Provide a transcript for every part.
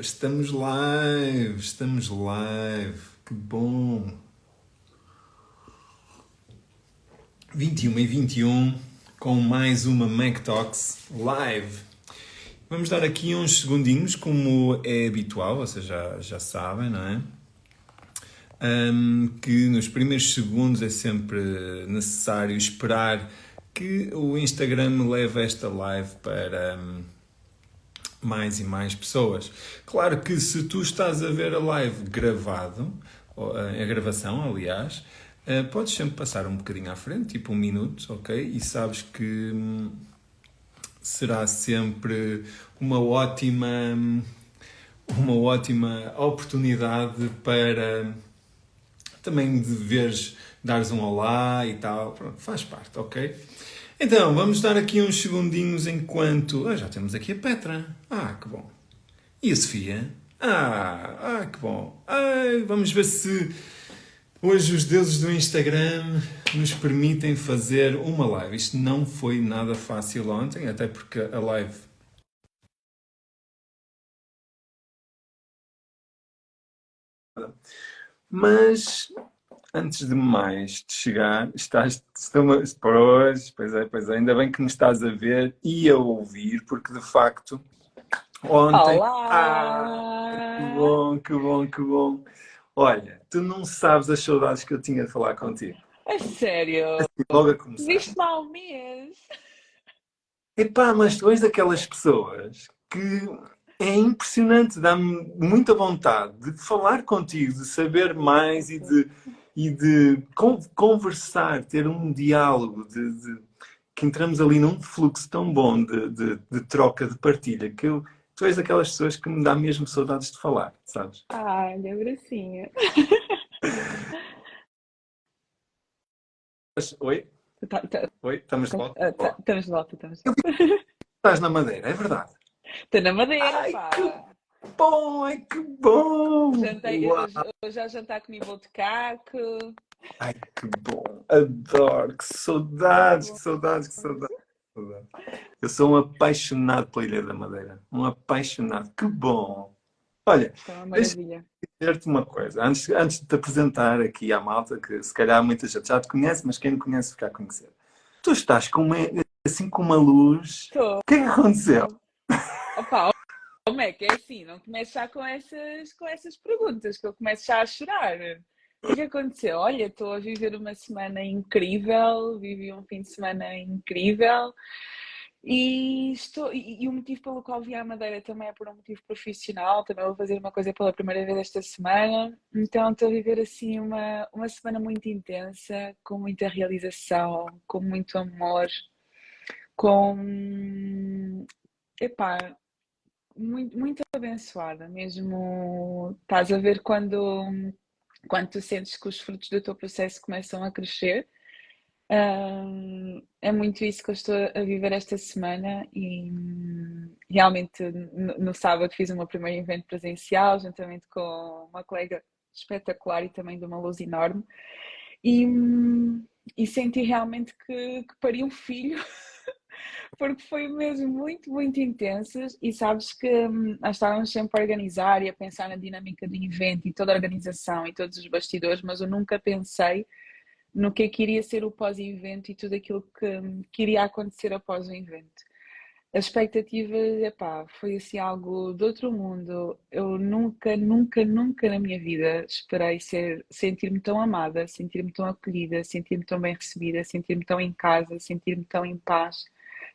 estamos live, estamos live, que bom. 21 e 21 com mais uma Mac Talks live. Vamos dar aqui uns segundinhos, como é habitual, vocês já, já sabem, não é? Um, que nos primeiros segundos é sempre necessário esperar que o Instagram leve esta live para. Um, mais e mais pessoas. Claro que se tu estás a ver a live gravado, eh, a gravação, aliás, eh, podes sempre passar um bocadinho à frente, tipo um minuto, ok? E sabes que hum, será sempre uma ótima uma ótima oportunidade para também de veres, dares um olá e tal, Pronto, faz parte, ok? Então, vamos dar aqui uns segundinhos enquanto. Ah, já temos aqui a Petra. Ah, que bom. E a Sofia? Ah, ah que bom. Ai, vamos ver se hoje os deuses do Instagram nos permitem fazer uma live. Isto não foi nada fácil ontem, até porque a live mas antes de mais de chegar, estás, estás pois, pois é, pois é, ainda bem que me estás a ver e a ouvir, porque de facto ontem. Olá! Ah, que bom, que bom, que bom. Olha, tu não sabes as saudades que eu tinha de falar contigo. É sério? Assim, logo a começar. Viste mal mês? Epá, mas tu és daquelas pessoas que é impressionante, dá-me muita vontade de falar contigo, de saber mais e de e de conversar, ter um diálogo, de, de, que entramos ali num fluxo tão bom de, de, de troca, de partilha, que eu, tu és daquelas pessoas que me dá mesmo saudades de falar, sabes? Ai, minha gracinha. Oi? Tá, tá, Oi, estamos de volta? Tá, estamos de volta, estamos de volta. Estás na Madeira, é verdade. Estou na Madeira, Ai, pá. Bom, ai que bom! Jantei, hoje, hoje já jantar com nível de caco. Ai que bom, adoro, que saudades, que saudades, que saudades. Eu sou um apaixonado pela Ilha da Madeira, um apaixonado, que bom! Olha, é dizer-te uma coisa, antes, antes de te apresentar aqui à malta, que se calhar muita gente já te conhece, mas quem não conhece fica a conhecer. Tu estás com uma, assim com uma luz. Estou. O que é que aconteceu? Opa, como é que é assim? Não começo já com essas, com essas perguntas, que eu começo já a chorar. O que é que aconteceu? Olha, estou a viver uma semana incrível, vivi um fim de semana incrível e, estou, e, e o motivo pelo qual vim à Madeira também é por um motivo profissional, também vou fazer uma coisa pela primeira vez esta semana, então estou a viver assim uma, uma semana muito intensa, com muita realização, com muito amor, com epá, muito, muito abençoada, mesmo. Estás a ver quando, quando tu sentes que os frutos do teu processo começam a crescer. é muito isso que eu estou a viver esta semana e realmente no, no sábado fiz o meu primeiro evento presencial juntamente com uma colega espetacular e também de uma luz enorme. E, e senti realmente que, que pari um filho porque foi mesmo muito, muito intensas e sabes que hum, nós estávamos sempre a organizar e a pensar na dinâmica do evento e toda a organização e todos os bastidores, mas eu nunca pensei no que, é que iria ser o pós-evento e tudo aquilo que, hum, que iria acontecer após o evento. A expectativa, epá, foi assim algo de outro mundo. Eu nunca, nunca, nunca na minha vida esperei ser, sentir-me tão amada, sentir-me tão acolhida, sentir-me tão bem recebida, sentir-me tão em casa, sentir-me tão em paz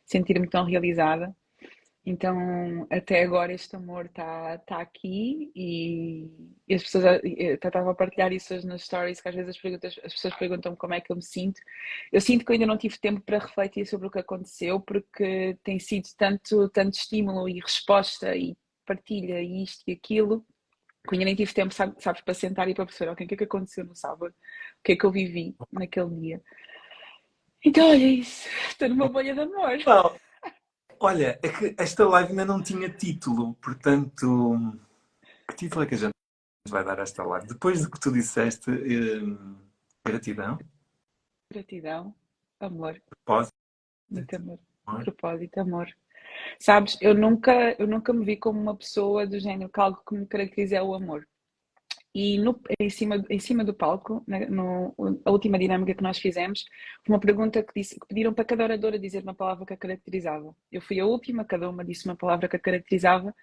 sentir-me tão realizada. Então, até agora este amor está tá aqui e, e as pessoas, estava a partilhar isso hoje nas stories, que às vezes as, as pessoas perguntam como é que eu me sinto. Eu sinto que eu ainda não tive tempo para refletir sobre o que aconteceu, porque tem sido tanto, tanto estímulo e resposta e partilha e isto e aquilo, que ainda nem tive tempo, sabes, para sentar e para perceber o que é que aconteceu no sábado, o que é que eu vivi naquele dia. Então, olha isso. Estou numa bolha de amor. Não. Olha, é que esta live ainda não tinha título, portanto, que título é que a gente vai dar a esta live? Depois do que tu disseste, hum, gratidão. Gratidão, amor. Propósito. Muito amor. amor. Propósito, amor. Sabes, eu nunca, eu nunca me vi como uma pessoa do género que algo que me caracteriza é o amor. E no, em, cima, em cima do palco, na, no, a última dinâmica que nós fizemos, uma pergunta que, disse, que pediram para cada oradora dizer uma palavra que a caracterizava. Eu fui a última, cada uma disse uma palavra que a caracterizava.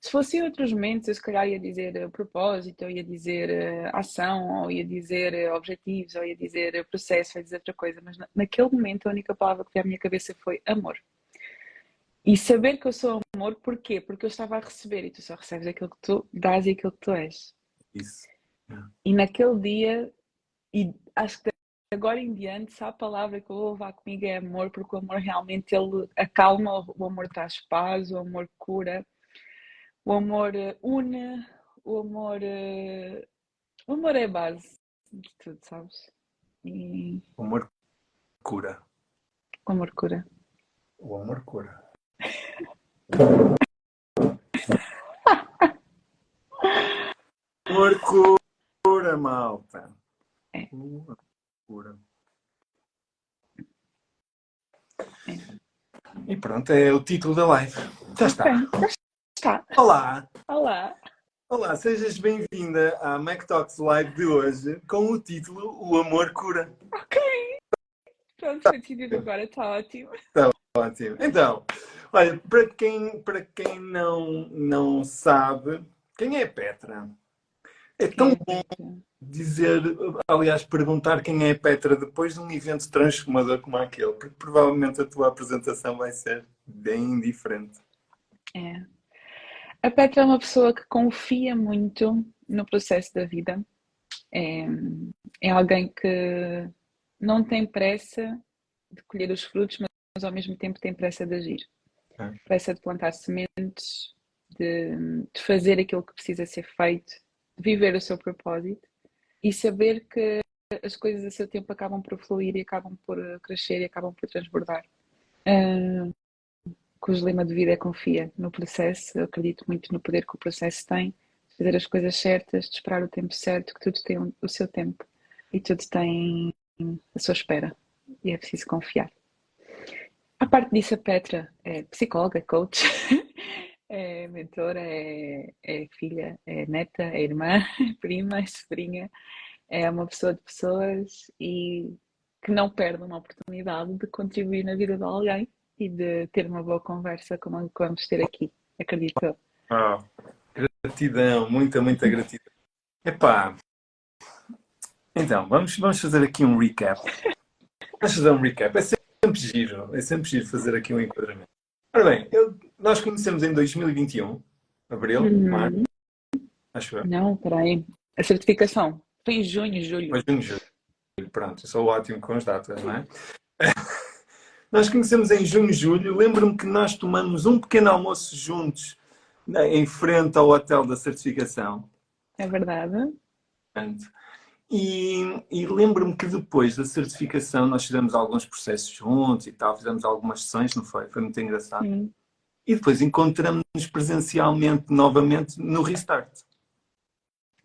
Se fosse em outros momentos, eu se calhar ia dizer uh, propósito, ou ia dizer uh, ação, ou ia dizer uh, objetivos, ou ia dizer processo, ou dizer outra coisa. Mas na, naquele momento, a única palavra que veio à minha cabeça foi amor. E saber que eu sou amor, porquê? Porque eu estava a receber e tu só recebes aquilo que tu dás e aquilo que tu és. Isso. E naquele dia, e acho que agora em diante, se a palavra que eu vou levar comigo é amor, porque o amor realmente ele acalma, o amor traz paz, o amor cura, o amor eh, une, o amor. Eh, o amor é a base de tudo, sabes? E... O amor cura. O amor cura. O amor cura. Amor cura, malta. É. Cura. E pronto, é o título da live. Já está. Okay, está. Olá. Olá. Olá, sejas bem-vinda à Mac Talks Live de hoje com o título O Amor Cura. Ok. Pronto, foi decidido agora, está ótimo. Está ótimo. Então, olha, para quem, para quem não, não sabe, quem é Petra? É tão é bom dizer, aliás, perguntar quem é a Petra depois de um evento transformador como aquele, porque provavelmente a tua apresentação vai ser bem diferente. É. A Petra é uma pessoa que confia muito no processo da vida. É, é alguém que não tem pressa de colher os frutos, mas ao mesmo tempo tem pressa de agir. É. Pressa de plantar sementes, de, de fazer aquilo que precisa ser feito viver o seu propósito e saber que as coisas a seu tempo acabam por fluir e acabam por crescer e acabam por transbordar. Uh, cujo lema de vida é confia no processo. Eu acredito muito no poder que o processo tem de fazer as coisas certas, de esperar o tempo certo, que tudo tem o seu tempo e tudo tem a sua espera e é preciso confiar. A parte disso, a Petra é psicóloga, coach, é mentora, é, é filha, é neta, é irmã, é prima, é sobrinha, é uma pessoa de pessoas e que não perde uma oportunidade de contribuir na vida de alguém e de ter uma boa conversa como a que vamos ter aqui, acredito. Oh, gratidão, muita, muita gratidão. Epá, então, vamos, vamos fazer aqui um recap. Vamos fazer um recap. É sempre giro, é sempre giro fazer aqui um enquadramento. Ora bem, eu, nós conhecemos em 2021, abril, uhum. março, acho eu. Não, peraí. A certificação foi em junho, julho. Foi junho, julho. Pronto, eu sou ótimo com as datas, não é? nós conhecemos em junho, julho. Lembro-me que nós tomamos um pequeno almoço juntos né, em frente ao hotel da certificação. É verdade. E, e lembro-me que depois da certificação nós fizemos alguns processos juntos e tal, fizemos algumas sessões, não foi? Foi muito engraçado. Sim. E depois encontramos-nos presencialmente novamente no Restart.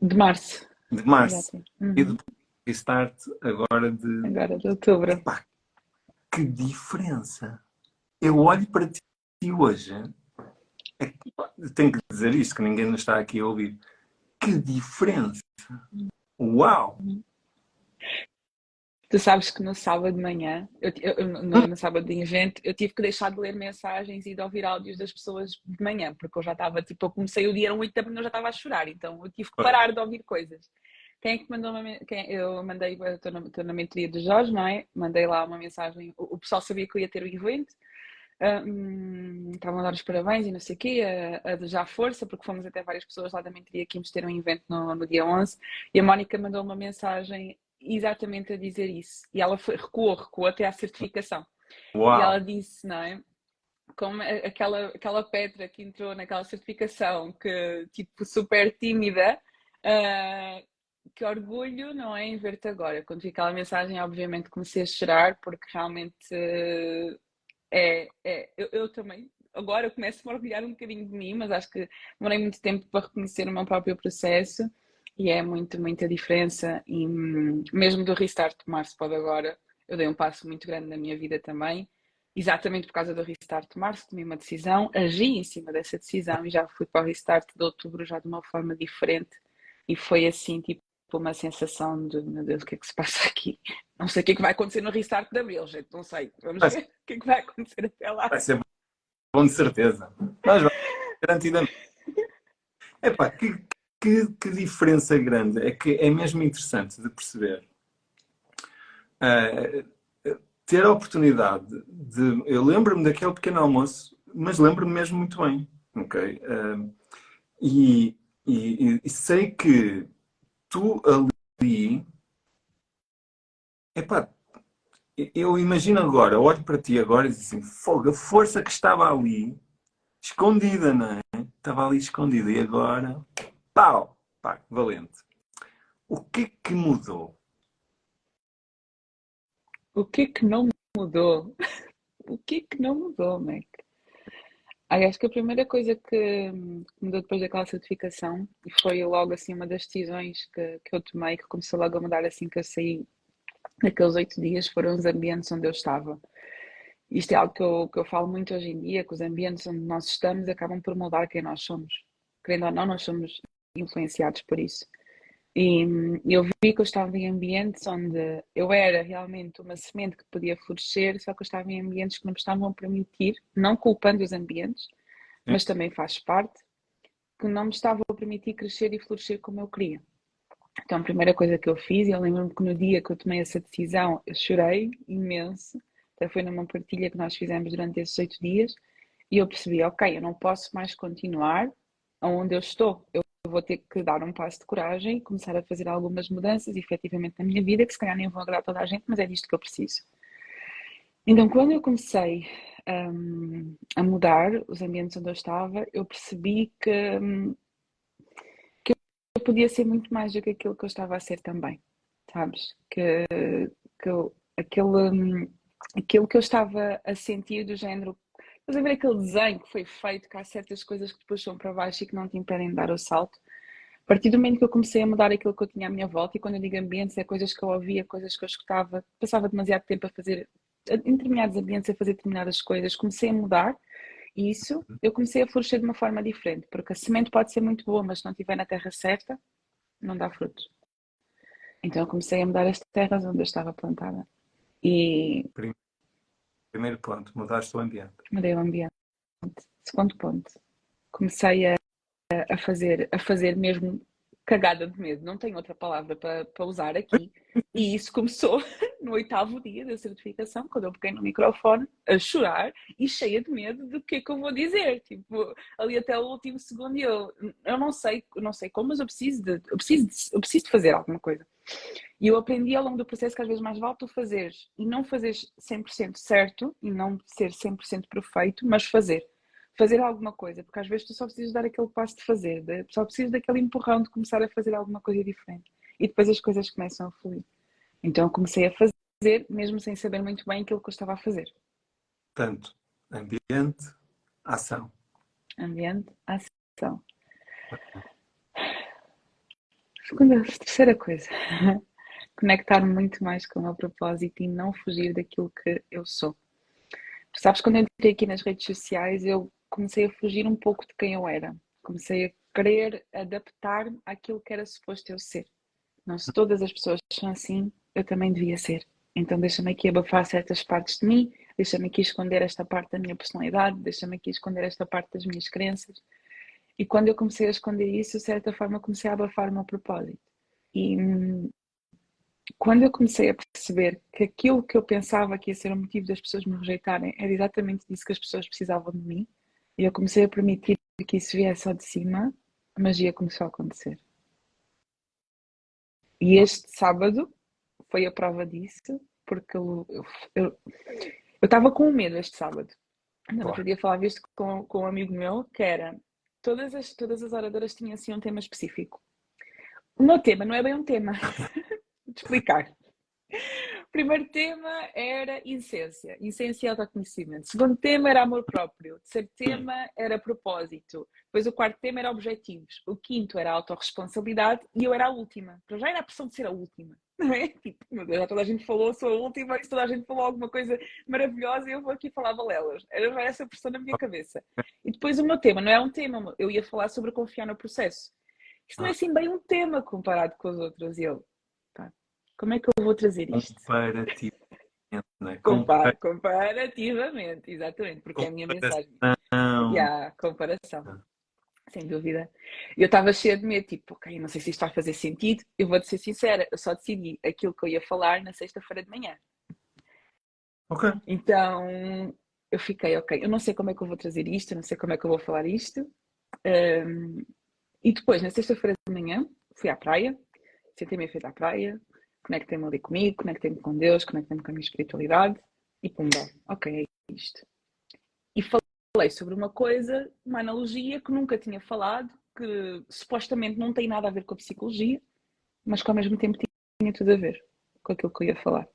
De março. De março. Uhum. E do Restart agora de. Agora de outubro. Epá, que diferença! Eu olho para ti hoje. É, tenho que dizer isto, que ninguém nos está aqui a ouvir. Que diferença! Uau! Tu sabes que no sábado de manhã, eu, eu, no, no, sábado de evento, eu tive que deixar de ler mensagens e de ouvir áudios das pessoas de manhã, porque eu já estava, tipo, eu comecei o dia, eram 8 da manhã, eu já estava a chorar, então eu tive que parar de ouvir coisas. Quem é que mandou uma quem, Eu mandei, estou na, estou na mentoria de Jorge, não é? Mandei lá uma mensagem, o, o pessoal sabia que eu ia ter o evento, um, estavam a dar os parabéns e não sei o quê, a, a desejar força, porque fomos até várias pessoas lá da mentoria que íamos ter um evento no, no dia 11 e a Mónica mandou uma mensagem exatamente a dizer isso. E ela foi, recuou, recuou até à certificação. Uau. E ela disse, não é? Como aquela, aquela Petra que entrou naquela certificação, que tipo super tímida, uh, que orgulho, não é? Em ver-te agora. Quando vi aquela mensagem, obviamente comecei a chorar, porque realmente uh, é, é eu, eu, também, agora começo a me orgulhar um bocadinho de mim, mas acho que demorei muito tempo para reconhecer o meu próprio processo e é muito, muita diferença. E mesmo do restart de março para agora, eu dei um passo muito grande na minha vida também. exatamente por causa do restart de março, tomei uma decisão, agi em cima dessa decisão e já fui para o restart de outubro já de uma forma diferente e foi assim, tipo, uma sensação de meu Deus, o que é que se passa aqui? Não sei o que é que vai acontecer no restart de abril, gente, não sei. Vamos ver o que é que vai acontecer até lá. Vai ser bom de certeza. Mas garantidamente. Epá, que, que, que diferença grande. É que é mesmo interessante de perceber. Uh, ter a oportunidade de. Eu lembro-me daquele pequeno almoço, mas lembro-me mesmo muito bem. Ok? Uh, e, e, e, sei que tu ali. Epá, eu imagino agora, olho para ti agora e digo assim: fogo, a força que estava ali, escondida, não é? Estava ali escondida e agora, pau, pá, valente. O que é que mudou? O que é que não mudou? O que é que não mudou, Mac? Ai, acho que a primeira coisa que mudou depois daquela certificação e foi logo assim uma das decisões que, que eu tomei, que começou logo a mudar assim que eu saí naqueles oito dias, foram os ambientes onde eu estava. Isto é algo que eu, que eu falo muito hoje em dia, que os ambientes onde nós estamos acabam por mudar quem nós somos. Querendo ou não, nós somos influenciados por isso. E eu vi que eu estava em ambientes onde eu era realmente uma semente que podia florescer, só que eu estava em ambientes que não me estavam a permitir, não culpando os ambientes, mas também faz parte, que não me estavam a permitir crescer e florescer como eu queria. Então, a primeira coisa que eu fiz, e eu lembro-me que no dia que eu tomei essa decisão, eu chorei imenso, até foi numa partilha que nós fizemos durante esses oito dias, e eu percebi, ok, eu não posso mais continuar onde eu estou. Eu vou ter que dar um passo de coragem e começar a fazer algumas mudanças efetivamente na minha vida, que se calhar nem vão agradar toda a gente, mas é disto que eu preciso. Então, quando eu comecei um, a mudar os ambientes onde eu estava, eu percebi que, um, que eu podia ser muito mais do que aquilo que eu estava a ser também, sabes? Que, que eu, aquele, um, aquilo que eu estava a sentir do género Estás a ver aquele desenho que foi feito, que há certas coisas que te puxam para baixo e que não te impedem de dar o salto? A partir do momento que eu comecei a mudar aquilo que eu tinha à minha volta, e quando eu digo ambientes, é coisas que eu ouvia, coisas que eu escutava, passava demasiado tempo a fazer, em determinados ambientes, a fazer determinadas coisas, comecei a mudar e isso eu comecei a florescer de uma forma diferente, porque a semente pode ser muito boa, mas se não estiver na terra certa, não dá frutos. Então eu comecei a mudar as terras onde eu estava plantada. E Primeiro ponto, mudaste o ambiente. Mudei o ambiente. Segundo ponto, comecei a, a, fazer, a fazer mesmo cagada de medo. Não tenho outra palavra para, para usar aqui. E isso começou no oitavo dia da certificação, quando eu peguei no microfone a chorar e cheia de medo do que é que eu vou dizer. Tipo, ali até o último segundo eu, eu não sei, não sei como, mas eu preciso de, eu preciso de, eu preciso de fazer alguma coisa. E eu aprendi ao longo do processo que às vezes mais vale tu fazeres e não fazeres 100% certo e não ser 100% perfeito, mas fazer. Fazer alguma coisa, porque às vezes tu só precisas dar aquele passo de fazer, só precisas daquele empurrão de começar a fazer alguma coisa diferente. E depois as coisas começam a fluir. Então eu comecei a fazer, mesmo sem saber muito bem aquilo que eu estava a fazer. Portanto, ambiente, ação. Ambiente, ação. Segunda, terceira coisa, conectar muito mais com o meu propósito e não fugir daquilo que eu sou. Tu sabes, quando eu entrei aqui nas redes sociais, eu comecei a fugir um pouco de quem eu era. Comecei a querer adaptar-me àquilo que era suposto eu ser. Não, se todas as pessoas são assim, eu também devia ser. Então deixa-me aqui abafar certas partes de mim, deixa-me aqui esconder esta parte da minha personalidade, deixa-me aqui esconder esta parte das minhas crenças e quando eu comecei a esconder isso, de certa forma, comecei a abafar o meu propósito. E hum, quando eu comecei a perceber que aquilo que eu pensava que ia ser o motivo das pessoas me rejeitarem era exatamente disso que as pessoas precisavam de mim, e eu comecei a permitir que isso viesse só de cima, a magia começou a acontecer. E este sábado foi a prova disso, porque eu estava com medo este sábado. Não, outro dia falava isto com, com um amigo meu, que era todas as, todas as oradoras tinham assim um tema específico. O meu tema não é bem um tema. Vou te explicar. O primeiro tema era essência, essência e autoconhecimento. O segundo tema era amor próprio. O terceiro tema era propósito. Depois o quarto tema era objetivos. O quinto era autorresponsabilidade e eu era a última. Para já era a pressão de ser a última. não é? Tipo, meu Deus, já toda a gente falou, a última, e se toda a gente falou alguma coisa maravilhosa, eu vou aqui falar balelas. Era já essa pressão na minha cabeça. E depois o meu tema, não é um tema, eu ia falar sobre confiar no processo. Isto não é assim bem um tema comparado com os outros. E eu, pá, como é que eu vou trazer isto? Comparativamente, não é? Compar comparativamente, exatamente, porque é a minha mensagem. E comparação. Sem dúvida. Eu estava cheia de medo, tipo, ok, não sei se isto vai fazer sentido. Eu vou-te ser sincera, eu só decidi aquilo que eu ia falar na sexta-feira de manhã. Ok. Então, eu fiquei, ok, eu não sei como é que eu vou trazer isto, eu não sei como é que eu vou falar isto. Um, e depois, na sexta-feira de manhã, fui à praia, sentei-me a feita à praia, conectei-me ali comigo, conectei-me com Deus, conectei-me com a minha espiritualidade e pumba, ok, é isto. Falei sobre uma coisa, uma analogia que nunca tinha falado, que supostamente não tem nada a ver com a psicologia, mas que ao mesmo tempo tinha tudo a ver com aquilo que eu ia falar.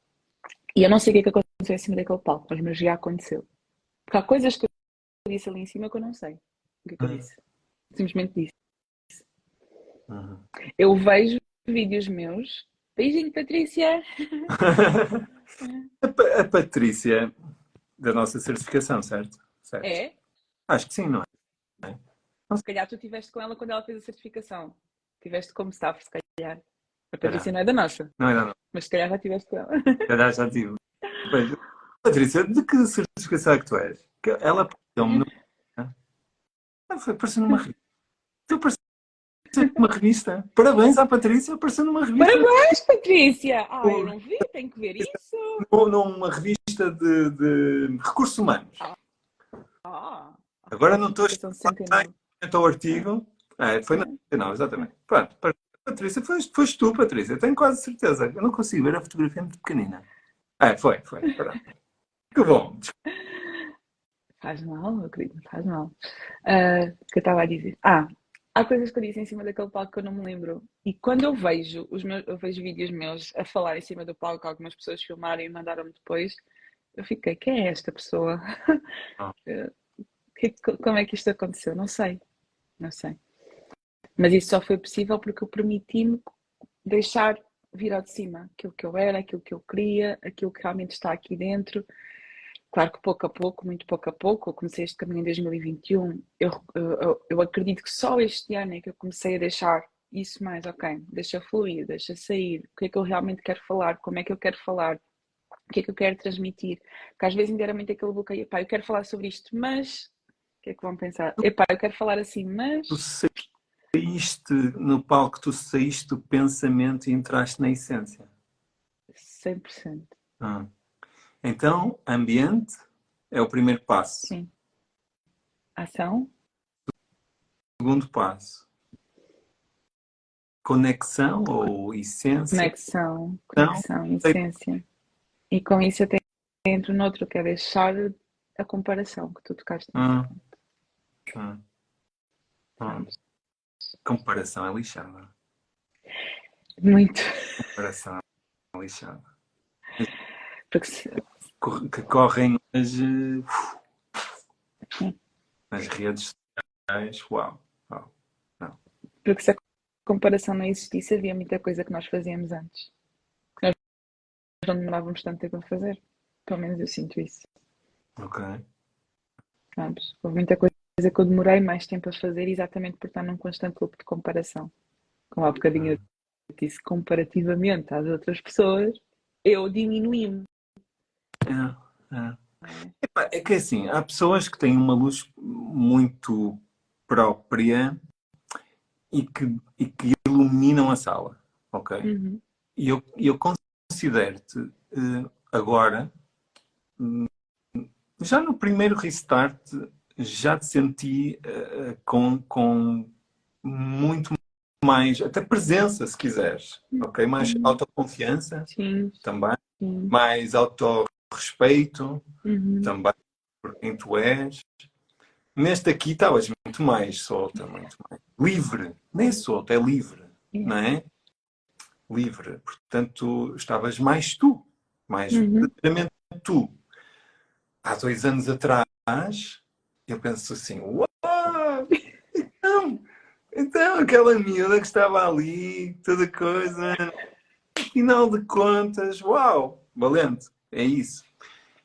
E eu não sei o que é que aconteceu em cima daquele palco, mas já aconteceu. Porque há coisas que eu disse ali em cima que eu não sei o que é que eu Uhum. disse. Simplesmente disse. Uhum. Eu vejo vídeos meus. Beijinho, Patrícia! a, Pa- a Patrícia, da nossa certificação, certo? Certo? É? Acho que sim, não é? Se calhar tu estiveste com ela quando ela fez a certificação. Tiveste como staff, se calhar. A Patrícia não é da nossa, Não é, não, não. mas se calhar já estiveste com ela. Já, já tive. Pois, Patrícia, de que certificação é que tu és? Que ela apareceu-me no... Ah, foi apareceu numa revista. Tu apareceu numa revista. Parabéns à Patrícia, apareceu numa revista. Parabéns, Patrícia! Ah, eu não vi, tenho que ver isso. Num- Numa revista de, de recursos humanos. Ah, Agora não estou a São 69. Quanto ao artigo. É, foi na não, exatamente. Pronto, Patrícia, foste, foste tu, Patrícia, tenho quase certeza. Eu não consigo ver a fotografia é muito pequenina. É, foi, foi. Pronto. Que bom. Faz mal, meu querido, faz mal. Ah, O que eu estava a dizer? Ah, há coisas que eu disse em cima daquele palco que eu não me lembro. E quando eu vejo os meus, eu vejo vídeos meus a falar em cima do palco, algumas pessoas filmaram e mandaram-me depois, eu fiquei, quem é esta pessoa? Ah. Que- como é que isto aconteceu? Não sei, não sei. Mas isso só foi possível porque eu permiti-me deixar vir ao de cima aquilo que eu era, aquilo que eu queria, aquilo que realmente está aqui dentro. Claro que pouco a pouco, muito pouco a pouco, eu comecei este caminho em 2021. Eu, eu, eu acredito que só este ano é que eu comecei a deixar isso mais, ok, deixa fluir, deixa sair, o que é que eu realmente quero falar, como é que eu quero falar, o que é que eu quero transmitir. Porque às vezes ainda era muito aquele bloqueio, epá, eu quero falar sobre isto, mas que é que vão pensar? Epá, eu quero falar assim, mas Tu saíste no palco, tu saíste do pensamento e entraste na essência. 100%. Ah. Então, ambiente é o primeiro passo. Sim. Ação, Segundo passo. Conexão ou essência. conexão, Não, conexão, sei. essência. E com isso até entro noutro, que é deixar a comparação que tu tocaste. Ah. Ah. Comparação é lixada. Muito. Comparação é lixada. Porque Que correm nas, eh, nas redes sociais. Uau. Uau. Porque se a comparação não existisse, havia muita coisa que nós fazíamos antes. Que nós não demorávamos tanto tempo a fazer. Pelo menos eu sinto isso. Ok. Sabes? Houve muita coisa que eu demorei mais tempo a fazer exatamente por estar num constante loop de comparação. Como há bocadinho eu disse, comparativamente às outras pessoas, eu diminuí-me. É, é. Epá, é que assim, há pessoas que têm uma luz muito própria e que, e que iluminam a sala, ok? Uhum. E eu, eu considero-te eh, agora, hum, já no primeiro restart, já te senti eh, com, com muito mais, até presença, se quiseres, ok? Mais Uhum. autoconfiança Sim, também, sim. mais autorrespeito Uhum. também por quem tu és. Neste aqui estavas muito mais solta, muito mais livre. Nem solta, é livre, não é? Livre. Portanto, estavas mais tu, mais Uhum. verdadeiramente tu. Há dois anos atrás, eu penso assim, uau! Então, então aquela miúda que estava ali, toda coisa, final de contas, uau, valente, é isso.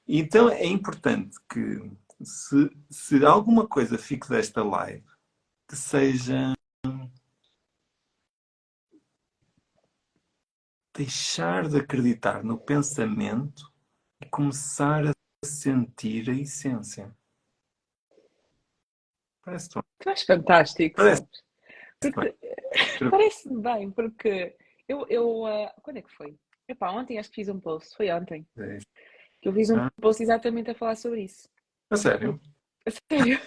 Então é importante que se, se alguma coisa fique desta live, que seja deixar de acreditar no pensamento e começar a sentir a essência. Parece Tu és fantástico. Parece. Parece-me bem, porque eu, eu uh, quando é que foi? Epá, ontem acho que fiz um post, foi ontem. É. Eu fiz um ah. post exatamente a falar sobre isso. A sério? A sério.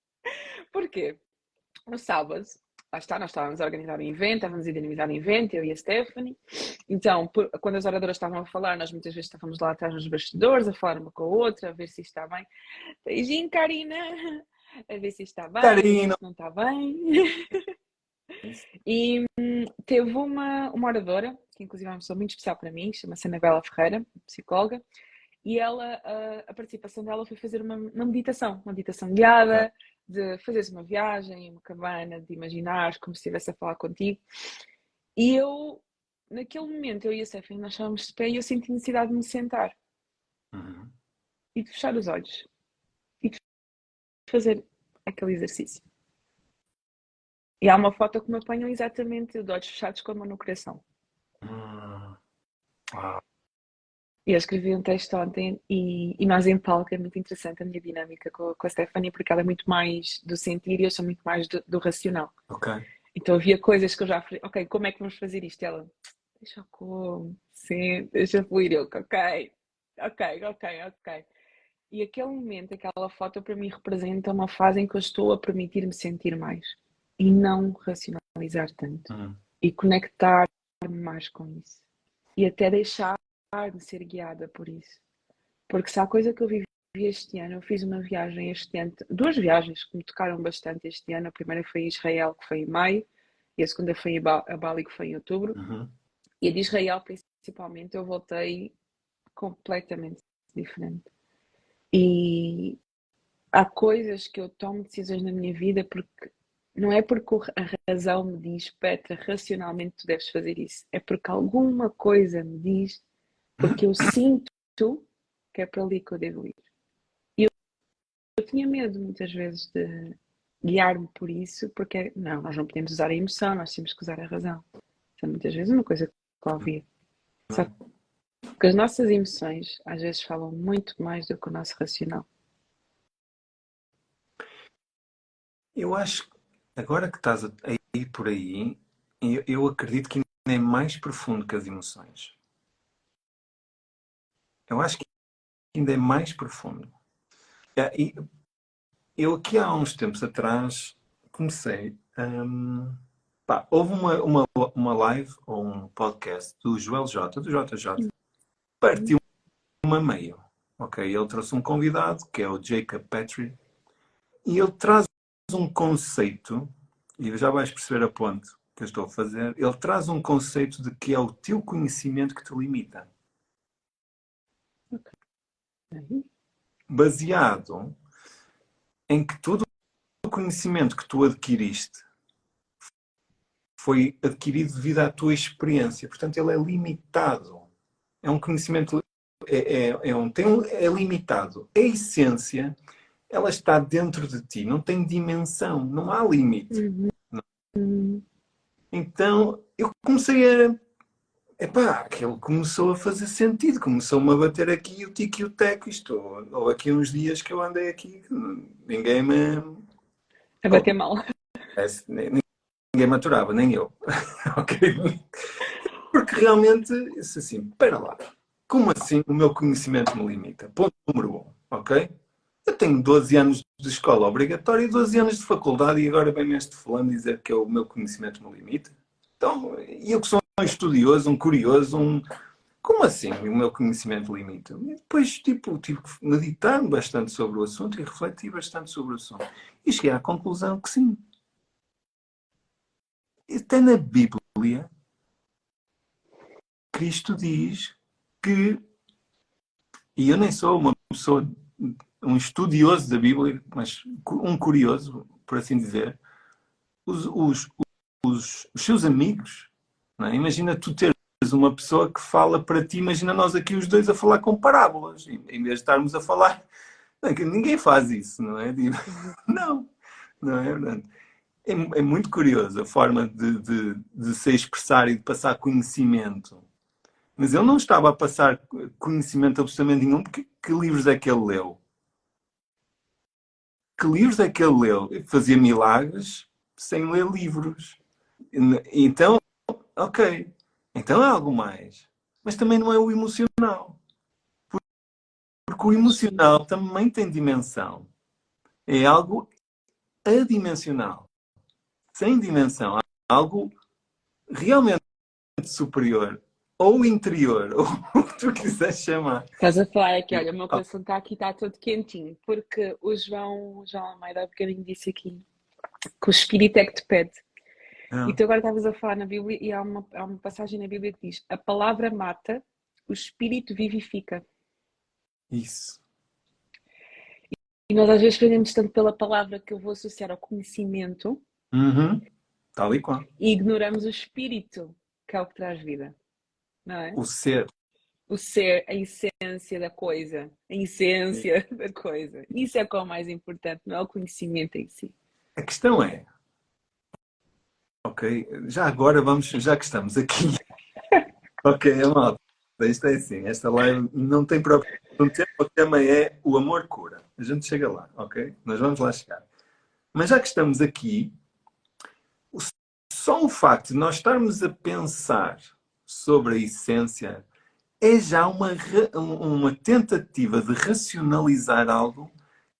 Porquê? No sábado, lá está, nós estávamos a organizar um evento, estávamos a dinamizar um evento, eu e a Stephanie. Então, por, quando as oradoras estavam a falar, nós muitas vezes estávamos lá atrás nos bastidores, a falar uma com a outra, a ver se está bem. Beijinho, Karina! A ver se está bem, Karina. se não está bem. e hum, teve uma, uma oradora, que inclusive é uma pessoa muito especial para mim, chama-se Anabela Ferreira, psicóloga, e ela, a, a participação dela foi fazer uma, uma meditação, uma meditação guiada, de fazeres uma viagem, uma cabana, de imaginar como se estivesse a falar contigo. E eu, naquele momento, eu e a Stephanie, nós estávamos de pé e eu senti necessidade de me sentar uhum. e de fechar os olhos fazer aquele exercício. E há uma foto que me apanham exatamente de olhos fechados com a mão no coração. Uhum. Wow. E eu escrevi um texto ontem e, e nós em palco é muito interessante a minha dinâmica com, com a Stephanie, porque ela é muito mais do sentir e eu sou muito mais do, do racional. Ok. Então havia coisas que eu já falei, ok, como é que vamos fazer isto? E ela, deixa como, sim, deixa fluir. Eu, ok, ok, ok, ok. E aquele momento, aquela foto para mim representa uma fase em que eu estou a permitir-me sentir mais e não racionalizar tanto uhum. e conectar-me mais com isso e até deixar de ser guiada por isso. Porque se há coisa que eu vivi este ano, eu fiz uma viagem este ano, duas viagens que me tocaram bastante este ano. A primeira foi em Israel, que foi em maio, e a segunda foi a Bali, que foi em outubro. Uhum. E a de Israel, principalmente, eu voltei completamente diferente. E há coisas que eu tomo decisões na minha vida porque não é porque a razão me diz, Petra, racionalmente tu deves fazer isso. É porque alguma coisa me diz porque eu sinto que é para ali que eu devo ir. E eu, eu tinha medo muitas vezes de guiar-me por isso, porque não, nós não podemos usar a emoção, nós temos que usar a razão. É muitas vezes uma coisa que eu ouvia. Só as nossas emoções às vezes falam muito mais do que o nosso racional. Eu acho, agora que estás a ir por aí, eu, eu acredito que ainda é mais profundo que as emoções. Eu acho que ainda é mais profundo. E eu aqui há uns tempos atrás comecei. Um, pá, houve uma, uma, uma live ou um podcast do Joel J, do JJ, partiu uma meio. Ok, ele trouxe um convidado que é o Jacob Petrie e ele traz um conceito, e já vais perceber a ponte que eu estou a fazer. Ele traz um conceito de que é o teu conhecimento que te limita. Baseado em que todo o conhecimento que tu adquiriste foi adquirido devido à tua experiência. Portanto, ele é limitado. É um conhecimento. É, é, é, um, tem um, é limitado. A essência, ela está dentro de ti, não tem dimensão, não há limite. Uhum. Então, eu comecei a Epá, aquilo começou a fazer sentido, começou-me a bater aqui o tico e o teco. Isto, ou aqui uns dias que eu andei aqui, ninguém me. A bater mal. ninguém me aturava, nem eu. ok? Porque realmente, isso assim, espera lá, como assim o meu conhecimento me limita? Ponto número um, ok? Eu tenho 12 anos de escola obrigatória e 12 anos de faculdade e agora vem este fulano dizer que é o meu conhecimento me limita. Então, eu que sou um estudioso, um curioso, um. Como assim o meu conhecimento limita? E depois, tipo, tive que meditar bastante sobre o assunto e refletir bastante sobre o assunto. E cheguei à conclusão que sim. Até na Bíblia, Cristo diz que. E eu nem sou uma pessoa, um estudioso da Bíblia, mas um curioso, por assim dizer. Os, os, os, os seus amigos é? Imagina tu teres uma pessoa que fala para ti, imagina nós aqui os dois a falar com parábolas, em vez de estarmos a falar. Ninguém faz isso, não é? Não, não é? É, é muito curioso a forma de, de, de se expressar e de passar conhecimento. Mas ele não estava a passar conhecimento absolutamente nenhum, porque que livros é que ele leu? Que livros é que ele leu? Fazia milagres sem ler livros. Então, ok. Então é algo mais. Mas também não é o emocional. Porque o emocional também tem dimensão. É algo adimensional. Sem dimensão. Algo realmente superior. Ou interior. Ou o que tu quiseres chamar. Estás a falar aqui, olha, o meu coração está aqui, está todo quentinho. Porque o João, o João Almeida há bocadinho disse aqui que o Espírito é que te pede. Ah. E tu agora estavas a falar na Bíblia e há uma, há uma passagem na Bíblia que diz: A palavra mata, o Espírito vivifica. Isso. E nós às vezes prendemos tanto pela palavra que eu vou associar ao conhecimento. Uhum. Tal e qual. E ignoramos o Espírito, que é o que traz vida. É? O ser. O ser, a essência da coisa. A essência Sim. da coisa. Isso é o que é o mais importante, não é o conhecimento em si. A questão é, ok, já agora vamos, já que estamos aqui, ok, malta, isto é assim, esta live não tem próprio um tema, o tema é o amor cura. A gente chega lá, ok? Nós vamos lá chegar. Mas já que estamos aqui, só o facto de nós estarmos a pensar sobre a essência é já uma, uma tentativa de racionalizar algo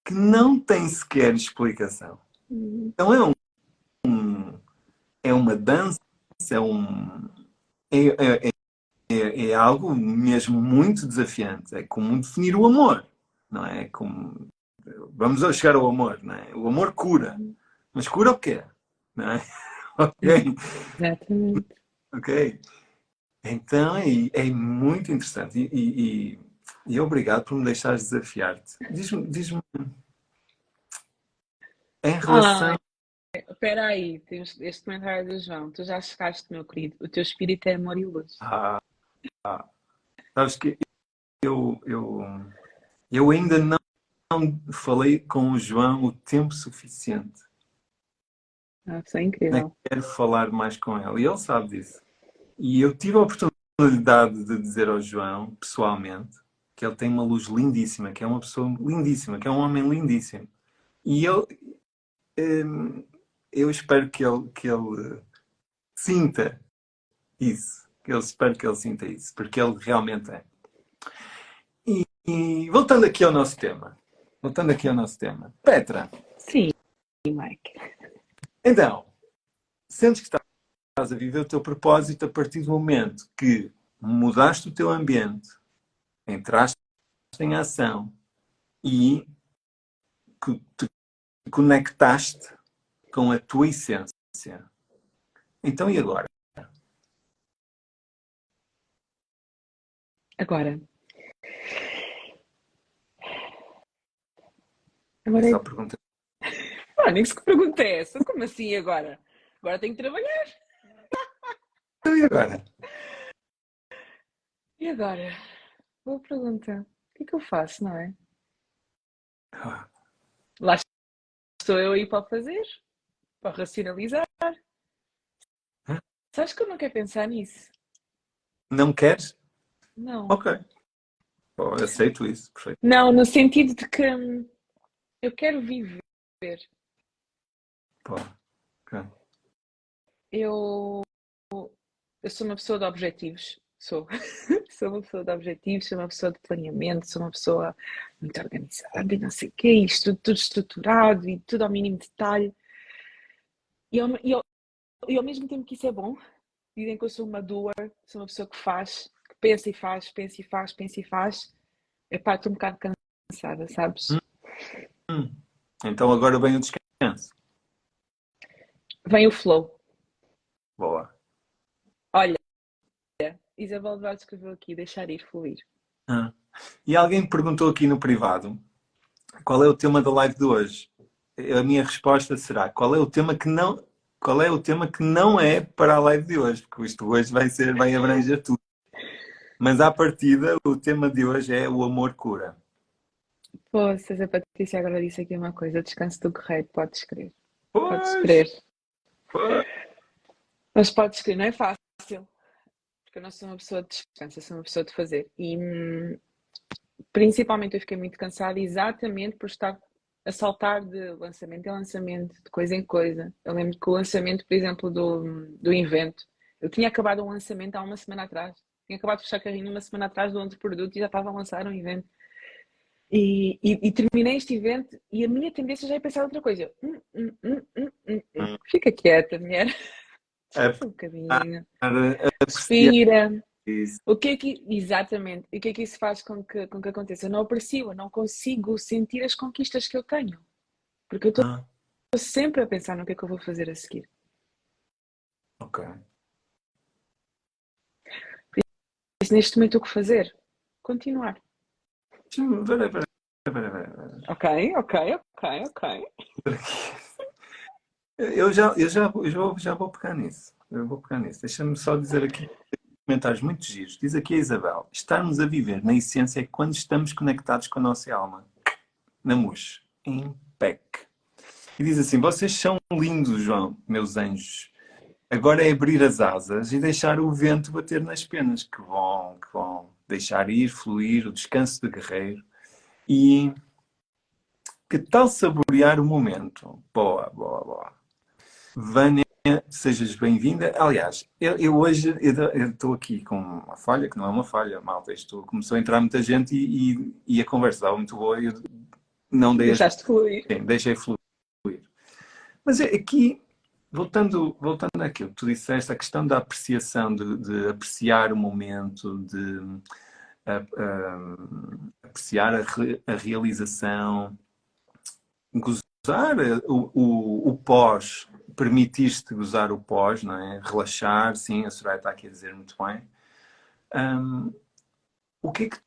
que não tem sequer explicação. Então é um, um é uma dança, é um é, é, é, é, algo mesmo muito desafiante. É como definir o amor, não é? é como vamos chegar ao amor, não é? O amor cura, mas cura o quê? Não é? ok. Exatamente. Ok. Então é, é muito interessante e, e, e, obrigado por me deixares desafiar-te. Diz-me, diz-me em relação. Ah, espera aí, temos este comentário do João. Tu já chegaste, meu querido. O teu espírito é amor e luz. Ah, ah. sabes que eu, eu, eu ainda não, não falei com o João o tempo suficiente. Ah, isso é incrível. quero falar mais com ele. E ele sabe disso. E eu tive a oportunidade de dizer ao João, pessoalmente, que ele tem uma luz lindíssima, que é uma pessoa lindíssima, que é um homem lindíssimo. E ele, Hum, eu espero que ele, que ele sinta isso. Eu espero que ele sinta isso, porque ele realmente é. E, e, voltando aqui ao nosso tema. Voltando aqui ao nosso tema. Petra. Sim, Mike. Então, sentes que estás a viver o teu propósito a partir do momento que mudaste o teu ambiente, entraste em ação e que te conectaste com a tua essência. Então e agora? Agora. Agora. Só pergunta. Ah, nem que pergunta é essa. Como assim agora? Agora tenho que trabalhar. E agora? E agora? Boa pergunta. O que é que eu faço, não é? Ah. Lá Estou eu aí para fazer, para racionalizar. Sabes que eu não quero pensar nisso? Não queres? Não. Ok. Oh, aceito isso, perfeito. Não, no sentido de que hum, eu quero viver. Pô, ok. Eu, eu sou uma pessoa de objetivos. Sou. sou uma pessoa de objetivos, sou uma pessoa de planeamento, sou uma pessoa muito organizada e não sei o quê, isto tudo estruturado e tudo ao mínimo detalhe. E ao, e, ao, e ao mesmo tempo que isso é bom, dizem que eu sou uma doer, sou uma pessoa que faz, que pensa e faz, pensa e faz, pensa e faz. Epá, estou um bocado cansada, sabes? Hum. Hum. Então agora vem o descanso. Vem o flow. Boa. Isabel Duarte escreveu aqui, deixar ir, fluir. Ah. E alguém me perguntou aqui no privado qual é o tema da live de hoje. A minha resposta será: qual é o tema que não, qual é o tema que não é para a live de hoje, porque isto hoje vai ser, vai abranger tudo. Mas à partida, o tema de hoje é o amor cura. Pô, se a Patrícia agora disse aqui uma coisa, descanso do guerreiro, podes crer. Podes crer. Pois. Mas podes crer, não é fácil. Porque eu não sou uma pessoa de descanso, sou uma pessoa de fazer. E hum, principalmente eu fiquei muito cansada exatamente por estar a saltar de lançamento em lançamento, de coisa em coisa. Eu lembro que o lançamento, por exemplo, do, do evento, eu tinha acabado um lançamento há uma semana atrás. Tinha acabado de fechar carrinho uma semana atrás do outro produto e já estava a lançar um evento. E, e, e, terminei este evento e a minha tendência já é pensar outra coisa. Hum, hum, hum, hum, hum. Fica quieta, mulher. É, um bocadinho. Respira. O que é que, exatamente, o que é que isso faz com que, com que aconteça? Eu não aprecio, eu não consigo sentir as conquistas que eu tenho. Porque eu estou ah. sempre a pensar no que é que eu vou fazer a seguir. Ok. Mas neste momento o que fazer? Continuar. Ok, ok, ok, ok. Eu já, eu já, eu já, já vou pegar nisso. Eu vou pegar nisso. Deixa-me só dizer aqui comentários muito giros. Diz aqui a Isabel: estarmos a viver na essência é quando estamos conectados com a nossa alma. Na MUS. Impec. E diz assim: vocês são lindos, João, meus anjos. Agora é abrir as asas e deixar o vento bater nas penas. Que bom, que bom. Deixar ir, fluir, o descanso de guerreiro. E que tal saborear o momento? Boa, boa, boa. Vânia sejas bem-vinda. Aliás, eu, eu hoje estou aqui com uma falha, que não é uma falha, malta. Isto começou a entrar muita gente e, e, e a conversa estava muito boa e eu não dei. Deixaste fluir. Sim, deixei fluir. Mas é aqui, voltando, voltando àquilo que tu disseste, a questão da apreciação, de, de apreciar o momento, de uh, uh, apreciar a, re, a realização, gozar o, o, o pós permitiste gozar o pós, não é? Relaxar, sim, a Soraya está aqui a dizer muito bem. Um, o que é que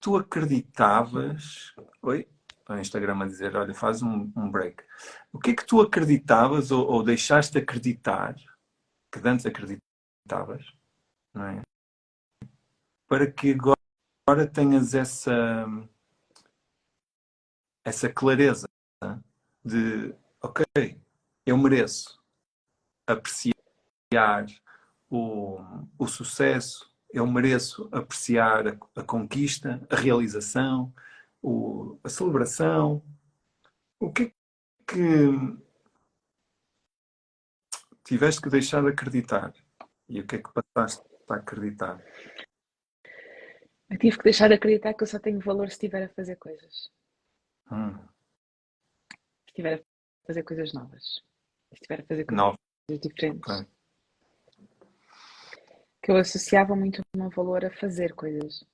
tu acreditavas? Oi? O Instagram a dizer, olha, faz um, um break. O que é que tu acreditavas ou, ou deixaste de acreditar, que antes acreditavas, não é? Para que agora tenhas essa, essa clareza de, ok, eu mereço apreciar o, o sucesso, eu mereço apreciar a, a conquista, a realização, o, a celebração. O que é que tiveste que deixar de acreditar? E o que é que passaste a acreditar? Eu tive que deixar de acreditar que eu só tenho valor se estiver a fazer coisas. Hum. Se estiver a fazer coisas novas estiver a fazer coisas diferentes. Que eu associava muito o meu valor a fazer coisas.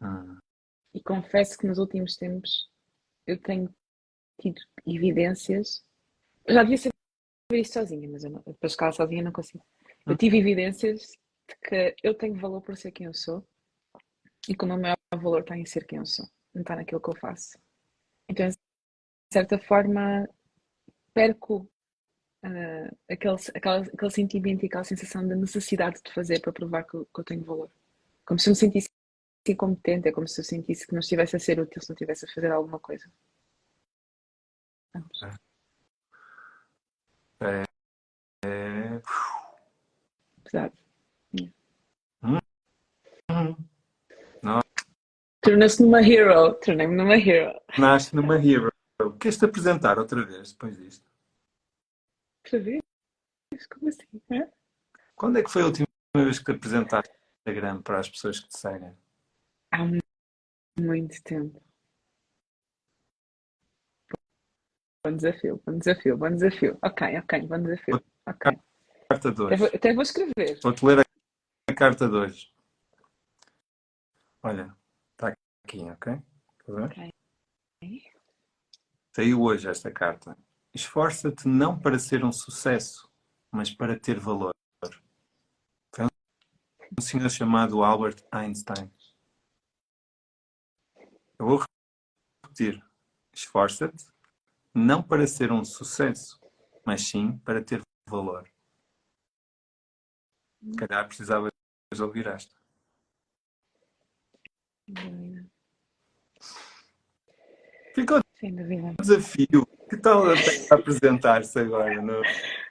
Hum. E confesso que nos últimos tempos eu tenho tido evidências. Eu já devia saber isso sozinha, mas eu não, para escalar sozinha não consigo. Eu hum. tive evidências de que eu tenho valor por ser quem eu sou e que o meu maior valor está em ser quem eu sou, não está naquilo que eu faço. Então, de certa forma, perco uh, aquele, aquele, aquele sentimento e aquela sensação de necessidade de fazer para provar que eu, que eu tenho valor. Como se eu me sentisse incompetente, é como se eu sentisse que não estivesse a ser útil se não estivesse a fazer alguma coisa. Vamos. É. é... Pesado. Hum. Hum. Tornou-se numa hero. Tornei-me numa hero. Nasce numa hero. Queres-te apresentar outra vez depois disto? Outra vez? Como assim? É? Quando é que foi a última vez que te apresentaste no Instagram para as pessoas que te seguem? Há muito tempo. Bom desafio, bom desafio, bom desafio. Ok, ok, bom desafio. Ok. Carta 2. Até vou, até vou escrever. Vou-te ler a carta 2. Olha, está aqui, ok? Ok. Saiu hoje esta carta. Esforça-te não para ser um sucesso, mas para ter valor. Foi um senhor chamado Albert Einstein. Eu vou repetir. Esforça-te não para ser um sucesso, mas sim para ter valor. Se calhar precisavas de ouvir esta. Ficou Sem dúvida. desafio. Que tal apresentar-se agora no,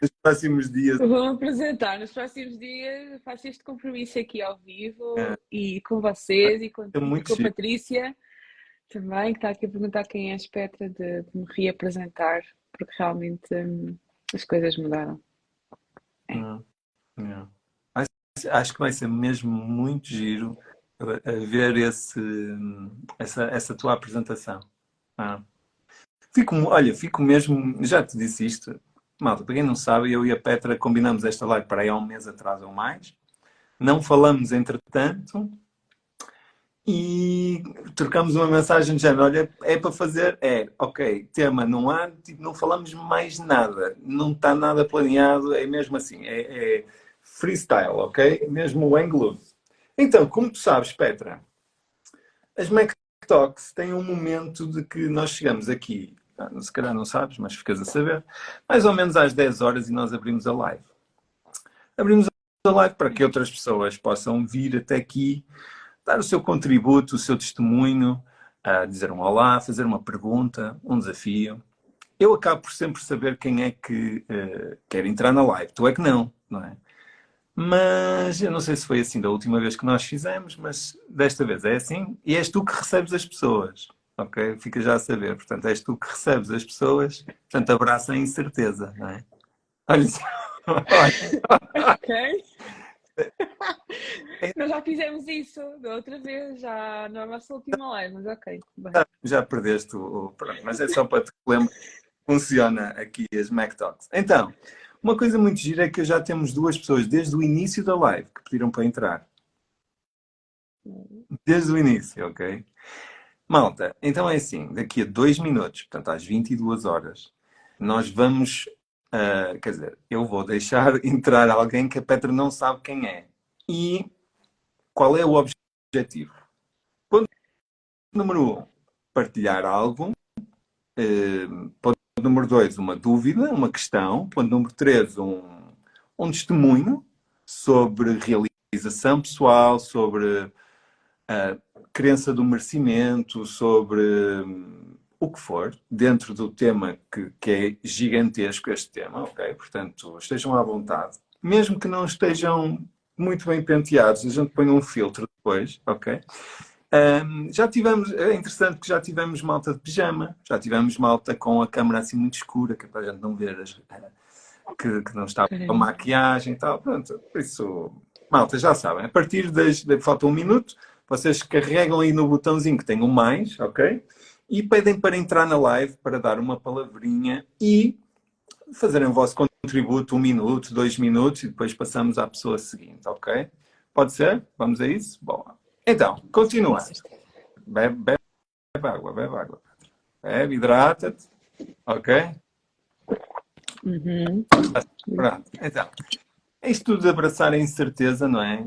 nos próximos dias? Vou apresentar nos próximos dias, faço este compromisso aqui ao vivo É. e com vocês e com, É com a. Patrícia também, que está aqui a perguntar quem é a Petra de, de me reapresentar, porque realmente hum, as coisas mudaram. Hum, yeah. Acho, acho que vai ser mesmo muito giro a, a ver esse, essa, essa tua apresentação. Ah. Fico, olha, fico mesmo. Já te disse isto, malta, para quem não sabe, eu e a Petra combinamos esta live para aí há um mês atrás ou mais. Não falamos entretanto e trocamos uma mensagem de género, olha, é para fazer, é, ok, tema não há, tipo, não falamos mais nada, não está nada planeado, é mesmo assim, é, é freestyle, ok? Mesmo o ângulo. Então, como tu sabes, Petra, as Mac Talks têm um momento de que nós chegamos aqui, se calhar não sabes, mas ficas a saber, mais ou menos às 10 horas e nós abrimos a live. Abrimos a live para que outras pessoas possam vir até aqui dar o seu contributo, o seu testemunho, a dizer um olá, fazer uma pergunta, um desafio. Eu acabo por sempre saber quem é que uh, quer entrar na live. Tu é que não, não é? Mas eu não sei se foi assim da última vez que nós fizemos, mas desta vez é assim. E és tu que recebes as pessoas, ok? Fica já a saber. Portanto, és tu que recebes as pessoas. Portanto, abraça a incerteza, não é? Olha, olha. Ok. Nós já fizemos isso da outra vez, já na nossa última live, mas ok. Já, já perdeste o, o. Pronto, mas é só para te lembrar funciona aqui as Mac Talks. Então, uma coisa muito gira é que já temos duas pessoas desde o início da live que pediram para entrar. Desde o início, ok? Malta, então é assim, daqui a dois minutos, portanto às 22 horas, nós vamos, uh, quer dizer, eu vou deixar entrar alguém que a Petra não sabe quem é. E qual é o objetivo? Ponto número um, partilhar algo. Uh, ponto número dois, uma dúvida, uma questão. Ponto número três, um, um testemunho sobre realização pessoal, sobre a crença do merecimento, sobre um, o que for, dentro do tema que, que é gigantesco este tema, ok? Portanto, estejam à vontade. Mesmo que não estejam muito bem penteados, a gente põe um filtro depois, ok? Um, já tivemos, é interessante que já tivemos malta de pijama, já tivemos malta com a câmera assim muito escura, que é para a gente não ver as, que, que, não está com maquiagem e tal. Pronto, por isso, malta, já sabem, a partir das. Falta um minuto, vocês carregam aí no botãozinho que tem um mais, ok? E pedem para entrar na live para dar uma palavrinha e fazerem o vosso contributo, um minuto, dois minutos, e depois passamos à pessoa seguinte, ok? Pode ser? Vamos a isso? Boa. Então, continuando. Bebe, bebe, bebe água, bebe água. Bebe, hidrata-te. Ok? Uhum. Pronto. Então, isto tudo de abraçar a incerteza, não é?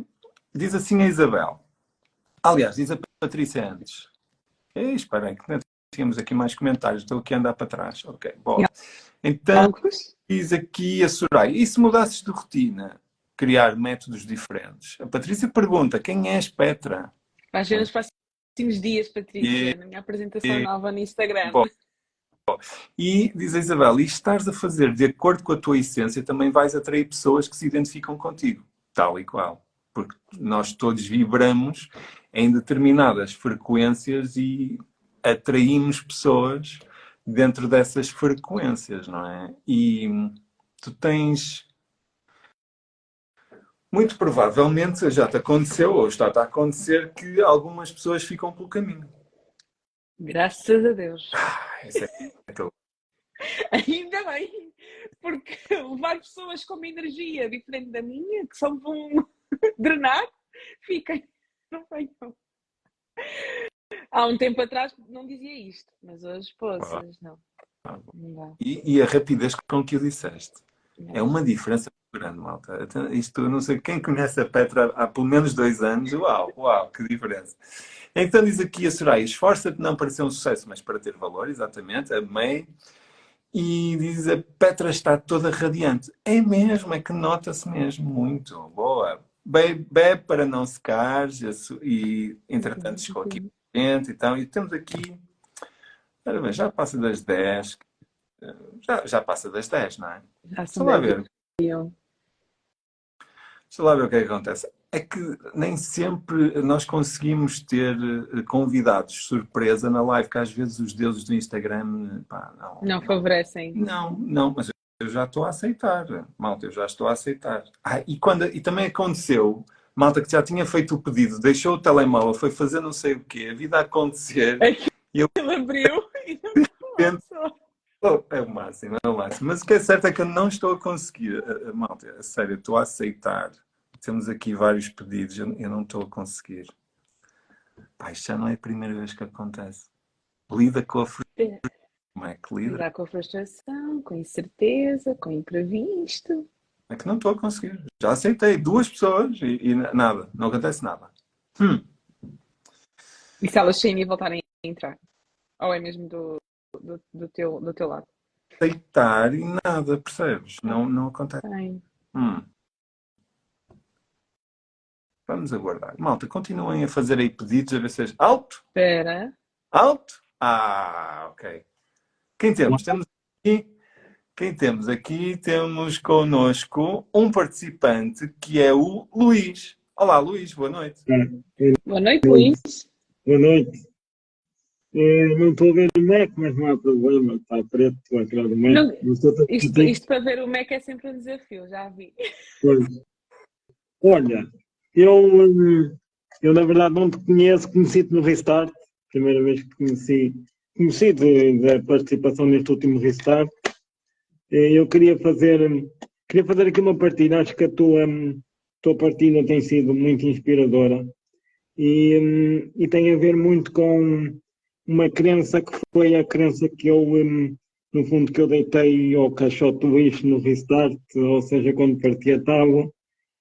Diz assim a Isabel. Aliás, diz a Patrícia antes. Ei, espera aí, que não tínhamos aqui mais comentários. Estou aqui a andar para trás. Ok, bom. Então, diz aqui a Soraya. E se mudasses de rotina? criar métodos diferentes. A Patrícia pergunta: quem és Petra? Vais ver nos próximos dias, Patrícia, e, na minha apresentação e, nova no Instagram. Bom, e diz a Isabel: e estás a fazer de acordo com a tua essência, também vais atrair pessoas que se identificam contigo, tal e qual. Porque nós todos vibramos em determinadas frequências e atraímos pessoas dentro dessas frequências, não é? E tu tens muito provavelmente já te aconteceu ou está a acontecer que algumas pessoas ficam pelo caminho. Graças a Deus. Ah, é. Ainda bem, porque levar pessoas com uma energia diferente da minha, que só vão drenar, fiquem, Há um tempo atrás não dizia isto, mas hoje poças, não. não e, e, a rapidez com que o disseste. É uma diferença grande, malta. Isto, não sei, quem conhece a Petra há pelo menos dois anos, uau, uau, que diferença. Então diz aqui a Soraya, esforça-te não para ser um sucesso, mas para ter valor, exatamente, amei. E diz a Petra está toda radiante. É mesmo, é que nota-se mesmo muito. Boa. Bebe, bebe para não secar e entretanto chegou aqui e então, e temos aqui já passa das 10 já, já passa das 10, não é? Já Deixa lá ver. Eu. Deixa lá ver o que é que acontece. É que nem sempre nós conseguimos ter eh, convidados surpresa na live, que às vezes os deuses do Instagram pá, não, não favorecem. Não, não, mas eu já estou a aceitar. Malta, eu já estou a aceitar. Ah, e, quando, e também aconteceu, malta que já tinha feito o pedido, deixou o telemóvel, foi fazer não sei o quê, a vida a acontecer. É que e eu... ele abriu e Oh, é o máximo, é o máximo. Mas o que é certo é que eu não estou a conseguir, a, a, malta, a sério, estou a aceitar. Temos aqui vários pedidos, eu, eu não estou a conseguir. Pá, isto já não é a primeira vez que acontece. Lida com a frustração. Como é que lida? Lidar com a frustração, com incerteza, com imprevisto. É que não estou a conseguir. Já aceitei duas pessoas e, e nada, não acontece nada. Hum. E se elas saírem e voltarem a entrar? Ou é mesmo do, do, do, teu, do teu lado. Aceitar e nada, percebes? Não, não acontece. Hum. Vamos aguardar. Malta, continuem a fazer aí pedidos a ver se é alto. Espera. Alto? Ah, ok. Quem temos? Temos aqui. Quem temos aqui? Temos connosco um participante que é o Luís. Olá, Luís, boa noite. Boa noite, Luís. Boa noite. Eu não estou a ver o Mac, mas não há problema, está preto atrás do Mac. Não, isto, isto, para ver o Mac é sempre um desafio, já vi. Pois. Olha, eu, eu na verdade não te conheço, conheci-te no Restart, primeira vez que conheci, conheci da participação neste último Restart. Eu queria fazer, queria fazer aqui uma partida, acho que a tua, tua partida tem sido muito inspiradora e, e tem a ver muito com uma crença que foi a crença que eu, no fundo, que eu deitei ao caixote do lixo no restart, ou seja, quando parti a tábua,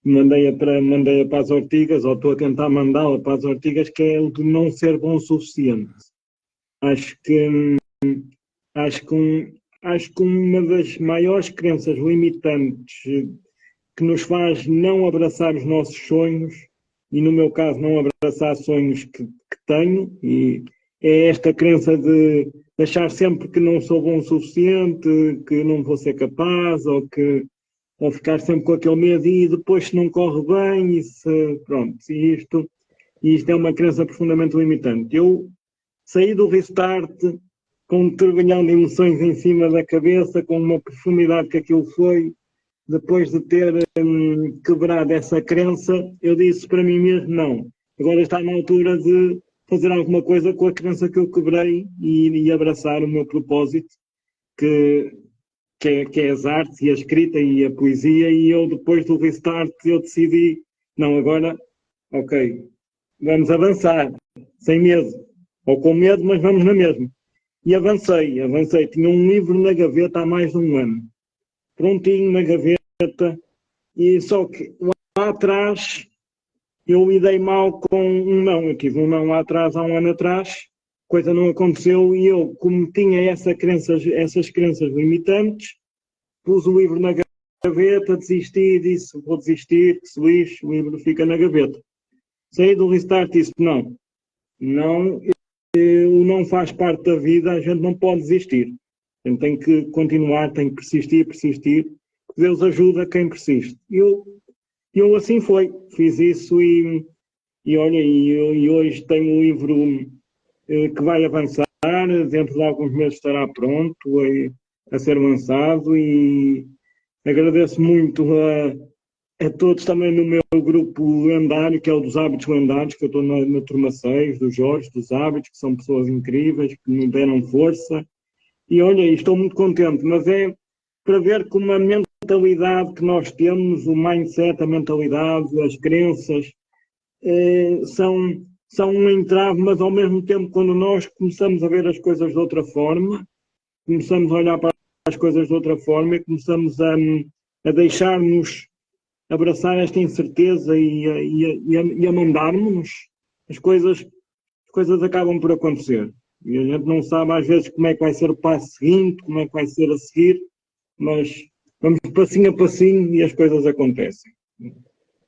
mandei-a para, mandei para as ortigas, ou estou a tentar mandá-la para as ortigas, que é o de não ser bom o suficiente. Acho que, acho que, um, acho que uma das maiores crenças limitantes que nos faz não abraçar os nossos sonhos, e no meu caso não abraçar sonhos que, que tenho, e é esta crença de achar sempre que não sou bom o suficiente, que não vou ser capaz, ou que ou ficar sempre com aquele medo e depois se não corre bem, e se, pronto, e isto, isto é uma crença profundamente limitante. Eu saí do restart com um turbilhão de emoções em cima da cabeça, com uma profundidade que aquilo foi, depois de ter hum, quebrado essa crença, eu disse para mim mesmo, não, agora está na altura de fazer alguma coisa com a crença que eu quebrei e, e abraçar o meu propósito, que, que, é, que é as artes e a escrita e a poesia, e eu depois do restart eu decidi, não, agora, ok, vamos avançar, sem medo, ou com medo, mas vamos na mesma. E avancei, avancei, tinha um livro na gaveta há mais de um ano, prontinho na gaveta, e só que lá atrás eu me dei mal com um não. Eu tive um não lá atrás, há um ano atrás, coisa não aconteceu e eu, como tinha essa crença, essas crenças limitantes, pus o livro na gaveta, desisti, disse vou desistir, que se lixe, o livro fica na gaveta. Saí do restart e disse não, não, o não faz parte da vida, a gente não pode desistir. A gente tem que continuar, tem que persistir, persistir. Deus ajuda quem persiste. Eu eu assim foi, fiz isso e, e olha, e, e hoje tenho um livro eh, que vai avançar, dentro de alguns meses estará pronto a, a ser lançado e agradeço muito a, a todos também no meu grupo lendário, que é o dos Hábitos Lendários, que eu estou na, na turma 6, do Jorge, dos Hábitos, que são pessoas incríveis, que me deram força. E olha, estou muito contente, mas é para ver como a mentalidade que nós temos, o mindset, a mentalidade, as crenças, eh, são, são um entrave, mas ao mesmo tempo, quando nós começamos a ver as coisas de outra forma, começamos a olhar para as coisas de outra forma e começamos a, a deixar-nos abraçar esta incerteza e a, e a, e a, as coisas, as coisas acabam por acontecer. E a gente não sabe às vezes como é que vai ser o passo seguinte, como é que vai ser a seguir, mas vamos passinho a passinho e as coisas acontecem.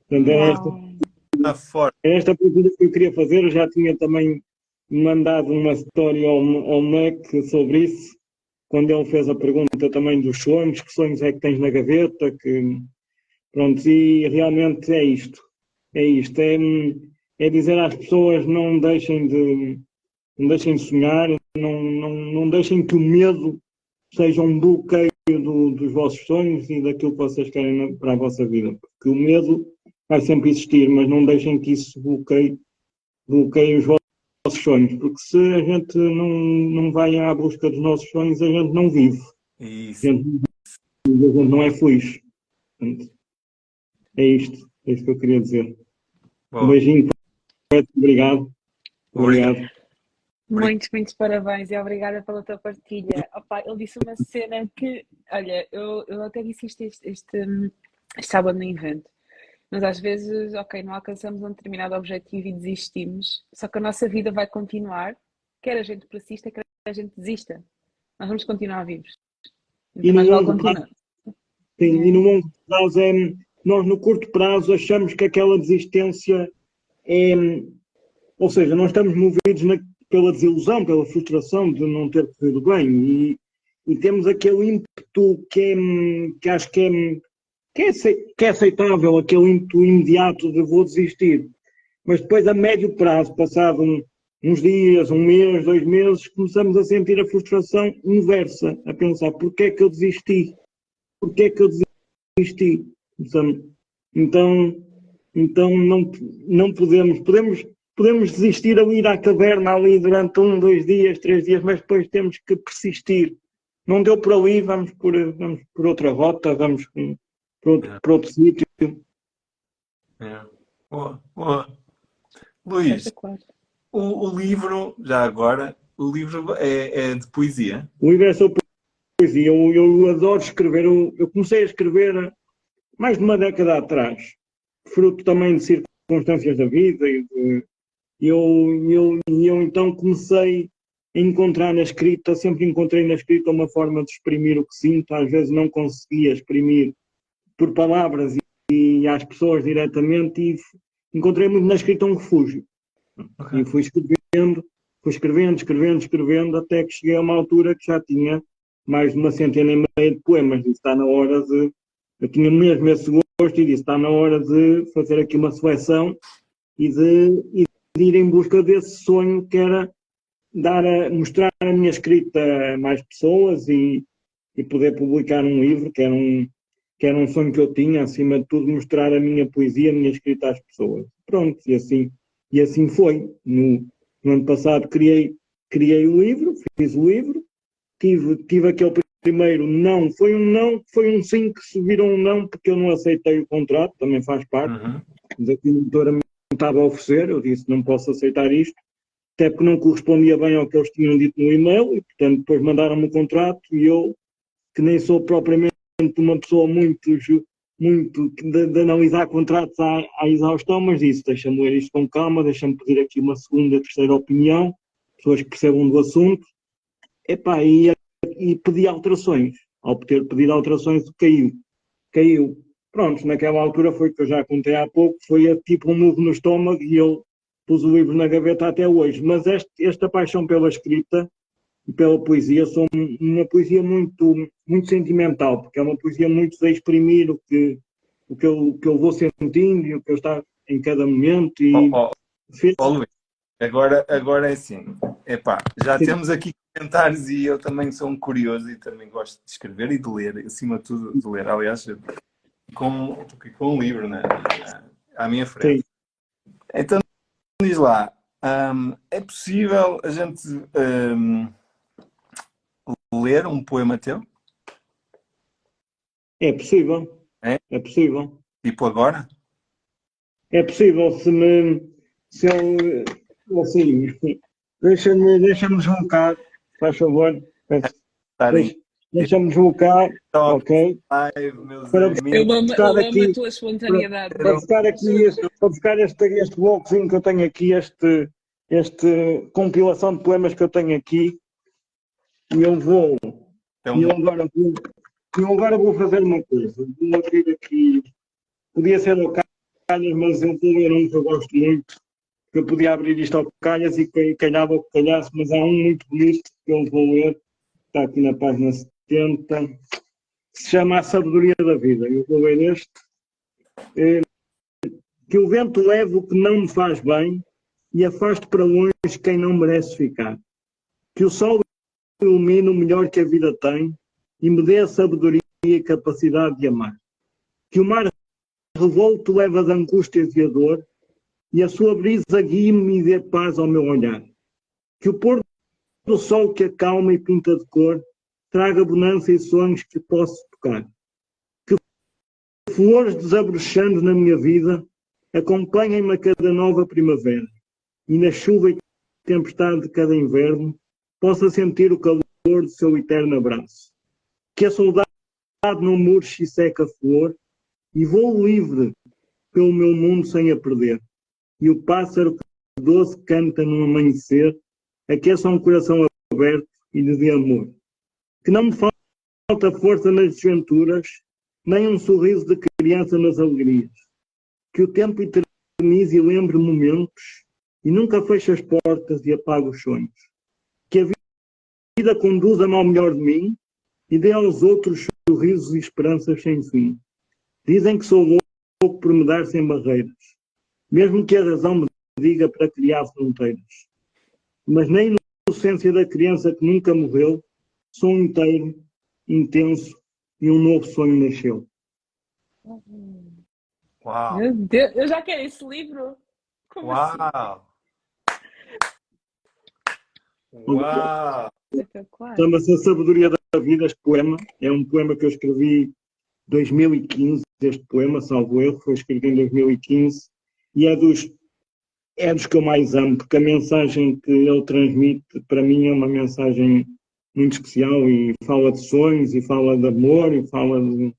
Portanto, é esta, forte. é esta pergunta que eu queria fazer. Eu já tinha também mandado uma história ao, ao Mac sobre isso, quando ele fez a pergunta também dos sonhos, que sonhos é que tens na gaveta, que pronto, e realmente é isto. É isto, é, é dizer às pessoas não deixem de não deixem de sonhar, não, não, não deixem que o medo seja um bloqueio do- dos vossos sonhos e daquilo que vocês querem para a vossa vida. Porque o medo vai sempre existir, mas não deixem que isso bloqueie, bloqueie os vossos sonhos. Porque se a gente não, não vai à busca dos nossos sonhos, a gente não vive. A Isso. gente, a gente não é feliz. Portanto, é isto. É isto que eu queria dizer. Um Boa. beijinho. Obrigado. Obrigado. Muitos, muitos parabéns e obrigada pela tua partilha. Opa, ele disse uma cena que, olha, eu, eu até disse isto este, este, este sábado no evento, mas às vezes, ok, não alcançamos um determinado objetivo e desistimos, só que a nossa vida vai continuar, quer a gente persista, quer a gente desista. Nós vamos continuar vivos. E Então, mais no longo continuar. Sim, e no longo prazo é. Nós, no curto prazo, achamos que aquela desistência é. Ou seja, nós estamos movidos na- pela desilusão, pela frustração de não ter corrido bem. E, e temos aquele ímpeto que, é, que acho que é, é, que é aceitável, aquele ímpeto imediato de vou desistir. Mas depois, a médio prazo, passado um- uns dias, um mês, dois meses, começamos a sentir a frustração inversa, a pensar porquê é que eu desisti? Porquê é que eu desisti? Então, então, então não, não podemos, podemos, podemos desistir ao ir à caverna ali durante um, dois dias, três dias, mas depois temos que persistir. Não deu por ali, vamos por, vamos por outra rota, vamos por outro, por outro sítio. É. Boa, boa. Luís, o, o livro, já agora, o livro é, é de poesia. O livro é sobre poesia. Eu, eu adoro escrever. Eu, eu comecei a escrever mais de uma década atrás, fruto também de circunstâncias da vida. E de, eu, eu, e eu então comecei a encontrar na escrita, sempre encontrei na escrita uma forma de exprimir o que sinto. Às vezes não conseguia exprimir por palavras e, e às pessoas diretamente, e encontrei muito na escrita um refúgio. E fui escrevendo, fui escrevendo, escrevendo, escrevendo, até que cheguei a uma altura que já tinha mais de uma centena e meia de poemas. Disse, está na hora de. Eu tinha mesmo esse gosto e disse, está na hora de fazer aqui uma seleção e de, e de ir em busca desse sonho que era dar a, mostrar a minha escrita a mais pessoas e, e poder publicar um livro, que era um, que era um sonho que eu tinha, acima de tudo, mostrar a minha poesia, a minha escrita às pessoas. Pronto, e assim, e assim foi. No, no ano passado criei, criei o livro, fiz o livro, tive, tive aquele primeiro não, foi um não, foi um sim que se virou um não, porque eu não aceitei o contrato, também faz parte, Uhum. que a editora me estava a oferecer, eu disse não posso aceitar isto, até porque não correspondia bem ao que eles tinham dito no e-mail, e portanto depois mandaram-me o contrato e eu, que nem sou propriamente uma pessoa muito, muito de, de analisar contratos à, à exaustão, mas disse, deixa-me ler isto com calma, deixa-me pedir aqui uma segunda, terceira opinião, pessoas que percebam do assunto, Epá, e, e pedi alterações. Ao ter pedido alterações, caiu. Caiu. Pronto, naquela altura foi que eu já contei há pouco, foi tipo um murro no estômago e eu pus o livro na gaveta até hoje. Mas este, esta paixão pela escrita e pela poesia são uma poesia muito, muito sentimental, porque é uma poesia muito de exprimir o que, o que, eu, o que eu vou sentindo e o que eu estou em cada momento. E Ó, ó, fez- ó, Luís, agora, agora é assim. Epá, já Sim. temos aqui comentários e eu também sou um curioso e também gosto de escrever e de ler, acima de tudo de ler. Aliás, com, com um livro né, à minha frente. Sim. Então, diz lá, hum, é possível a gente hum, ler um poema teu? é possível. É? É possível. Tipo agora? É possível se me. Se eu. Assim. Deixa-me deixa deslocar, faz favor. Deixa-me deslocar, top ok? live, meus Para- Eu amigos. amo, eu amo aqui- a tua espontaneidade. Para buscar aqui este, para buscar este, este blocozinho que eu tenho aqui, este, este compilação de poemas que eu tenho aqui e eu vou. Então, eu, agora vou eu agora vou fazer uma coisa. Vou abrir aqui. Podia ser o Calhas, mas eu vou ler um que eu gosto muito. Eu podia abrir isto ao Calhas e calhava o que calhasse, mas há um muito bonito que eu vou ler. Está aqui na página 70. Que se chama A Sabedoria da Vida. Eu vou ler este. É, que o vento leve o que não me faz bem e afaste para longe quem não merece ficar. Que o sol ilumine o melhor que a vida tem e me dê a sabedoria e a capacidade de amar. Que o mar revolto leve as angústias e a dor e a sua brisa guie-me e dê paz ao meu olhar. Que o pôr do sol que acalma e pinta de cor traga bonança e sonhos que posso tocar. Que flores desabrochando na minha vida acompanhem-me a cada nova primavera e na chuva e tempestade de cada inverno, possa sentir o calor do seu eterno abraço. Que a saudade não murche e seca a flor, e vou livre pelo meu mundo sem a perder. E o pássaro que doce canta no amanhecer, aqueça um coração aberto e dê amor. Que não me falta força nas desventuras, nem um sorriso de criança nas alegrias. Que o tempo eternize e lembre momentos e nunca feche as portas e apague os sonhos. Que a vida conduza-me ao melhor de mim e dê aos outros sorrisos e esperanças sem fim. Dizem que sou louco por me dar sem barreiras, mesmo que a razão me diga para criar fronteiras. Mas na inocência da criança que nunca morreu, sou inteiro, intenso e um novo sonho nasceu. Uau! Meu Deus, eu já quero esse livro. Como Uau! Assim? Uau! Chama-se A Sabedoria da Vida, este poema. É um poema que eu escrevi em 2015, este poema, salvo erro, foi escrito em 2015, e é dos, é dos que eu mais amo, porque a mensagem que ele transmite, para mim, é uma mensagem muito especial e fala de sonhos, e fala de amor, e fala de...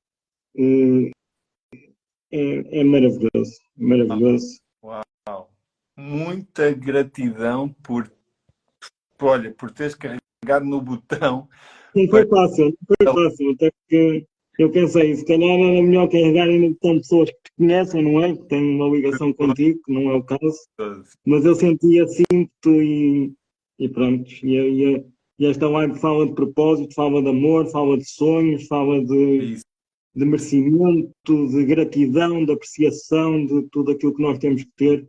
Uh, é, é maravilhoso, maravilhoso. Uau! Muita gratidão por olha, por teres carregado no botão. Não foi fácil, não foi fácil, até porque eu pensei, se calhar era melhor carregarem no botão pessoas que conhecem, não é? Que têm uma ligação contigo, que não é o caso. Mas eu sentia cinto e, e pronto. E, e, e esta live fala de propósito, fala de amor, fala de sonhos, fala de, de merecimento, de gratidão, de apreciação, de tudo aquilo que nós temos que ter.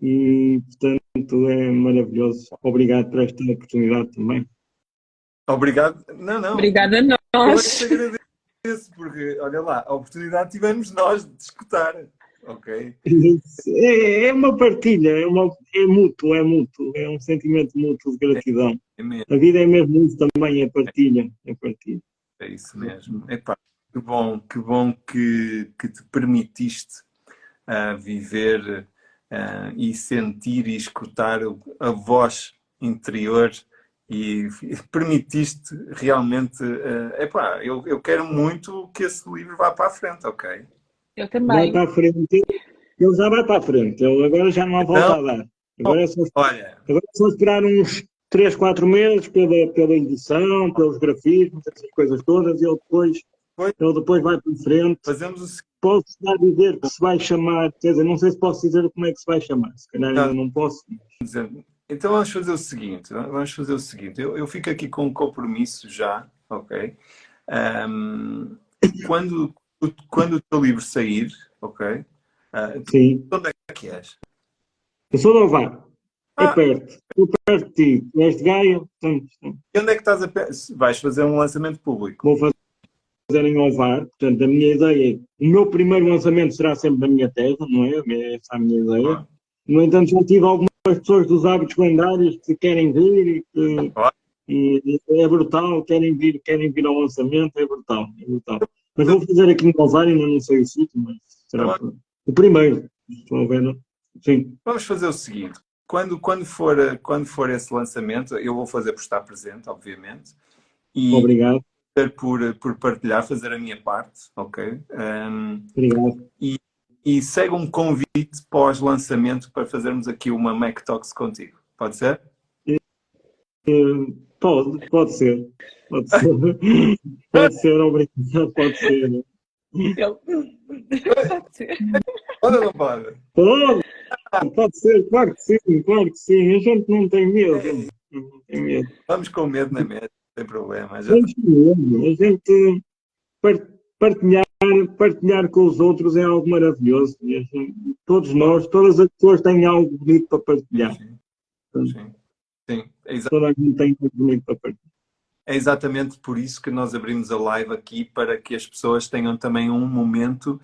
E, portanto, é maravilhoso. Obrigado por esta oportunidade também. Obrigado. Não, não. Obrigada a nós. Agradeço, porque, olha lá, a oportunidade tivemos nós de escutar. Ok? É, é uma partilha, é, uma, é mútuo, é mútuo, é um sentimento mútuo de gratidão. É, é a vida é mesmo isso também, é partilha, é partilha. É isso mesmo. Epá, que bom, que bom que, que te permitiste uh, viver uh, e sentir e escutar a voz interior e permitiste realmente. Uh, epá, eu, eu quero muito que esse livro vá para a frente, ok? Eu também. Vai para a frente. Ele já vai para a frente. Ele agora já não há volta então, a dar. Agora é, só, olha, agora é só esperar uns 3, 4 meses pela, pela edição, pelos grafismos, essas coisas todas, e ele depois, ele depois vai para a frente. Fazemos o posso já dizer que se vai chamar, quer dizer, não sei se posso dizer como é que se vai chamar, se calhar ainda não posso. Então vamos fazer o seguinte, vamos fazer o seguinte, eu, eu fico aqui com um compromisso já, ok? Um, quando, quando o teu livro sair, ok? Uh, Sim. Onde é que és? Eu sou de Ovar. É ah. perto. Estou perto de ti. És de Gaia. Portanto, e onde é que estás a... Vais fazer um lançamento público? Vou fazer fazerem Ovar. Portanto, a minha ideia é o meu primeiro lançamento será sempre na minha terra, não é? Essa é a minha ideia. No entanto, já tive algumas pessoas dos hábitos lendários que querem vir e que e é brutal, querem vir, querem vir ao lançamento, é brutal, é brutal. Mas vou fazer aqui no Ovar, ainda não sei o sítio, mas será o primeiro. A ver, sim. Vamos fazer o seguinte. Quando, quando, for, quando for esse lançamento, eu vou fazer por estar presente, obviamente. E, Obrigado por, por partilhar, fazer a minha parte, ok? Um, Obrigado. E, e segue um convite pós-lançamento para fazermos aqui uma Mac Talks contigo, Pode ser? Eh, Pode, pode ser. Pode ser. Pode ser, obrigado. Pode ser. Pode ser. Pode ou não pode? Pode, pode ser, claro que sim, claro que sim. A gente não tem medo. Não tem medo. Vamos com medo na média, não tem problema. A Já gente, a gente partilhar, partilhar com os outros é algo maravilhoso. Todos nós, todas as pessoas têm algo bonito para partilhar. Sim. Sim. Sim. É, Toda a gente tem algo bonito para partilhar. é exatamente por isso que nós abrimos a live aqui, para que as pessoas tenham também um momento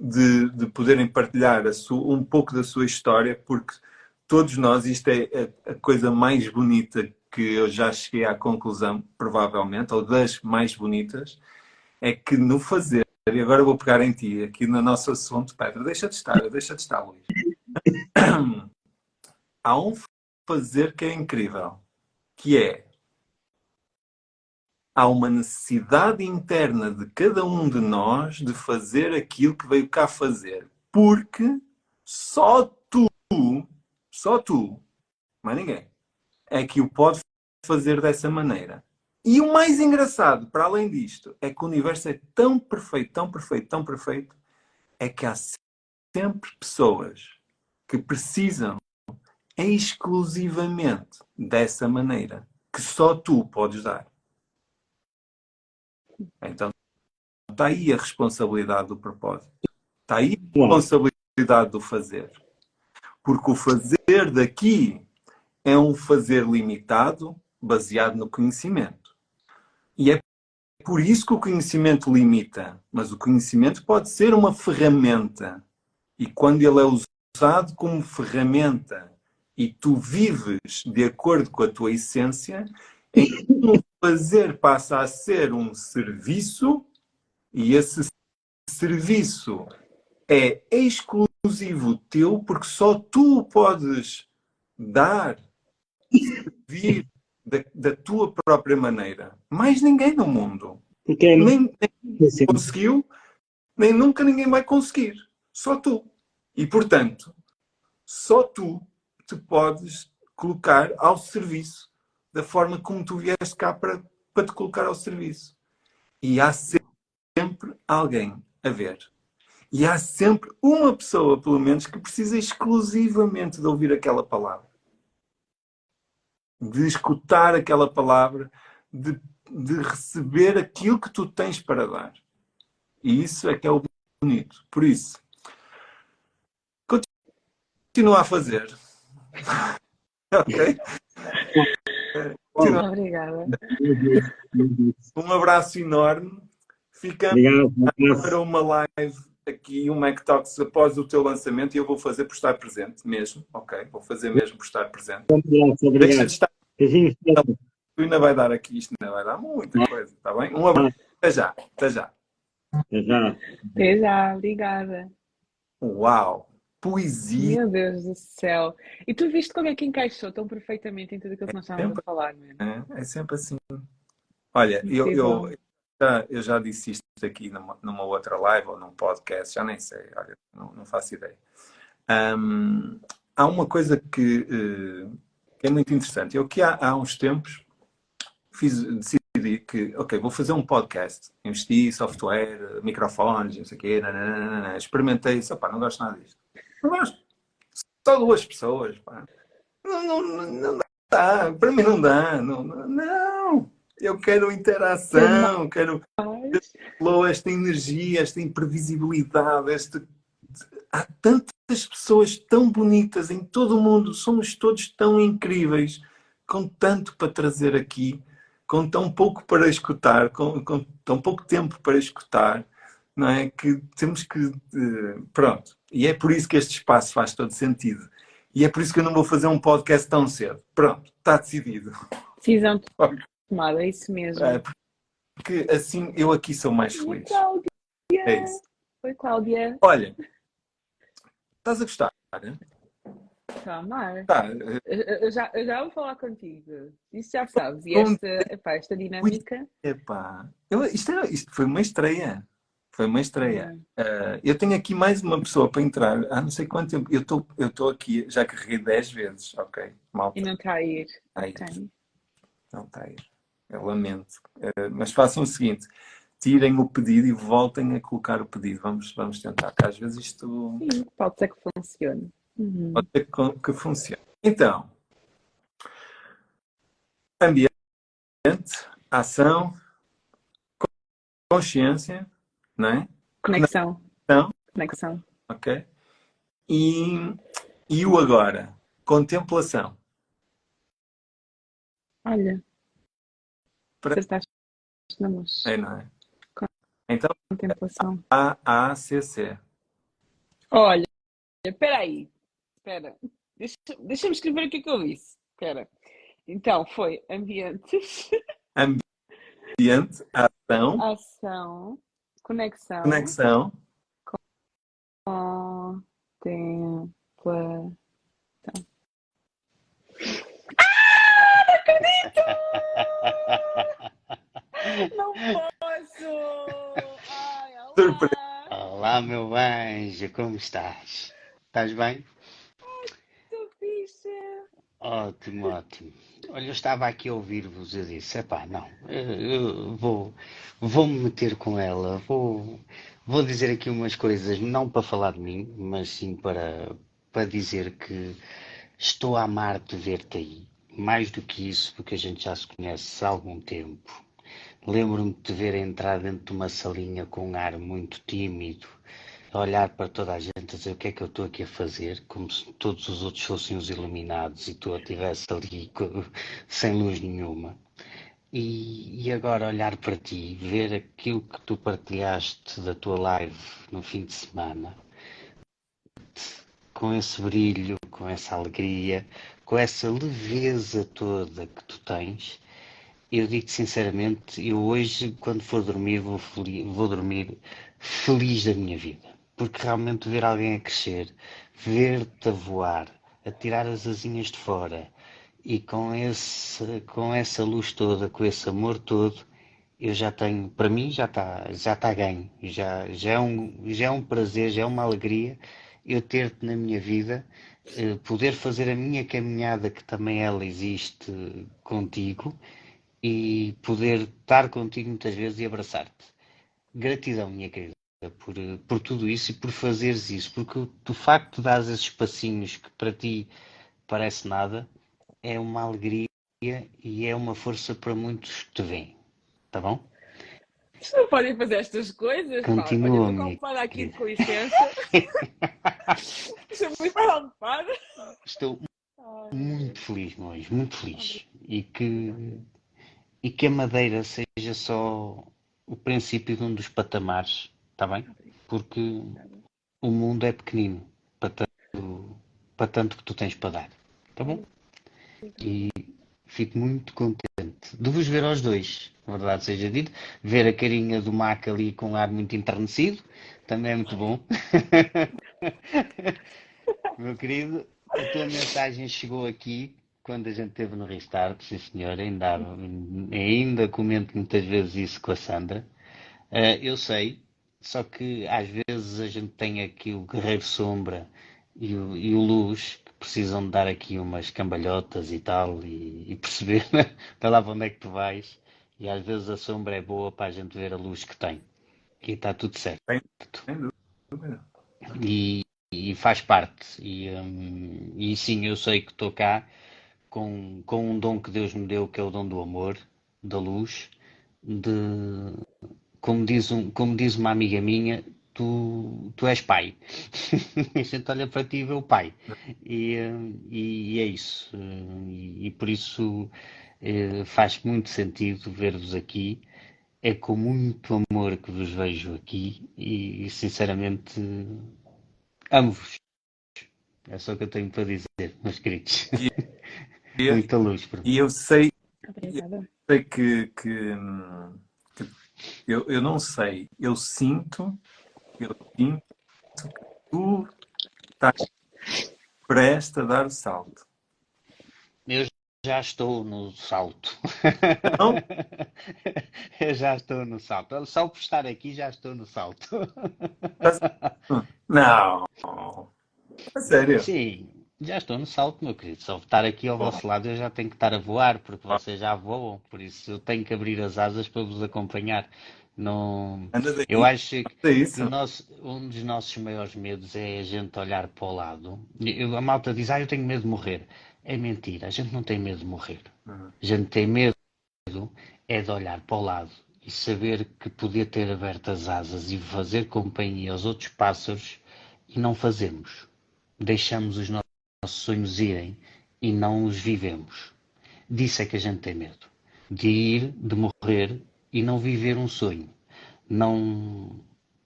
de, de poderem partilhar a su- um pouco da sua história, porque todos nós, isto é a, a coisa mais bonita que eu já cheguei à conclusão, provavelmente, ou das mais bonitas, é que no fazer, e agora vou pegar em ti, aqui no nosso assunto, Pedro, deixa de estar, deixa de estar, Luís. Há um fazer que é incrível, que é há uma necessidade interna de cada um de nós de fazer aquilo que veio cá fazer. Porque só tu, só tu, mais ninguém, é que o pode fazer dessa maneira. E o mais engraçado, para além disto, é que o universo é tão perfeito, tão perfeito, tão perfeito, é que há sempre pessoas que precisam exclusivamente dessa maneira, que só tu podes dar. Então, está aí a responsabilidade do propósito. Está aí a responsabilidade do fazer. Porque o fazer daqui é um fazer limitado, baseado no conhecimento. E é por isso que o conhecimento limita. Mas o conhecimento pode ser uma ferramenta. E quando ele é usado como ferramenta e tu vives de acordo com a tua essência, então o fazer passa a ser um serviço e esse serviço é exclusivo teu porque só tu o podes dar, servir da, da tua própria maneira. Mais ninguém no mundo. Porque é Nem, nem conseguiu, nem nunca ninguém vai conseguir. Só tu. E portanto, só tu te podes colocar ao serviço da forma como tu vieste cá para, para te colocar ao serviço. E há sempre alguém a ver. E há sempre uma pessoa, pelo menos, que precisa exclusivamente de ouvir aquela palavra. De escutar aquela palavra, de, de receber aquilo que tu tens para dar. E isso é que é o bonito. Por isso, continua a fazer. ok? Continua. Obrigada. Um abraço enorme. Ficamos Obrigado. para uma live aqui, um Mac Talks após o teu lançamento e eu vou fazer por estar presente mesmo, ok? Vou fazer mesmo por estar presente. Um abraço. Deixa Obrigado. de estar, Beijinhos. tu ainda vai dar aqui, isto ainda vai dar muita coisa, está bem? Um abraço, até já, até já. Até já. Até já, obrigada. Uau! Poesia, Meu Deus do céu. E tu viste como é que encaixou tão perfeitamente em tudo aquilo que nós estávamos a falar, mano? né? é sempre assim. Olha, eu, eu, eu já disse isto aqui numa, numa outra live ou num podcast, já nem sei, olha, não, não faço ideia. Ahm, há uma coisa que, que é muito interessante. Eu que há, há uns tempos fiz, decidi que, ok, vou fazer um podcast. Investi software, microfones, não sei o quê, nananana, experimentei isso, opá, não gosto nada disto. Não gosto. Só duas pessoas, pá. Não, não, não, não dá, para mim não dá. Não, não. Eu quero interação, quero flow, esta energia, esta imprevisibilidade, este... há tantas pessoas tão bonitas em todo o mundo, somos todos tão incríveis, com tanto para trazer aqui, com tão pouco para escutar, com, com tão pouco tempo para escutar, não é? Que temos que. eh, Pronto. E é por isso que este espaço faz todo sentido. E é por isso que eu não vou fazer um podcast tão cedo. Pronto, está decidido. decisão tomada, é isso mesmo. É, porque assim eu aqui sou mais Oi, feliz. Cláudia. É isso. Oi, Cláudia. Olha, estás a gostar? né? Está a amar. Tá, Eu, eu já, eu já vou falar contigo. Isso já sabes. E esta, epá, esta dinâmica. epá. Eu- isto, é- isto foi uma estreia. Foi uma estreia. Uh, eu tenho aqui mais uma pessoa para entrar há não sei quanto tempo. Eu estou aqui, já carreguei 10 vezes, ok? Malta. E não está a ir. Está a ir. Não está a ir. Eu lamento. Uh, mas façam o seguinte: tirem o pedido e voltem a colocar o pedido. Vamos, vamos tentar, que às vezes isto. Sim, pode ser que funcione. Uhum. Pode ser que, que funcione. Então, ambiente, ação, consciência não é? Conexão. Conexão. Conexão. Ok. E, e o agora? Contemplação. Olha. Para... Luz. É, não é? Então, Contemplação. A, A, C, C. Olha, espera aí. Espera. Deixa, deixa-me escrever o que eu disse. Espera. Então, foi ambientes. Ambiente, ação. Ação. Conexão. Conexão. Contemplação. Ah, não acredito! Não posso! Ai, olá. olá, meu anjo, como estás? Estás bem? Estou fixe. Ótimo, ótimo. Olha, eu estava aqui a ouvir-vos e disse, epá, não, eu vou, vou me meter com ela, vou, vou dizer aqui umas coisas, não para falar de mim, mas sim para, para dizer que estou a amar-te ver-te aí. Mais do que isso, porque a gente já se conhece há algum tempo. Lembro-me de te ver entrar dentro de uma salinha com um ar muito tímido, a olhar para toda a gente, a dizer o que é que eu estou aqui a fazer, como se todos os outros fossem os iluminados e tu estivesse ali sem luz nenhuma. E, e, agora olhar para ti, ver aquilo que tu partilhaste da tua live no fim de semana, com esse brilho, com essa alegria, com essa leveza toda que tu tens, eu digo sinceramente, eu hoje, quando for dormir, vou, vou dormir feliz da minha vida. Porque realmente ver alguém a crescer, ver-te a voar, a tirar as asinhas de fora e com, esse, com essa luz toda, com esse amor todo, eu já tenho, para mim já está já tá ganho, já, já, é um, já é um prazer, já é uma alegria eu ter-te na minha vida, eh, poder fazer a minha caminhada, que também ela existe contigo, e poder estar contigo muitas vezes e abraçar-te. Gratidão, minha querida por, por tudo isso e por fazeres isso, porque o facto de dar esses passinhos que para ti parece nada é uma alegria e é uma força para muitos que te veem, tá bom? Vocês não podem fazer estas coisas. Continua, Estou ocupada aqui, com licença. Estou muito ocupada. Estou muito feliz, Mois, muito feliz. E que, e que a Madeira seja só o princípio de um dos patamares Está bem? Porque o mundo é pequenino para tanto, para tanto que tu tens para dar. Está bom? E fico muito contente de vos ver aos dois, na verdade seja dito. Ver a carinha do Mac ali com um ar muito enternecido também é muito bom. Meu querido, a tua mensagem chegou aqui quando a gente esteve no Restart, sim senhor, ainda, ainda comento muitas vezes isso com a Sandra. Uh, eu sei, só que às vezes a gente tem aqui o Guerreiro Sombra e o, e o Luz que precisam dar aqui umas cambalhotas e tal e, e perceber para lá para onde é que tu vais. E às vezes a sombra é boa para a gente ver a luz que tem. E está tudo certo. E, e faz parte. E, um, e sim, eu sei que estou cá com, com um dom que Deus me deu, que é o dom do amor, da luz, de, como diz, um, como diz uma amiga minha, tu, tu és pai. a gente olha para ti e vê o pai. E, e, e é isso. E, e por isso eh, faz muito sentido ver-vos aqui. É com muito amor que vos vejo aqui e, sinceramente amo-vos. É só o que eu tenho para dizer, meus queridos. E, Muita luz. E eu sei, eu sei que, que hum, eu, eu não sei, eu sinto, eu sinto que tu estás prestes a dar o salto. Eu já estou no salto. Não? eu já estou no salto. Só por estar aqui já estou no salto. Não. É sério? Sim, já estou no salto, meu querido. Só estar aqui ao vosso lado eu já tenho que estar a voar, porque vocês já voam, por isso eu tenho que abrir as asas para vos acompanhar. Não... Eu acho que É nosso- um dos nossos maiores medos é a gente olhar para o lado. Eu- a malta diz, ah, eu tenho medo de morrer. É mentira, a gente não tem medo de morrer. Uhum. A gente tem medo é de olhar para o lado e saber que podia ter aberto as asas e fazer companhia aos outros pássaros e não fazemos. Deixamos os no- nossos sonhos irem e não os vivemos. Disso é que a gente tem medo. De ir, de morrer e não viver um sonho. Não,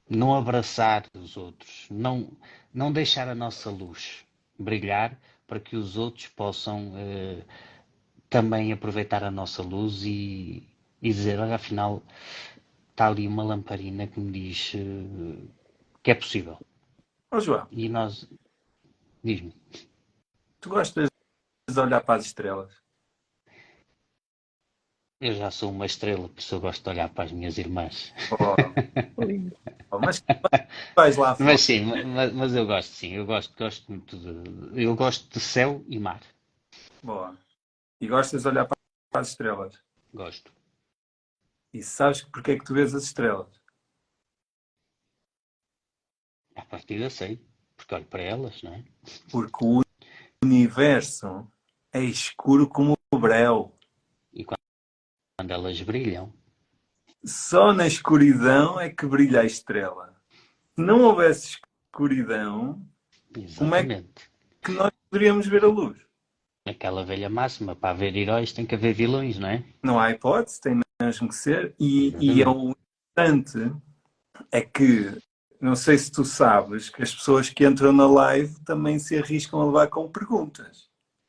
não abraçar os outros. Não, não deixar a nossa luz brilhar para que os outros possam eh, também aproveitar a nossa luz e, e dizer, olha, afinal está ali uma lamparina que me diz eh, que é possível. Ó João, E nós, diz-me, tu gostas de olhar para as estrelas? eu já sou uma estrela, por isso eu gosto de olhar para as minhas irmãs. Oh, oh, mas vais lá. Mas sim, mas, mas eu gosto, sim, eu gosto, gosto muito de, eu gosto de céu e mar, Boa. E gostas de olhar para as estrelas? gosto. E sabes porque é que tu vês as estrelas? À partida sei, porque olho para elas, não é? Porque o universo é escuro como o breu. Quando elas brilham, Só na escuridão é que brilha a estrela. Se não houvesse escuridão, Como é que- exatamente. que nós poderíamos ver a luz. Aquela velha máxima, para haver heróis tem que haver vilões, não é? Não há hipótese, tem mesmo que ser. E, e é o importante é que, não sei se tu sabes, que as pessoas que entram na live também se arriscam a levar com perguntas.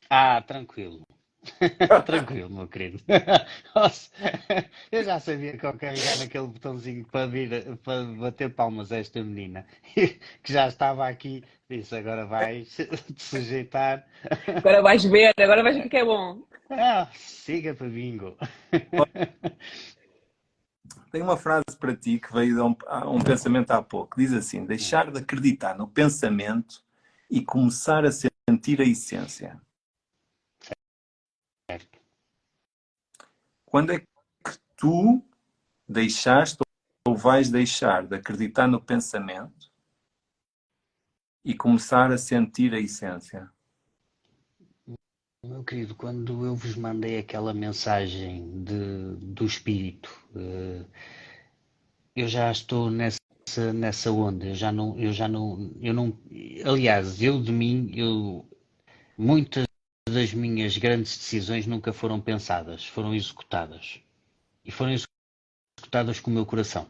Ah, tranquilo. Tranquilo, meu querido. Eu já sabia que ao carregar naquele botãozinho para vir, para bater palmas a esta menina, que já estava aqui, disse agora vais te sujeitar. Agora vais ver, agora vais ver o que é bom. Ah, siga para bingo. Tenho uma frase para ti que veio de um, um pensamento há pouco. Diz assim: deixar de acreditar no pensamento e começar a sentir a essência. Certo. Quando é que tu deixaste ou vais deixar de acreditar no pensamento e começar a sentir a essência? Meu querido, quando eu vos mandei aquela mensagem de, do espírito, eh, eu já estou nessa, nessa onda, eu já não, eu já não, eu não, aliás, eu de mim, eu, muitas das minhas grandes decisões nunca foram pensadas, foram executadas. E foram executadas com o meu coração.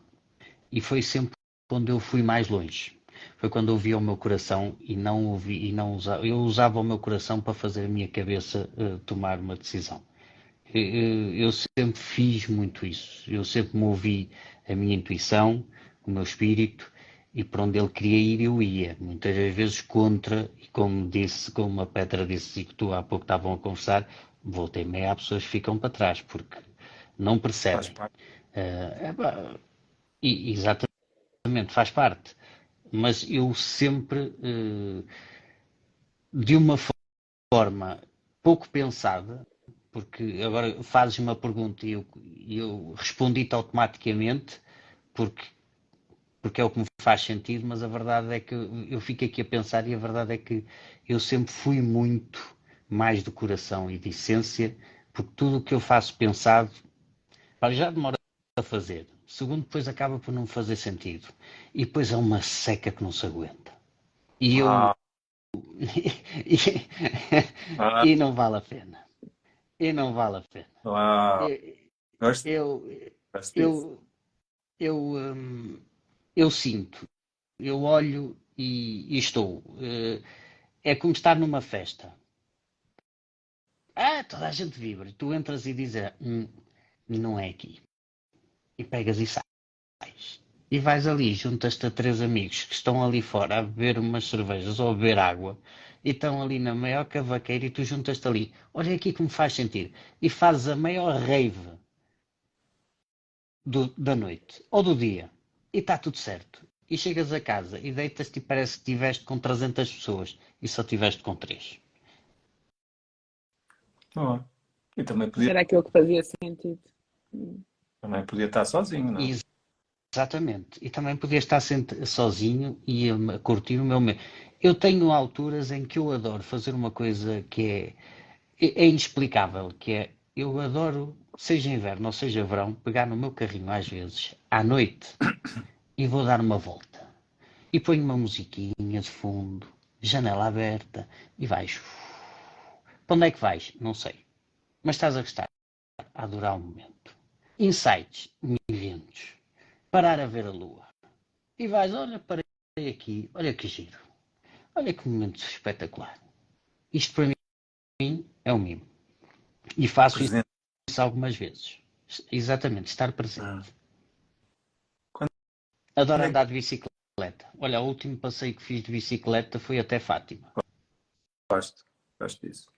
E foi sempre quando eu fui mais longe. Foi quando ouvia o meu coração e não ouvi e não usava, eu usava o meu coração para fazer a minha cabeça eh, tomar uma decisão. Eu, eu- sempre fiz muito isso. Eu sempre me ouvi a minha intuição, o meu espírito e para onde ele queria ir eu ia. Muitas vezes contra e como disse, como a Petra disse e que tu há pouco estavam a conversar, voltei meia há pessoas que ficam para trás porque não Faz percebem. parte. Eh, epá, e- exatamente, faz parte. Mas eu sempre, eh, de uma forma pouco pensada, porque agora fazes uma pergunta e eu, eu respondi-te automaticamente, porque, porque é o que me faz sentido, mas a verdade é que eu, eu fico aqui a pensar e a verdade é que eu sempre fui muito mais de coração e de essência, porque tudo o que eu faço pensado, já demora a fazer. Segundo, depois acaba por não fazer sentido. E depois é uma seca que não se aguenta. E eu. Ah, e, ah, e não vale a pena. E não vale a pena. ah, Eu, gosto, eu, gosto disso. eu, eu, hum, eu sinto, eu olho e, e estou. Eh, É como estar numa festa. Ah, toda a gente vibra. Tu entras e dizes, hum, não é aqui. E pegas e sais. E vais ali, juntas-te a três amigos que estão ali fora a beber umas cervejas ou a beber água e estão ali na maior cavaqueira e tu juntas-te ali. Olha aqui que me faz sentir. E fazes a maior rave do- da noite ou do dia e está tudo certo. E chegas a casa e deitas-te e parece que estiveste com 300 pessoas e só estiveste com 3. Boa. E também podia, Era aquilo que fazia sentido. Também podia estar sozinho, não é? Exatamente. E também podia estar sozinho e curtir o meu meio. Eu tenho alturas em que eu adoro fazer uma coisa que é, é é inexplicável, que é eu adoro, seja inverno ou seja verão, pegar no meu carrinho às vezes, à noite, e vou dar uma volta. E ponho uma musiquinha de fundo, janela aberta, e vais. Para onde é que vais? Não sei. Mas estás a gostar, a adorar o momento. Insights, eventos parar a ver a lua. E vais, olha, parei aqui, olha que giro. Olha que momento espetacular. Isto para mim é um mimo. E faço Presente. isso algumas vezes. Exatamente, estar presente. Ah. Adoro é andar de bicicleta. Olha, o último passeio que fiz de bicicleta foi até Fátima. Gosto, gosto disso.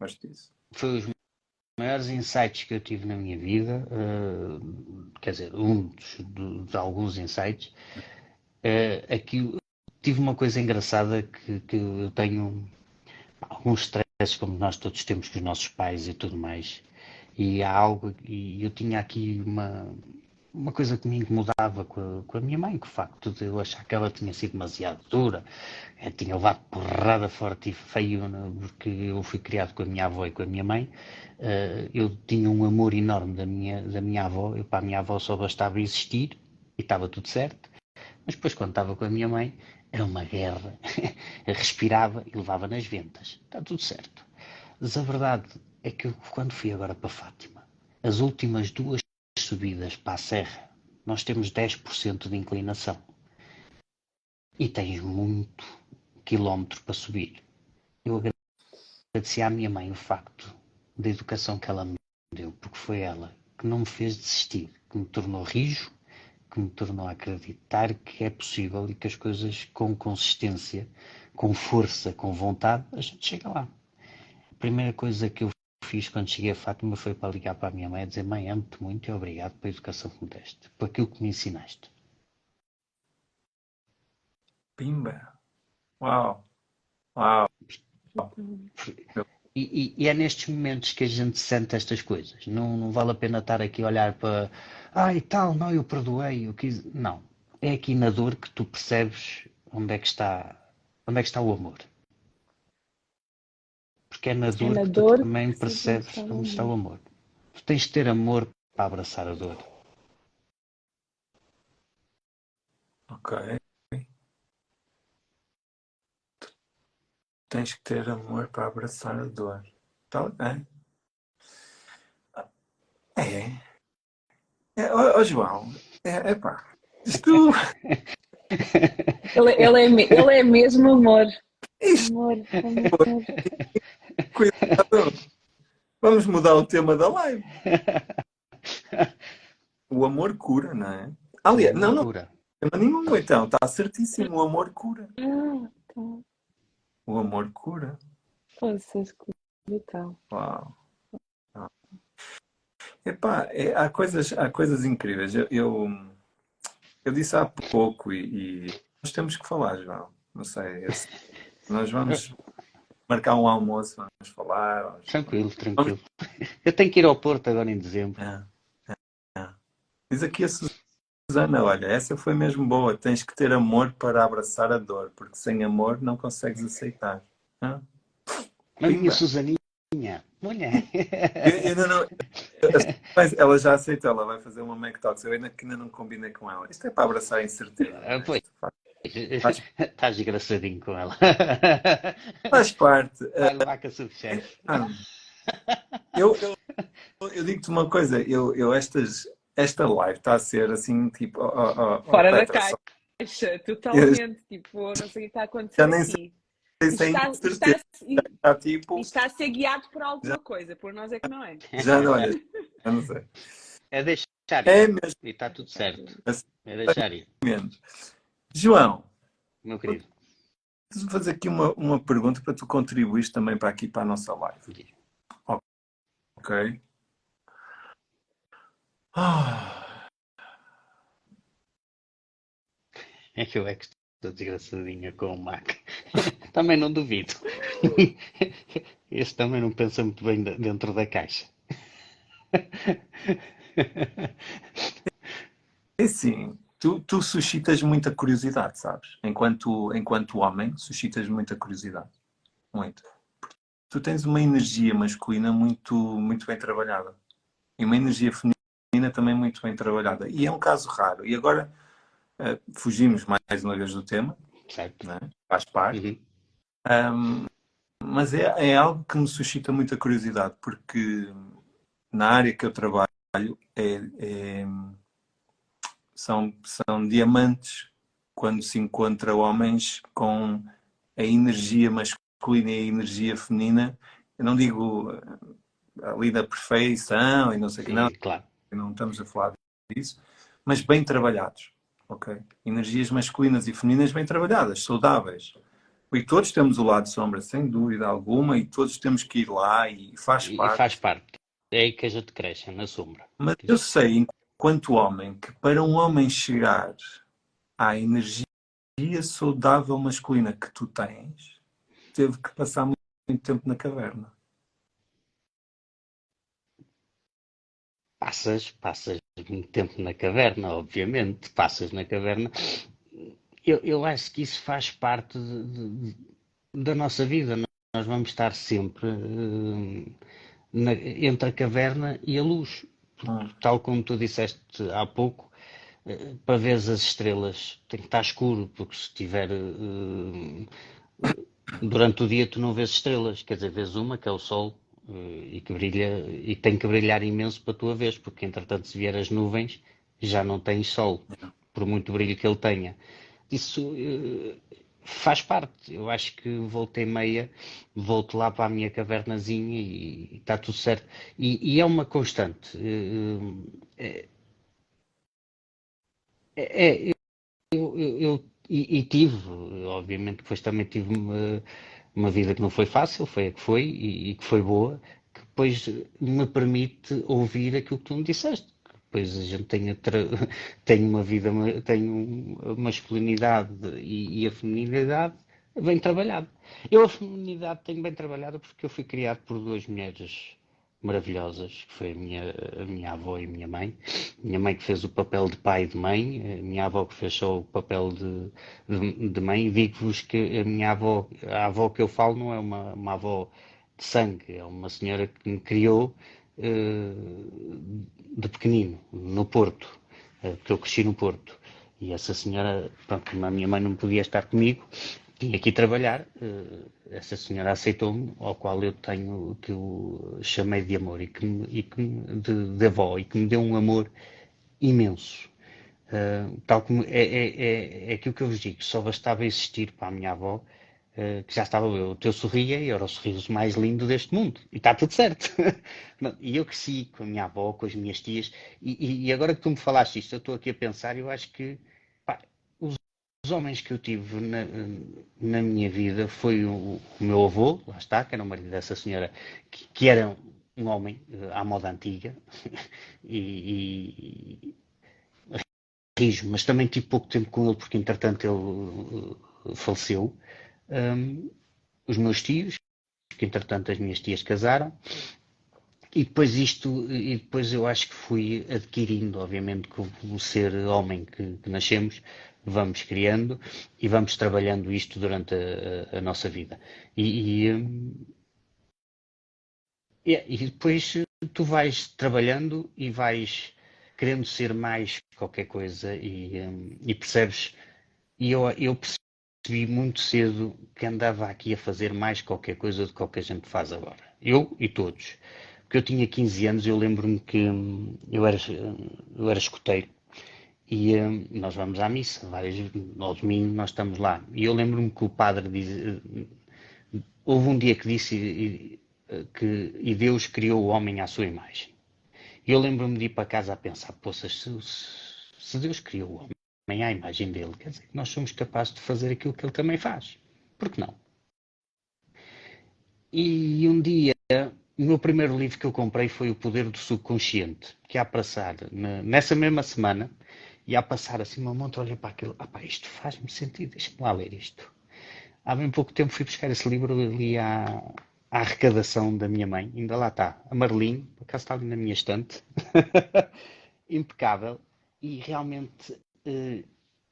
Gosto disso. Foi os maiores insights que eu tive na minha vida, eh, quer dizer, um dos, do- de alguns insights. Eh, aqui tive uma coisa engraçada que, que eu tenho alguns stresses, como nós todos temos com os nossos pais e tudo mais. E há algo, e eu tinha aqui uma, uma coisa que me incomodava com a, com a minha mãe, que o facto de eu achar que ela tinha sido demasiado dura, eh, tinha levado porrada forte e feio, né, porque eu fui criado com a minha avó e com a minha mãe. Eh, eu tinha um amor enorme da minha, da minha avó, eu para a minha avó só bastava existir e estava tudo certo. Mas depois, quando estava com a minha mãe, era uma guerra. Eu respirava e levava nas ventas. Está tudo certo. Mas a verdade é que eu, quando fui agora para Fátima, as últimas duas subidas para a serra, nós temos 10% de inclinação. E tens muito quilómetro para subir. Eu agradeci à minha mãe o facto da educação que ela me deu, porque foi ela que não me fez desistir, que me tornou rijo, que me tornou a acreditar que é possível e que as coisas com consistência, com força, com vontade, a gente chega lá. A primeira coisa que eu fiz quando cheguei a Fátima foi para ligar para a minha mãe e dizer: Mãe, amo-te muito e obrigado pela educação que me deste, por aquilo que me ensinaste. Pimba. Uau. Uau. E, e- e é nestes momentos que a gente sente estas coisas. Não, não vale a pena estar aqui a olhar para. Ai, tal, não, eu perdoei, eu quis. Não. É aqui na dor que tu percebes onde é que está, onde é que está o amor. Porque é na dor na que dor tu também que percebes encontra o onde está o amor. Tu tens de ter amor para abraçar a dor. Ok. Tens que ter amor para abraçar a dor. Tá bem. É. é ó, ó, João. É, epá. Isto. Ele, ele, é, ele é mesmo amor. Isto. Amor, amor. Cuidado. Vamos mudar o tema da live. O amor cura, não é? Aliás, não, não Cura. tem nenhum, então. Está certíssimo. O amor cura. Ah, tá. O amor cura. Poças, que brutal. Uau. Uau. Epá, é- há coisas, há coisas incríveis. Eu, eu, eu disse há pouco e, e nós temos que falar, João. Não sei. eu- nós vamos marcar um almoço, vamos falar. vamos- Tranquilo, tranquilo. Eu tenho que ir ao Porto agora em dezembro. É, é, é. Diz aqui a Susana, olha, essa foi mesmo boa. Tens que ter amor para abraçar a dor, porque sem amor não consegues aceitar. Hã? Minha. Susaninha, mulher. Eu, eu ainda não. Mas ela já aceitou, ela vai fazer uma Mac Talks. Eu ainda, ainda não combinei com ela. Isto é para abraçar a incerteza. Ah, pois. Faz- Estás engraçadinho com ela. Faz parte. Vai levar com a subchefe. Ah, eu, eu, eu digo-te uma coisa, eu, eu estas, esta live está a ser assim, tipo, ó, ó, ó, Fora da só caixa, totalmente. Tipo, não sei o que está a acontecer Já nem aqui. sei sem está, está, Está tipo, está a ser guiado por alguma coisa, por nós é que não é. já não olha, já não sei. É deixar ir. É mesmo E está tudo certo. Assim. É deixar ir, menos. João, meu querido. fazer aqui uma, uma pergunta para tu contribuir também para aqui para a nossa live. Ok. Ah. É que eu é que estou desgraçadinha com o Mac. também não duvido. Esse também não pensa muito bem dentro da caixa. É sim, tu, tu suscitas muita curiosidade, sabes? Enquanto, enquanto homem, suscitas muita curiosidade. Muito. Tu tens uma energia masculina muito, muito bem trabalhada. E uma energia feminina também muito bem trabalhada. E é um caso raro. E agora uh, fugimos mais uma vez do tema. Certo. Né? Faz parte. Uhum. Um, mas é, é algo que me suscita muita curiosidade, porque na área que eu trabalho é, é são, são diamantes quando se encontra homens com a energia masculina e a energia feminina. Eu não digo eh, ali da perfeição e não sei o que, não. Claro. Não estamos a falar disso, mas bem trabalhados. Ok? Energias masculinas e femininas bem trabalhadas, saudáveis. E todos temos o lado sombra, sem dúvida alguma, e todos temos que ir lá e faz parte. E faz parte. É aí que a gente cresce, na sombra. Mas eu sei, quanto homem, que para um homem chegar à energia saudável masculina que tu tens, teve que passar muito tempo na caverna. Passas, passas muito tempo na caverna, obviamente, passas na caverna. Eu, eu acho que isso faz parte de, de, da nossa vida. Nós vamos estar sempre uh, na, entre a caverna e a luz. Tal como tu disseste há pouco, eh, para ver as estrelas tem que estar escuro, porque se tiver uh, durante o dia tu não vês estrelas, quer dizer, vês uma que é o Sol uh, e que brilha e tem que brilhar imenso para tu a vez, porque entretanto se vier as nuvens já não tens Sol, por muito brilho que ele tenha. Isso faz parte. Eu acho que voltei meia, volto lá para a minha cavernazinha e está tudo certo. E, e, é uma constante. É, é, é eu, eu, eu e, e, tive, obviamente, depois também tive uma, uma, vida que não foi fácil, foi a que foi e, e que foi boa, que depois me permite ouvir aquilo que tu me disseste pois a gente tem, tem uma vida, tem a masculinidade e, e, a feminilidade bem trabalhada. Eu a feminilidade tenho bem trabalhada porque eu fui criado por duas mulheres maravilhosas, que foi a minha, a minha avó e a minha mãe. Minha mãe que fez o papel de pai e de mãe, a minha avó que fez só o papel de, de, de mãe. Digo-vos que a minha avó, a avó que eu falo não é uma, uma avó de sangue, é uma senhora que me criou de pequenino, no Porto, eh, porque eu cresci no Porto. E essa senhora, pronto, a minha mãe não podia estar comigo, que ir trabalhar. Eh, essa senhora aceitou-me, ao qual eu tenho, que eu chamei de amor, e que, me, e que me, de, de avó, e que me deu um amor imenso. Uh, tal como é, é, é, é aquilo que eu vos digo, só bastava existir para a minha avó eh, que já estava eu, o teu sorria e era o sorriso mais lindo deste mundo. E está tudo certo. e eu cresci com a minha avó, com as minhas tias, e, e, agora que tu me falaste isto, eu estou aqui a pensar, eu acho que pá, os, os, homens que eu tive na, na minha vida foi o, o, meu avô, lá está, que era o marido dessa senhora, que, que era um homem uh, à moda antiga, e, e mas também tive pouco tempo com ele, porque entretanto ele uh, faleceu um, os meus tios, que entretanto as minhas tias casaram, e depois isto, e depois eu acho que fui adquirindo, obviamente, como ser homem que, que nascemos, vamos criando e vamos trabalhando isto durante a, a nossa vida. E, e, e, depois tu vais trabalhando e vais querendo ser mais qualquer coisa e, e percebes, e eu, eu percebo percebi muito cedo que andava aqui a fazer mais qualquer coisa do que a gente faz agora. Eu e todos. Porque eu tinha 15 anos, eu lembro-me que hum, eu era, eu era escoteiro e hum, nós vamos à missa, várias, ao domingo nós estamos lá. E eu lembro-me que o padre diz, hum, houve um dia que disse que e Deus criou o homem à sua imagem. E eu lembro-me de ir para casa a pensar, poça, se, se Deus criou o homem também à imagem dele. Quer dizer, nós somos capazes de fazer aquilo que ele também faz. Por que não? E um dia, o meu primeiro livro que eu comprei foi O Poder do Subconsciente, que a passar nessa mesma semana, e a passar assim uma monte, olhei para aquilo, ah isto faz-me sentido, deixa-me lá ler isto. Há bem pouco tempo fui buscar esse livro ali à, à arrecadação da minha mãe, ainda lá está, a Marlene, por acaso está ali na minha estante, impecável, e realmente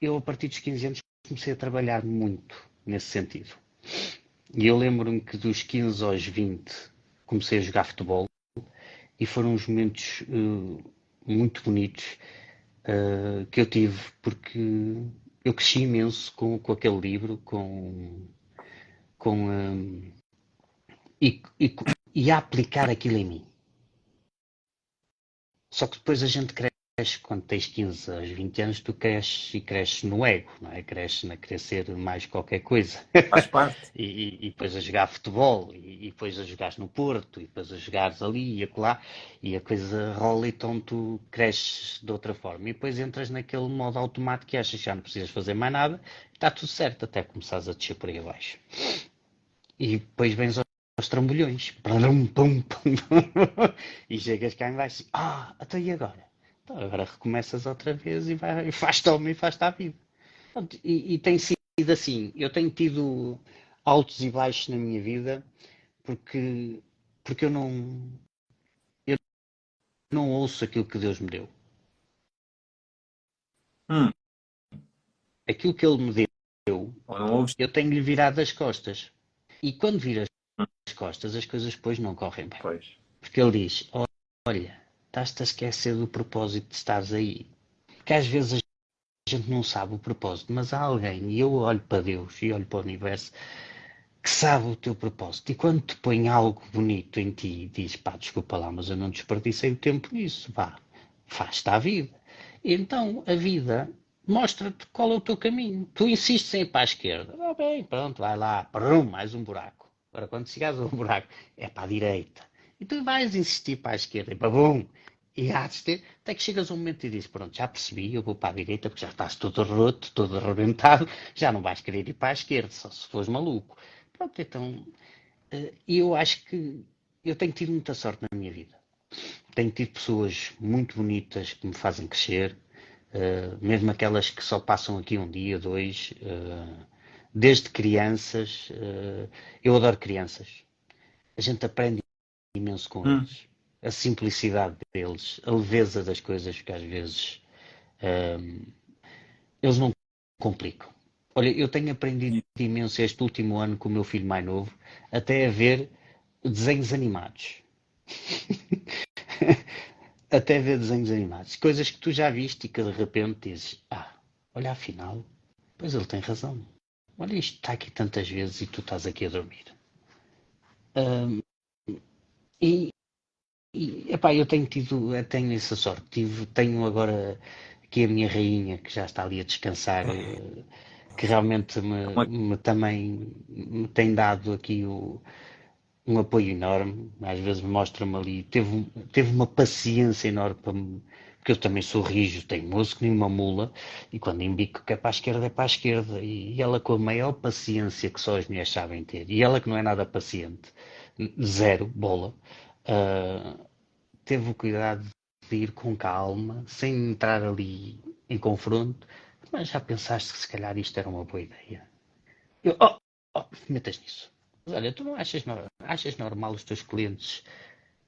eu a partir dos 15 anos comecei a trabalhar muito nesse sentido. E eu lembro-me que dos 15 aos 20 comecei a jogar futebol e foram uns momentos uh, muito bonitos uh, que eu tive porque eu cresci imenso com, com aquele livro, com, com um, e, e, e a aplicar aquilo em mim. Só que depois a gente cresce quando tens 15 aos 20 anos, tu cresces e cresces no ego, não é? Cresces na querer ser mais qualquer coisa. Faz parte. e, e, depois a jogar futebol, e, e, depois a jogares no Porto, e depois a jogares ali e acolá, e a coisa rola, então tu cresces de outra forma. E depois entras naquele modo automático que achas que já não precisas fazer mais nada, está tudo certo até começares a descer por aí abaixo. E depois vens aos trambolhões. e chegas cá em baixo. Ah, até e agora? Então, agora recomeças outra vez e, vai, e faz-te homem e faz-te à vida. E, e, tem sido assim. Eu tenho tido altos e baixos na minha vida porque, porque eu não eu não ouço aquilo que Deus me deu. Hum. Aquilo que Ele me deu, eu tenho-lhe virado as costas. E quando viras as costas, as coisas depois não correm bem. Pois. Porque Ele diz: Olha, estás-te a esquecer do propósito de estares aí. Que às vezes a gente não sabe o propósito, mas há alguém, e eu olho para Deus e olho para o universo, que sabe o teu propósito. E quando te põe algo bonito em ti e diz, pá, desculpa lá, mas eu não desperdicei o tempo nisso, vá, faz-te a vida. E então a vida mostra-te qual é o teu caminho. Tu insistes em ir para a esquerda. Ah, bem, pronto, vai lá, prum, mais um buraco. Agora, quando chegares ao buraco, é para a direita. E tu vais insistir para a esquerda, e para bum, e há de ter, até que chegas a um momento e dizes, pronto, já percebi, eu vou para a direita porque já estás todo roto, todo arrebentado, já não vais querer ir para a esquerda, só se fores maluco. Pronto, então, eh, eu acho que eu tenho tido muita sorte na minha vida. Tenho tido pessoas muito bonitas que me fazem crescer, eh, mesmo aquelas que só passam aqui um dia, dois, eh, desde crianças, eu adoro crianças. A gente aprende imenso com hum. eles a simplicidade deles, a leveza das coisas que às vezes um, eles não complicam. Olha, eu tenho aprendido imenso este último ano com o meu filho mais novo, até a ver desenhos animados. até a ver desenhos animados. Coisas que tu já viste e que de repente dizes, ah, olha afinal, pois ele tem razão. Olha, isto está aqui tantas vezes e tu estás aqui a dormir. Um, e, e, epá, eu tenho tido, tenho essa sorte. Tive, tenho agora aqui a minha rainha que já está ali a descansar, eh, que realmente me, me também me tem dado aqui o, um apoio enorme. Às vezes mostra-me ali, teve, teve uma paciência enorme para me, porque eu também sou rijo, teimoso que nem uma mula, e quando embico que é para a esquerda, é para a esquerda. E, e ela com a maior paciência que só as mulheres sabem ter, e ela que não é nada paciente, zero, bola, uh, teve o cuidado de ir com calma, sem entrar ali em confronto, mas já pensaste que se calhar isto era uma boa ideia? Eu, oh, oh, metas nisso. Mas olha, tu não achas, achas normal os teus clientes,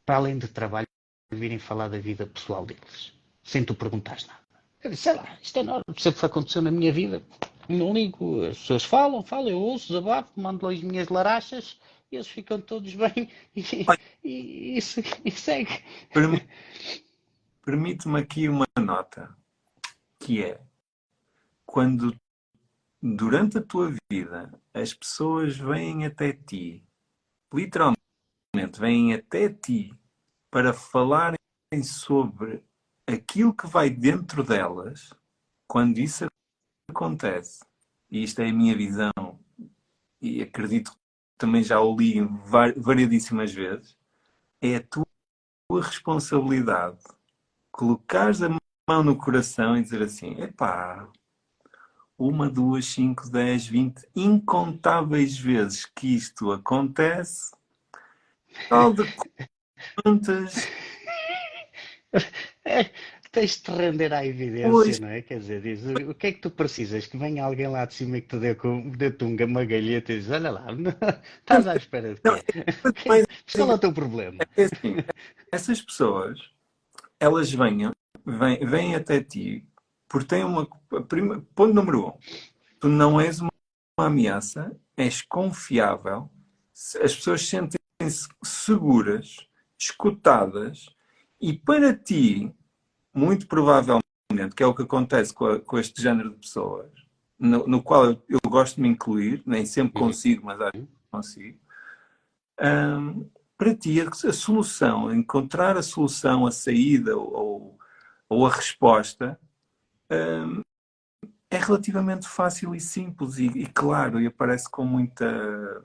para além de trabalho, virem falar da vida pessoal deles, sem tu perguntares nada? Eu disse, sei lá, isto é normal, sempre aconteceu na minha vida, não ligo, as pessoas falam, falam, eu ouço, desabafo, mando as minhas larachas, eles ficam todos bem e, e, e, segue. Permite-me aqui uma nota, que é quando durante a tua vida as pessoas vêm até ti, literalmente vêm até ti para falarem sobre aquilo que vai dentro delas, quando isso acontece, e isto é a minha visão, e acredito também já o li variedíssimas vezes, é a tua responsabilidade colocares a mão no coração e dizer assim: epá, uma, duas, cinco, dez, vinte, incontáveis vezes que isto acontece. Tal de contas. É, tens de render à evidência, Pois. não é? Quer dizer, diz, o que é que tu precisas? Que venha alguém lá de cima que te dê, com, dê-te um uma galheta e diz, olha lá, estás à espera de quê? Mas, Qual é o teu problema? é assim, essas pessoas, elas venham, vêm, vêm até ti porque têm uma. prima- ponto número um, tu não és uma, ameaça, és confiável, as pessoas sentem-se seguras, escutadas, e para ti, muito provavelmente, que é o que acontece com, a- com este género de pessoas, no, no qual eu, eu gosto de me incluir, nem sempre Uhum. consigo, mas acho que consigo. Hum, para ti, a, solução, encontrar a solução, a saída ou, ou a resposta hum, é relativamente fácil e simples e, e claro, e aparece com muita.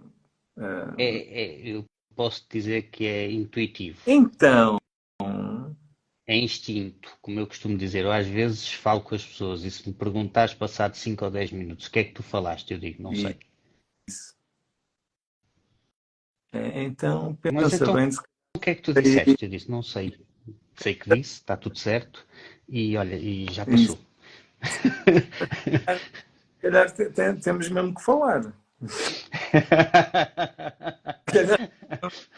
hum, É, é, eu posso dizer que é intuitivo, Então, é instinto, como eu costumo dizer. Eu às vezes falo com as pessoas e se me perguntares passado 5 ou 10 minutos o que é que tu falaste, eu digo, não sei. isso. É, então, Mas pensa então- bem O que é que tu disseste? Eu disse, não sei. Sei que disse, está tudo certo e olha, e já passou. calhar te- te- temos mesmo que falar. Calhar-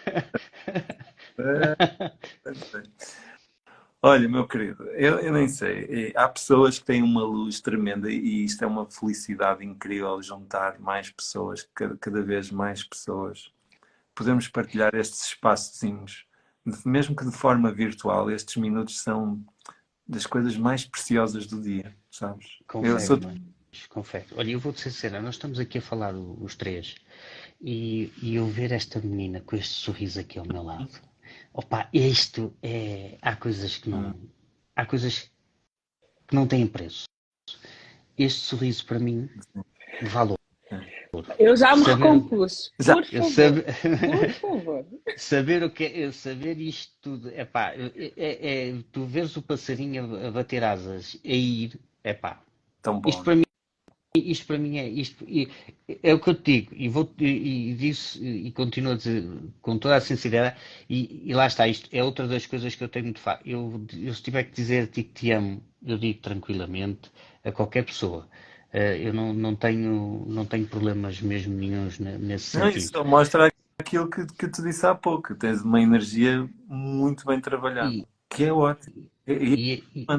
É, não sei. Olha, meu querido, eu, eu nem sei. Há pessoas que têm uma luz tremenda e isto é uma felicidade incrível juntar mais pessoas, cada, cada vez mais pessoas. Podemos partilhar estes espaçozinhos, mesmo que de forma virtual. Estes minutos são das coisas mais preciosas do dia, sabes? Eu Confere, sou mas confere. Olha, eu vou-te ser sincera, nós estamos aqui a falar os três e, e eu ver esta menina com este sorriso aqui ao meu lado. Opa, isto é. Há coisas que não. Há coisas que não têm preço. Este sorriso para mim vale ouro. Eu já me Saber- recompus. Por Eu favor. sabe- Por favor. Saber o que é, saber isto tudo, epá, é, é, é, tu vês o passarinho a, a bater asas, a ir, epá, tão bom. isto para mim, isto para mim é isto, é o que eu te digo, e vou e, e disse e continuo a dizer com toda a sinceridade, e, e lá está, isto é outra das coisas que eu tenho muito fácil. Eu, eu se tiver que dizer a ti que te amo, eu digo tranquilamente a qualquer pessoa. Eh, Eu não, não tenho não tenho problemas mesmo nenhuns ne- nesse Não, sentido. isso só mostra aquilo que, que te disse há pouco. Tens uma energia muito bem trabalhada, E- que é ótimo. E- e- E, e-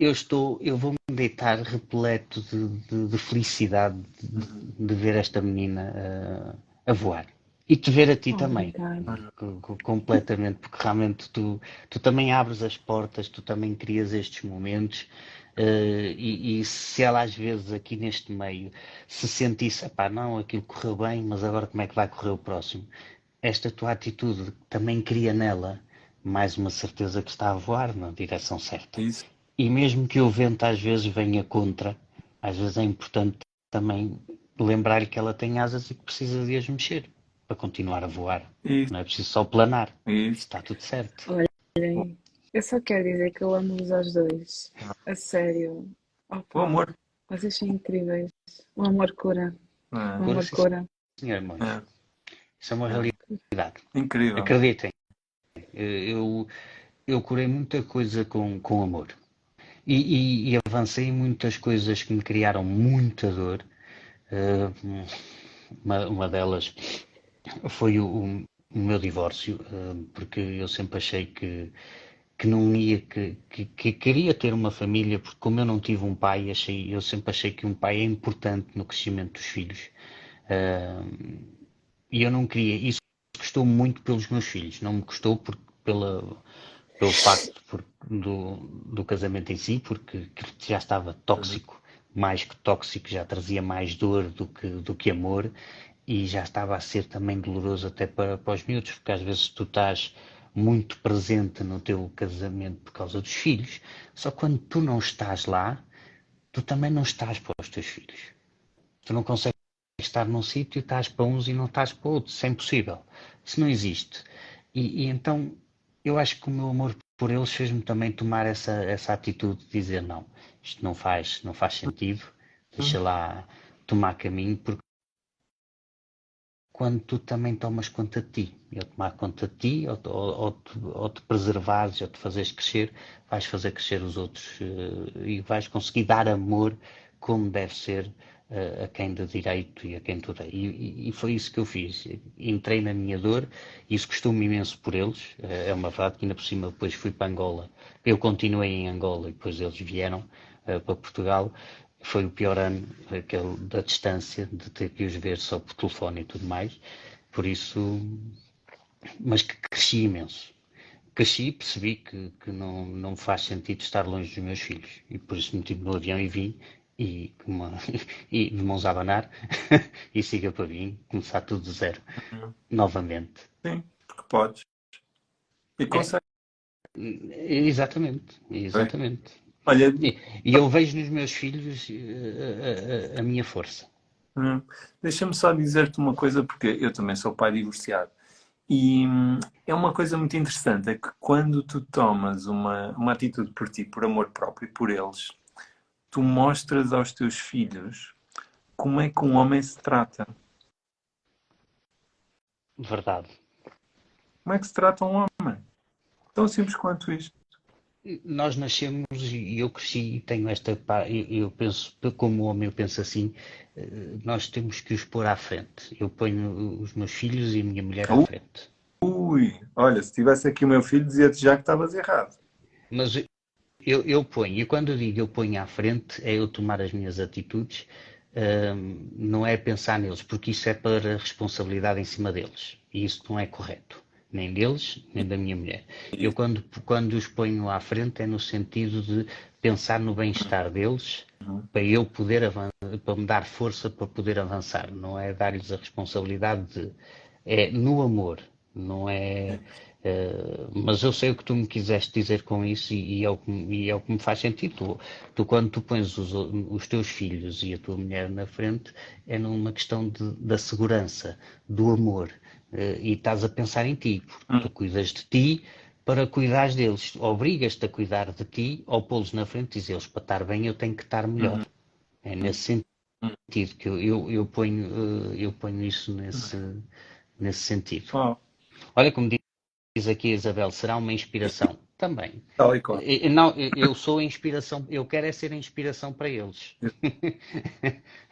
eu estou, eu vou me deitar repleto de, de- de felicidade de, de ver esta menina uh, a voar. E te ver a ti também, co- co- completamente, porque realmente tu, tu também abres as portas, tu também crias estes momentos. uh, e, e se ela às vezes aqui neste meio se sentisse, pá, não, aquilo correu bem, mas agora como é que vai correr o próximo? Esta tua atitude também cria nela mais uma certeza que está a voar na direção certa. Isso. E mesmo que o vento às vezes venha contra, às vezes é importante também lembrar que ela tem asas e que precisa de as mexer para continuar a voar. Isso. Não é preciso só planar. Isso. Está tudo certo. Olhem, Eu só quero dizer que eu amo-vos aos dois. A sério. Opa, O amor. Vocês são incríveis. O amor cura. O É, amor sim, cura. Senhor irmãos, é, isso é uma realidade. incrível. Acreditem, eu, eu curei muita coisa com, com amor. E, e- e avancei muitas coisas que me criaram muita dor. Eh, uma, uma delas foi o, o- meu divórcio, eh, porque eu sempre achei que, que não ia, que, que, que queria ter uma família, porque como eu não tive um pai, achei, eu sempre achei que um pai é importante no crescimento dos filhos. Eh, e eu não queria. Isso custou muito pelos meus filhos, não me custou por, pela, pelo facto por- do, do casamento em si, porque já estava tóxico, mais que tóxico, já trazia mais dor do que, do que amor, e já estava a ser também doloroso até para, para os miúdos, porque às vezes tu estás muito presente no teu casamento por causa dos filhos, só quando tu não estás lá, tu também não estás para os teus filhos. Tu não consegues estar num sítio estás para uns e não estás para outros. Isso é impossível. Isso não existe. E, e então eu acho que o meu amor por eles fez-me também tomar essa, essa atitude de dizer não, isto não faz, não faz sentido, deixa uhum. lá tomar caminho, porque quando tu também tomas conta de ti, eu tomar conta de ti, ou, ou, ou, te, ou te preservares, ou te fazeres crescer, vais fazer crescer os outros uh, e vais conseguir dar amor como deve ser a quem de direito e a quem tu dei. E, e, foi isso que eu fiz. Entrei na minha dor, isso custou-me imenso por eles. Uh, é uma verdade que ainda por cima depois fui para Angola. Eu continuei em Angola e depois eles vieram para Portugal foi o pior ano aquele da distância, de ter que os ver só por telefone e tudo mais. Por isso, mas que cresci imenso. Cresci e percebi que, que não, não faz sentido estar longe dos meus filhos. E por isso me tive no avião e vim, e, uma, e de mãos a abanar, e siga para vir, começar tudo do zero, uhum. novamente. Sim, porque podes. E consegue. É, exatamente, exatamente. Olha, e eu vejo nos meus filhos a, eh, a, a, a minha força. Hum, Deixa-me só dizer-te uma coisa, porque eu também sou pai divorciado. E hum, é uma coisa muito interessante, é que quando tu tomas uma, uma atitude por ti, por amor próprio e por eles, tu mostras aos teus filhos como é que um homem se trata. Verdade. Como é que se trata um homem? Tão simples quanto isto nós nascemos e eu cresci e tenho esta eu penso como homem eu penso assim eh, nós temos que os pôr à frente eu ponho os meus filhos e a minha mulher à frente ui olha se tivesse aqui o meu filho dizia-te já que estavas errado mas eu, eu ponho e quando eu digo eu ponho à frente é eu tomar as minhas atitudes um, não é pensar neles porque isso é para responsabilidade em cima deles e isso não é correto nem deles, nem da minha mulher. Eu, quando, quando os ponho à frente, é no sentido de pensar no bem-estar deles, para eu poder avançar, para me dar força para poder avançar. Não é dar-lhes a responsabilidade de. É no amor, não é. Uh, mas eu sei o que tu me quiseste dizer com isso e, e, é, o que, e é o que me faz sentido. Tu, tu quando tu pões os, os, teus filhos e a tua mulher na frente, é numa questão de, da segurança, do amor. Uh, e estás a pensar em ti, porque hum. tu cuidas de ti para cuidares deles. Obrigas-te a cuidar de ti ou pô-los na frente e dizer-lhes para estar bem eu tenho que estar melhor. Hum. É nesse hum. sentido que eu, eu, eu ponho, uh, eu ponho isso nesse, nesse sentido. Olha como diz aqui a Isabel, será uma inspiração. Também. Tal e qual. Não, eu sou a inspiração, eu quero é ser a inspiração para eles.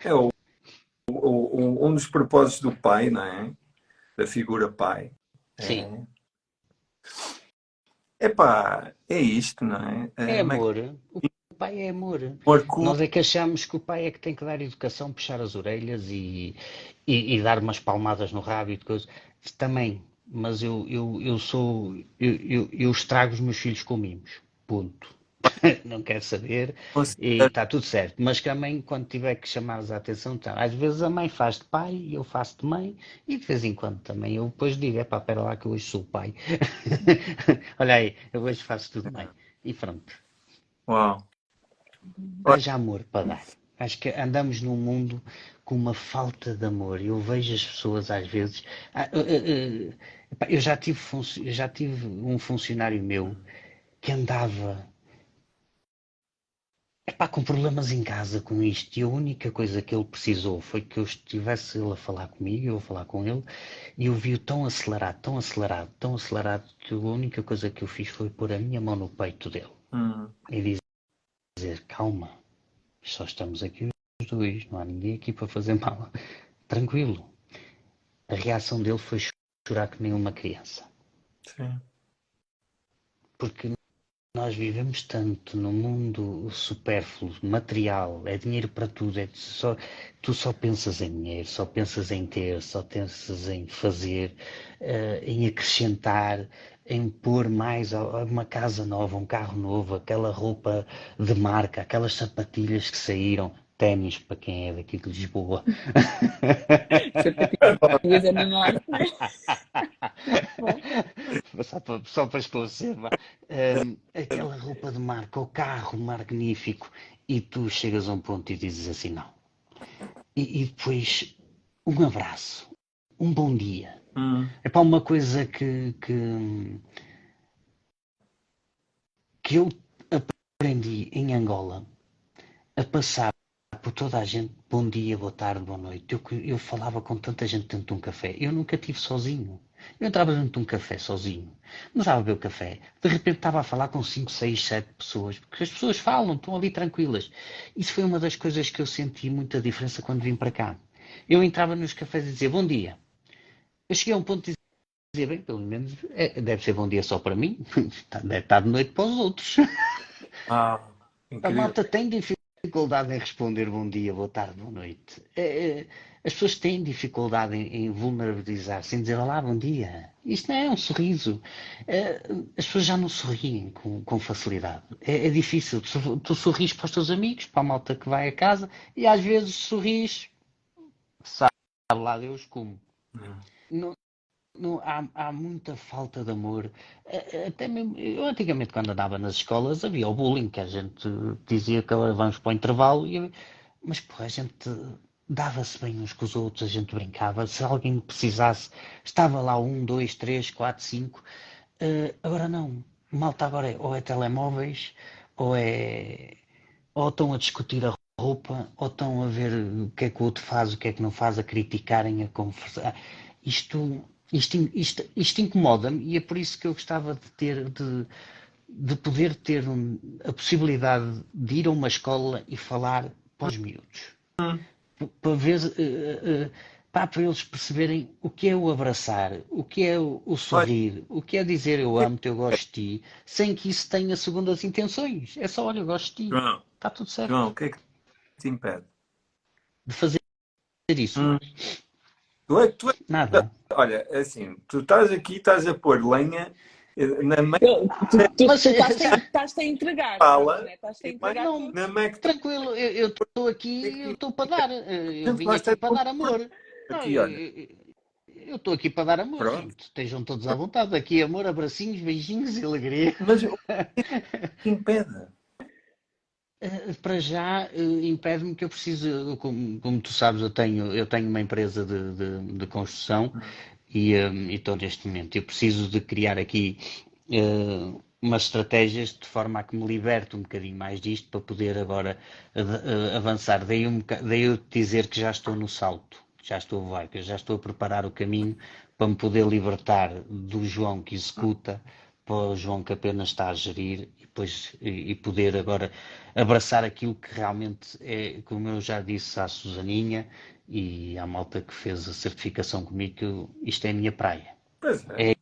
É o, o, um dos propósitos do pai, não é? da figura pai. É. Sim. É, epá, é isto, não é? É, é amor. O pai é amor. amor Nós é que achamos que o pai é que tem que dar educação, puxar as orelhas e, e, e dar umas palmadas no rabo e de coisas. Também, mas eu, eu, eu sou. Eu, eu, eu estrago os meus filhos com mimos. Ponto. não quer saber e está tudo certo. Mas que a mãe, quando tiver que chamar a atenção, tá. às vezes a mãe faz de pai e eu faço de mãe e de vez em quando também eu depois digo, é pá, pera lá que eu hoje sou pai. Olha aí, eu hoje faço tudo bem. E pronto. Uau. Haja amor para dar. Acho que andamos num mundo com uma falta de amor. Eu vejo as pessoas às vezes. Ah, uh, uh, eu já tive, já tive um funcionário meu que andava Epá, com problemas em casa com isto, e a única coisa que ele precisou foi que eu estivesse ele a falar comigo, eu a falar com ele, e eu vi-o tão acelerado, tão acelerado, tão acelerado, que a única coisa que eu fiz foi pôr a minha mão no peito dele hum. e dizer: Calma, só estamos aqui os dois, não há ninguém aqui para fazer mal. Tranquilo. A reação dele foi chorar que nem uma criança. Sim. Porque nós vivemos tanto no mundo supérfluo, material, é dinheiro para tudo, é só, tu só pensas em dinheiro, só pensas em ter, só pensas em fazer, uh, em acrescentar, em pôr mais uma casa nova, um carro novo, aquela roupa de marca, aquelas sapatilhas que saíram ténis para quem é daqui de Lisboa. só, para, só para esclarecer, um, aquela roupa de marca, o carro magnífico, e tu chegas a um ponto e dizes assim: não. E, e depois, um abraço, um bom dia. Hum. É para uma coisa que, que que eu aprendi em Angola a passar por toda a gente, bom dia, boa tarde, boa noite. Eu, eu falava com tanta gente dentro de um café. Eu nunca tive sozinho. Eu entrava dentro de um café sozinho, começava a beber o café, de repente estava a falar com 5, 6, 7 pessoas, porque as pessoas falam, estão ali tranquilas. Isso foi uma das coisas que eu senti muita diferença quando vim para cá. Eu entrava nos cafés e dizia bom dia. Eu cheguei a um ponto de dizer, bem, pelo menos é, deve ser bom dia só para mim, deve estar de noite para os outros. Ah, a malta tem dificuldade em responder bom dia, boa tarde, boa noite. É, é, as pessoas têm dificuldade em, em vulnerabilizar-se, em dizer olá, bom dia. Isto não é um sorriso. É, as pessoas já não sorriem com, com facilidade. É, é, difícil. Tu, tu sorris para os teus amigos, para a malta que vai a casa, e às vezes sorris, sabe lá Deus como. Não, não, há, há, muita falta de amor. Até mesmo, eu antigamente, quando andava nas escolas, havia o bullying, que a gente dizia que vamos para o intervalo, e, mas pô, a gente dava-se bem uns com os outros, a gente brincava. Se alguém precisasse, estava lá um, dois, três, quatro, cinco. Uh, agora não. Malta agora é, ou é telemóveis, ou é. Ou estão a discutir a roupa, ou estão a ver o que é que o outro faz, o que é que não faz, a criticarem, a conversar. Isto, isto, isto, isto incomoda-me e é por isso que eu gostava de ter, de, de poder ter a possibilidade de ir a uma escola e falar para os miúdos. Hum para ver uh, uh, para eles perceberem o que é o abraçar, o que é o, o sorrir, o que é dizer eu amo-te, eu gosto de ti, sem que isso tenha segundas intenções. É só, olha, eu gosto de ti. João, Está tudo certo. João, o que é que te impede? De fazer isso. Hum. Tu é, tu é, Nada. Olha, é assim, tu estás aqui, estás a pôr lenha na Mac... tu, mas tu estás-te a entregar. Fala. Né? Estás a entregar. Não, na Mac... Tranquilo, eu estou aqui, eu estou para dar. Eu vim aqui para dar amor. Aqui, não. Eu estou aqui para dar amor. Pronto. Estejam todos à vontade. Aqui amor, abracinhos, beijinhos e alegria. Mas o que impede? Eh, para já eh, impede-me que eu preciso, como, como, tu sabes, eu tenho, eu tenho uma empresa de, de, de construção e, um, estou neste momento. Eu preciso de criar aqui uh, umas estratégias de forma a que me liberte um bocadinho mais disto para poder agora avançar. Daí, um, daí eu dizer que já estou no salto, já estou que já estou a preparar o caminho para me poder libertar do João que executa para o João que apenas está a gerir depois, e, poder agora abraçar aquilo que realmente é, como eu já disse à Susaninha, e à malta que fez a certificação comigo que isto é a minha praia. Pois é. É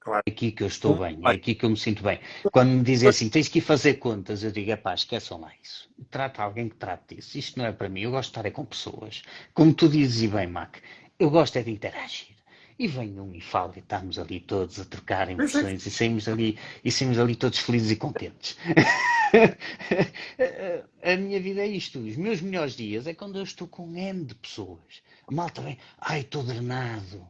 claro. aqui que eu estou bem, é aqui que eu me sinto bem. Quando me dizem assim, tens que ir fazer contas, eu digo, pá, esqueçam lá isso. Trata alguém que trate disso. Isto não é para mim, eu gosto de estar é com pessoas. Como tu dizes e bem, Mac, eu gosto é de interagir. E vem um e fala e estamos ali todos a trocar emoções e saímos ali, e saímos ali todos felizes e contentes. a minha vida é isto. Os meus melhores dias é quando eu estou com um N de pessoas. A malta vem, ai, estou drenado.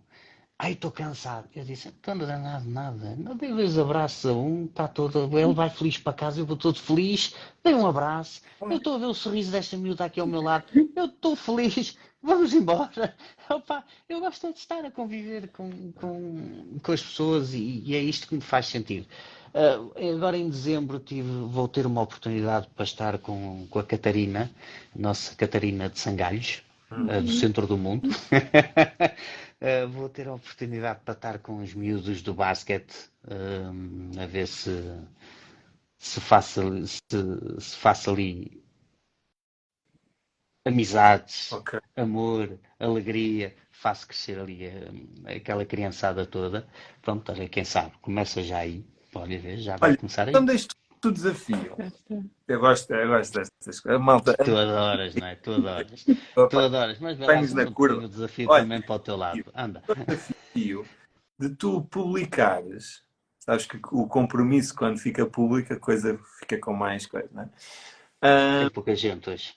Ai, estou cansado. Eu disse, estou drenado nada. Não dei dois abraços a um, está todo. Ele vai feliz para casa, eu vou todo feliz. Dei um abraço. Eu estou a ver o sorriso desta miúda aqui ao meu lado. Eu estou feliz. Vamos embora. Opa, eu gosto de estar a conviver com, com, com as pessoas e, e é isto que me faz sentido. Uh, agora em dezembro tive, vou ter uma oportunidade para estar com, com a Catarina, nossa Catarina de Sangalhos, uhum. uh, do centro do mundo. uh, vou ter a oportunidade para estar com os miúdos do basquete, a ver se, se, faça, se, se faça ali amizades, okay. amor, alegria, faço crescer ali aquela criançada toda. Pronto, olha, quem sabe, começa já aí. Pode ver, já vai Olha, começar aí. Então deixo o desafio. Eu gosto, eu gosto destas coisas. Malta... Tu adoras, não é? Tu adoras. tu adoras, mas vai lá na curva. o desafio Olha, também para o teu lado. Anda. O desafio de tu publicares, sabes que o compromisso quando fica público a coisa fica com mais coisa, não é? Ah, Tem pouca gente hoje.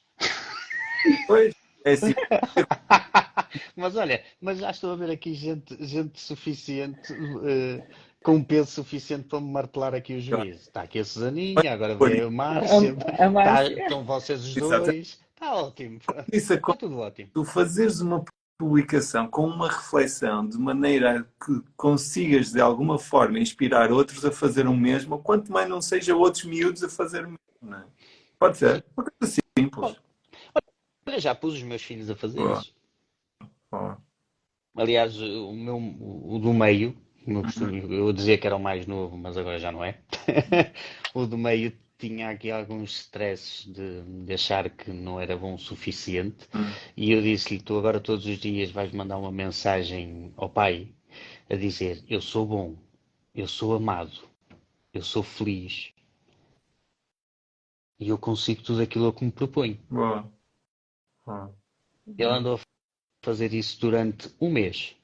Pois, é assim. mas olha, mas já estou a ver aqui gente, gente suficiente. Uh, com peso suficiente para me martelar aqui o juiz. Está aqui a Susaninha, agora veio o Márcio, a, Márcia. Tá, estão vocês os dois. Está ótimo. Isso Está tudo ótimo. Tu fazeres uma publicação com uma reflexão de maneira que consigas de alguma forma inspirar outros a fazer o mesmo, ou quanto mais não seja outros miúdos a fazer o mesmo. Não é? Pode ser. Uma coisa simples. Olha, já pus os meus filhos a fazer Boa. isso. Aliás, o meu, o do meio, costume- eu dizia que era o mais novo, mas agora já não é. O do meio tinha aqui alguns stresses de, de achar que não era bom o suficiente. Hum. E eu disse-lhe: Tu agora todos os dias vais mandar uma mensagem ao pai a dizer: Eu sou bom, eu sou amado, eu sou feliz e eu consigo tudo aquilo que me proponho. boa. Ó. Ele andou a fazer isso durante um mês.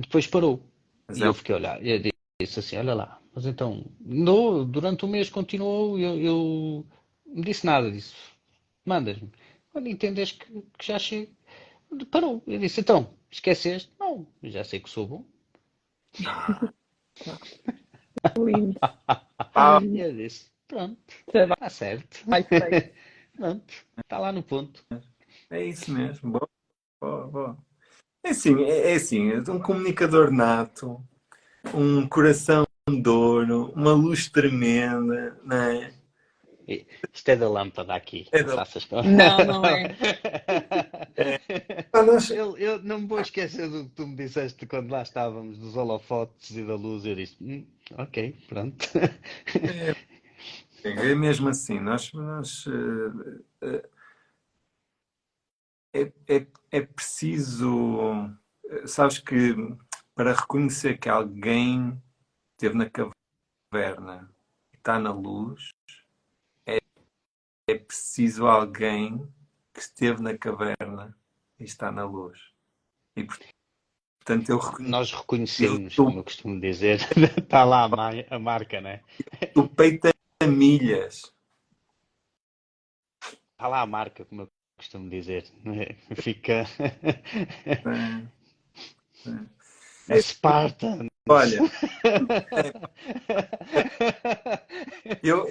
Depois parou. Mas E é eu fiquei a olhar. Eu disse assim: Olha lá, mas então, no, durante um mês continuou. Eu, eu não disse nada. Disse: Mandas-me. Quando entendes que, que já chego, parou. Eu disse: Então, esqueceste? Não, já sei que sou bom. Lindo. Ah, E eu disse: Pronto, está certo. Pronto, está lá no ponto. É isso mesmo. Boa, boa, boa. É assim, é, é assim, um comunicador nato, um coração de ouro, uma luz tremenda, não é? Isto é da lâmpada aqui. É da- Não, não é. Nós- Eu, eu não me vou esquecer do que tu me disseste quando lá estávamos, dos holofotes e da luz. Eu disse, "Hum, ok, pronto. É mesmo assim, nós, nós, eh, eh, é, é, é preciso, eh, sabes que para reconhecer que alguém esteve na caverna e está na luz, é, é preciso alguém que esteve na caverna e está na luz. E portanto eu Nós reconhecemos, Eu- como eu costumo dizer, está lá a marca, né? o peito a milhas. Está lá a marca, como eu costumo dizer. Fica. É. Spartan. Olha, Eu,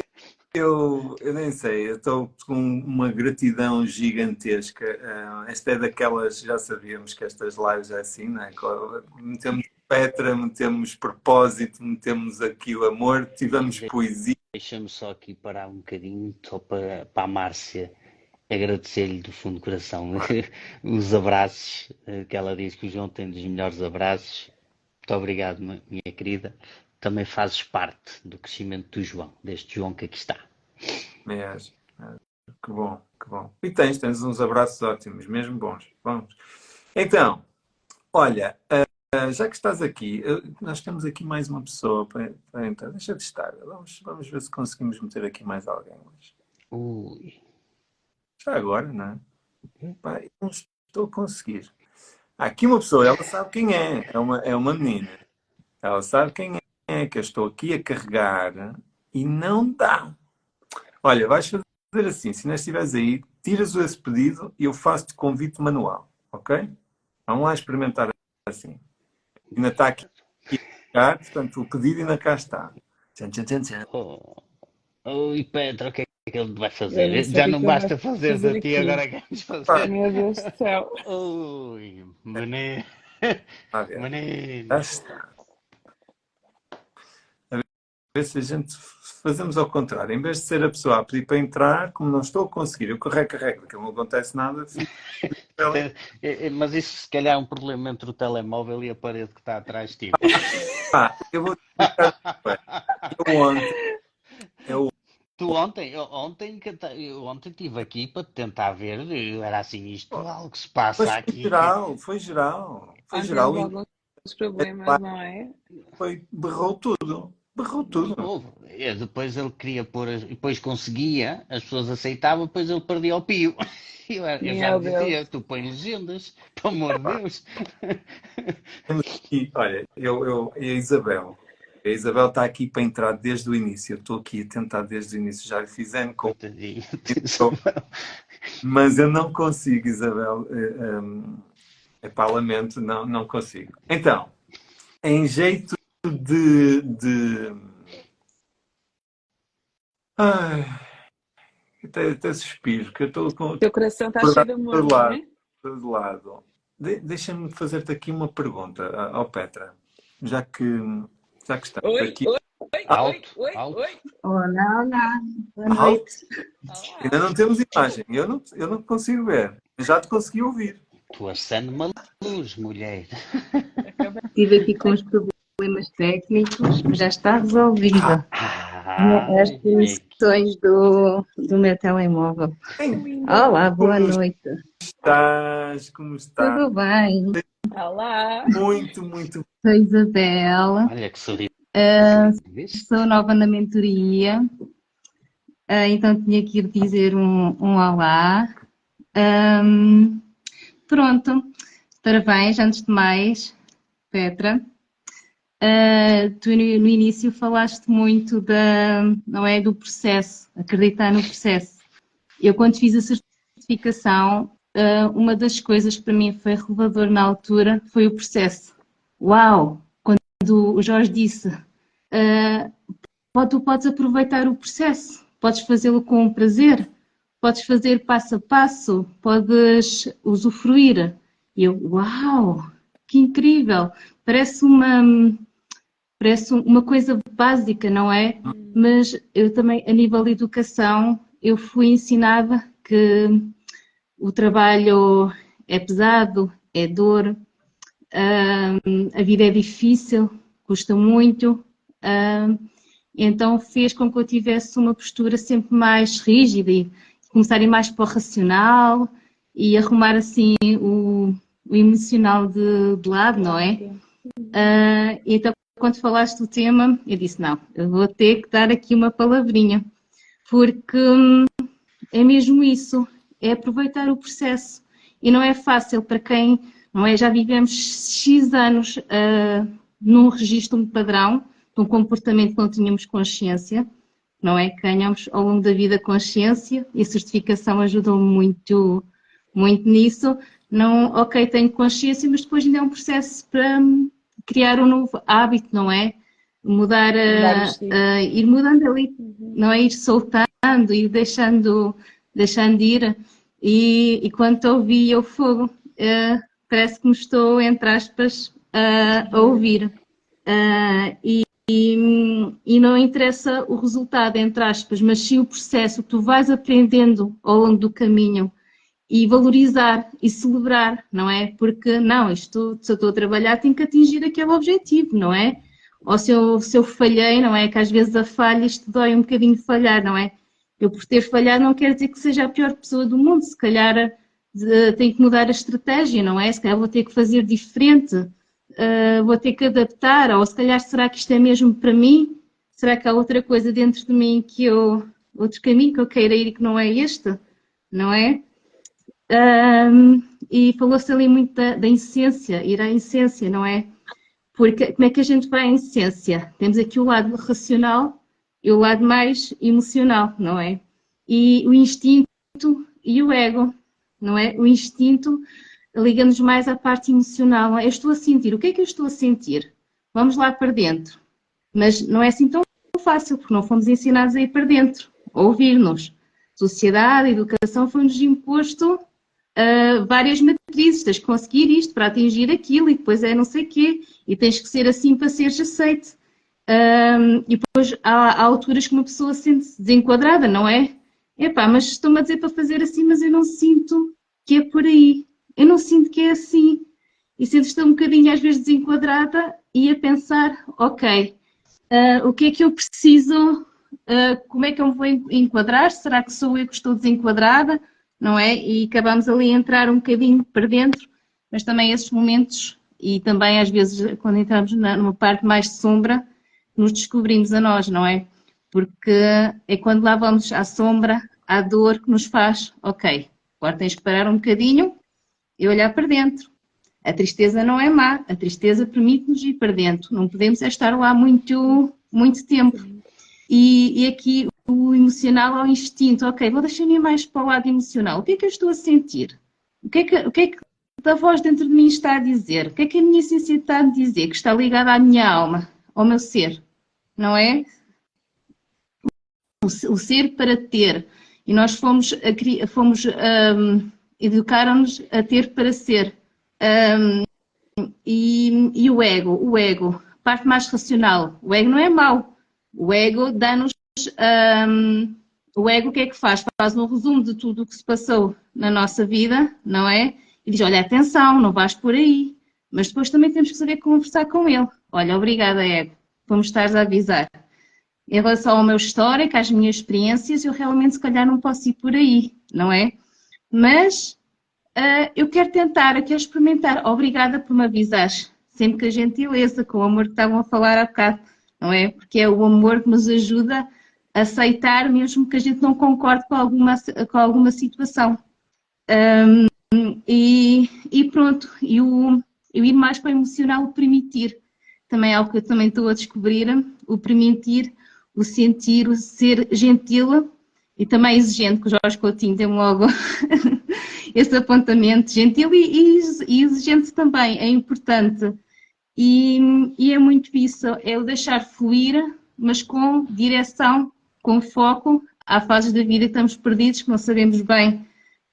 eu, eu nem sei, eu estou com uma gratidão gigantesca. Ah, esta é daquelas, já sabíamos que estas lives é assim, não é? Metemos Petra, metemos propósito, metemos aqui o amor, tivemos poesia. Deixa-me só aqui parar um bocadinho, só para, para a Márcia agradecer-lhe do fundo do coração os abraços, eh, que ela diz que o João tem dos melhores abraços. Muito obrigado, minha querida. Também fazes parte do crescimento do João, deste João que aqui está. Ah, que bom, que bom. E tens, tens uns abraços ótimos, mesmo bons. Vamos. Então, olha, ah, já que estás aqui, nós temos aqui mais uma pessoa para, para entrar. Deixa de estar. Vamos, vamos ver se conseguimos meter aqui mais alguém hoje. Ui, agora, não é? Pá, eu não estou a conseguir. Aqui uma pessoa, ela sabe quem é. É uma, é uma menina. Ela sabe quem é, que eu estou aqui a carregar e não dá. Olha, vais fazer assim, se não estiveres aí, tiras esse pedido e eu faço-te convite manual, ok? Vamos lá experimentar assim. Ainda está aqui, portanto, o pedido ainda cá está. Tchan, tchan, tchan, tchan. oh. Ui, Pedro, o que é que ele vai fazer? não Já que não é que basta fazer fazer a ti, aqui. agora queremos fazer. Meu Deus do céu. Ui, ver. menino. Já está. A ver se a gente fazemos ao contrário. Em vez de ser a pessoa a pedir para entrar, como não estou a conseguir, eu carrego, carrego, porque não acontece nada. É, é, Mas isso se calhar é um problema entre o telemóvel e a parede que está atrás de ti. Pá, eu vou explicar. Eu ontem, Tu ontem, eu, ontem, que ta- eu ontem estive aqui para tentar ver, eu era assim, isto algo que se passa foi aqui. geral, foi geral. Foi Há geral problemas, não é? foi, berrou tudo. Berrou tudo. É, Depois ele queria pôr, as- depois conseguia, as pessoas aceitavam, depois ele perdia o pio. Eu, eu já dizia, tu põe legendas, pelo amor de Deus. E, olha, eu, eu, e a Isabel. A Isabel está aqui para entrar desde o início. Eu estou aqui a tentar desde o início. Já lhe fizemos com. Mas eu não consigo, Isabel. É, hum, epá, lamento, não, não consigo. Então, em jeito de. de... Ai, até, até suspiro, que eu estou com. O teu coração está cheio de amor, por não lá. é? de lado. De, Deixa-me fazer-te aqui uma pergunta, ao Petra, já que, já que estamos Oi, aqui. oi, oi, Alto, oi, alto. oi. Olá, olá. Boa noite. Olá. Ainda não temos imagem, eu não, eu não consigo ver. Já te consegui ouvir. Tu acende uma luz, mulher. Estive aqui com os problemas técnicos, mas já está resolvida. Ah, As conexões do, do meu telemóvel. Olá, boa noite. Estás, como estás? Tudo bem? Olá. Muito, muito Sou Isabela, olha que sorriso. Vês? sou nova na mentoria, ah, então tinha que ir dizer um, um olá. Ahm, pronto, parabéns, antes de mais, Petra. Ah, tu no, no início falaste muito da, não é, do processo, acreditar no processo. Eu quando fiz a certificação, uma das coisas que para mim foi revelador na altura foi o processo. Uau! Quando o Jorge disse, ah, tu podes aproveitar o processo, podes fazê-lo com prazer, podes fazer passo a passo, podes usufruir. E eu, uau! Que incrível! Parece uma parece uma coisa básica, não é? Mas eu também, a nível de educação, eu fui ensinada que o trabalho é pesado, é dor, a vida é difícil, custa muito, então fez com que eu tivesse uma postura sempre mais rígida e começar a ir mais para o racional e arrumar assim o, o emocional de, de lado, não é? Ah, então, quando falaste do tema, eu disse: não, eu vou ter que dar aqui uma palavrinha, porque hum, é mesmo isso, é aproveitar o processo. E não é fácil para quem, não é? Já vivemos X anos ah, num registro padrão, de um comportamento que não tínhamos consciência, não é? Ganhamos ao longo da vida consciência e a certificação ajudou muito, muito nisso. Não, ok, tenho consciência, mas depois ainda é um processo para hum, criar um novo hábito, não é? Mudar, a, estilo. a- ir mudando ali, não é? Ir soltando, ir deixando, deixando ir. E, e quando ouvi o fogo, eh, parece que me estou, entre aspas, a- a ouvir. Ah, e, e, e não interessa o resultado, entre aspas, mas sim o processo que tu vais aprendendo ao longo do caminho e valorizar e celebrar, não é? Porque, não, isto, se eu estou a trabalhar, tenho que atingir aquele objetivo, não é? Ou se eu, se eu falhei, não é? Que às vezes a falha, isto dói um bocadinho falhar, não é? Eu por ter falhado não quer dizer que seja a pior pessoa do mundo, se calhar eh, tenho que mudar a estratégia, não é? Se calhar vou ter que fazer diferente, uh, vou ter que adaptar, ou se calhar será que isto é mesmo para mim? Será que há outra coisa dentro de mim que eu, outro caminho que eu queira ir e que não é este? Não é? Um, e falou-se ali muito da, da essência, ir à essência, não é? Porque como é que a gente vai à essência? Temos aqui o lado racional e o lado mais emocional, não é? E o instinto e o ego, não é? O instinto liga-nos mais à parte emocional. Eu estou a sentir, o que é que eu estou a sentir? Vamos lá para dentro. Mas não é assim tão fácil, porque não fomos ensinados a ir para dentro, a ouvir-nos. Sociedade, educação foi-nos imposto uh, várias matrizes. Tens que conseguir isto para atingir aquilo, e depois é não sei quê, e tens que ser assim para seres aceite. Um, e depois há, há alturas que uma pessoa sente-se desenquadrada, não é? Epá, mas estão-me a dizer para fazer assim, mas eu não sinto que é por aí. Eu não sinto que é assim. E sentes-te um bocadinho às vezes desenquadrada e a pensar, ok, uh, o que é que eu preciso, uh, como é que eu me vou enquadrar? Será que sou eu que estou desenquadrada? Não é? E acabamos ali a entrar um bocadinho para dentro, mas também esses momentos, e também às vezes quando entramos numa parte mais sombra, nos descobrimos a nós, não é? Porque é quando lá vamos à sombra, à dor que nos faz, ok, agora tens que parar um bocadinho e olhar para dentro. A tristeza não é má, a tristeza permite-nos ir para dentro, não podemos é estar lá muito, muito tempo. E, e aqui o emocional ao instinto, ok, vou deixar-me ir mais para o lado emocional. O que é que eu estou a sentir? O que é que, o que, é que a voz dentro de mim está a dizer? O que é que a minha essência está a dizer? Que está ligada à minha alma, ao meu ser, não é? O, ser para ter. E nós fomos, fomos um, educaram-nos a ter para ser. Um, e, e, o ego, o ego, parte mais racional. O ego não é mau. O ego dá-nos. Um, o ego o que é que faz? Faz um resumo de tudo o que se passou na nossa vida, não é? E diz: olha, atenção, não vais por aí. Mas depois também temos que saber conversar com ele. Olha, obrigada, ego, me estares a avisar. Em relação ao meu histórico, às minhas experiências, eu realmente se calhar não posso ir por aí, não é? Mas uh, eu quero tentar, eu quero experimentar. Obrigada por me avisar. Sempre com a gentileza, com o amor que estavam a falar há bocado, não é? Porque é o amor que nos ajuda a aceitar, mesmo que a gente não concorde com alguma, com alguma situação. Um, e, e, pronto, e o, eu ir mais para o emocional, permitir. Também é algo que eu também estou a descobrir, o permitir, o sentir, o ser gentil e também exigente, que o Jorge Coutinho tem logo esse apontamento, gentil e, e, exigente também, é importante. E, e, é muito isso, é o deixar fluir, mas com direção, com foco. Há fases da vida que estamos perdidos, que não sabemos bem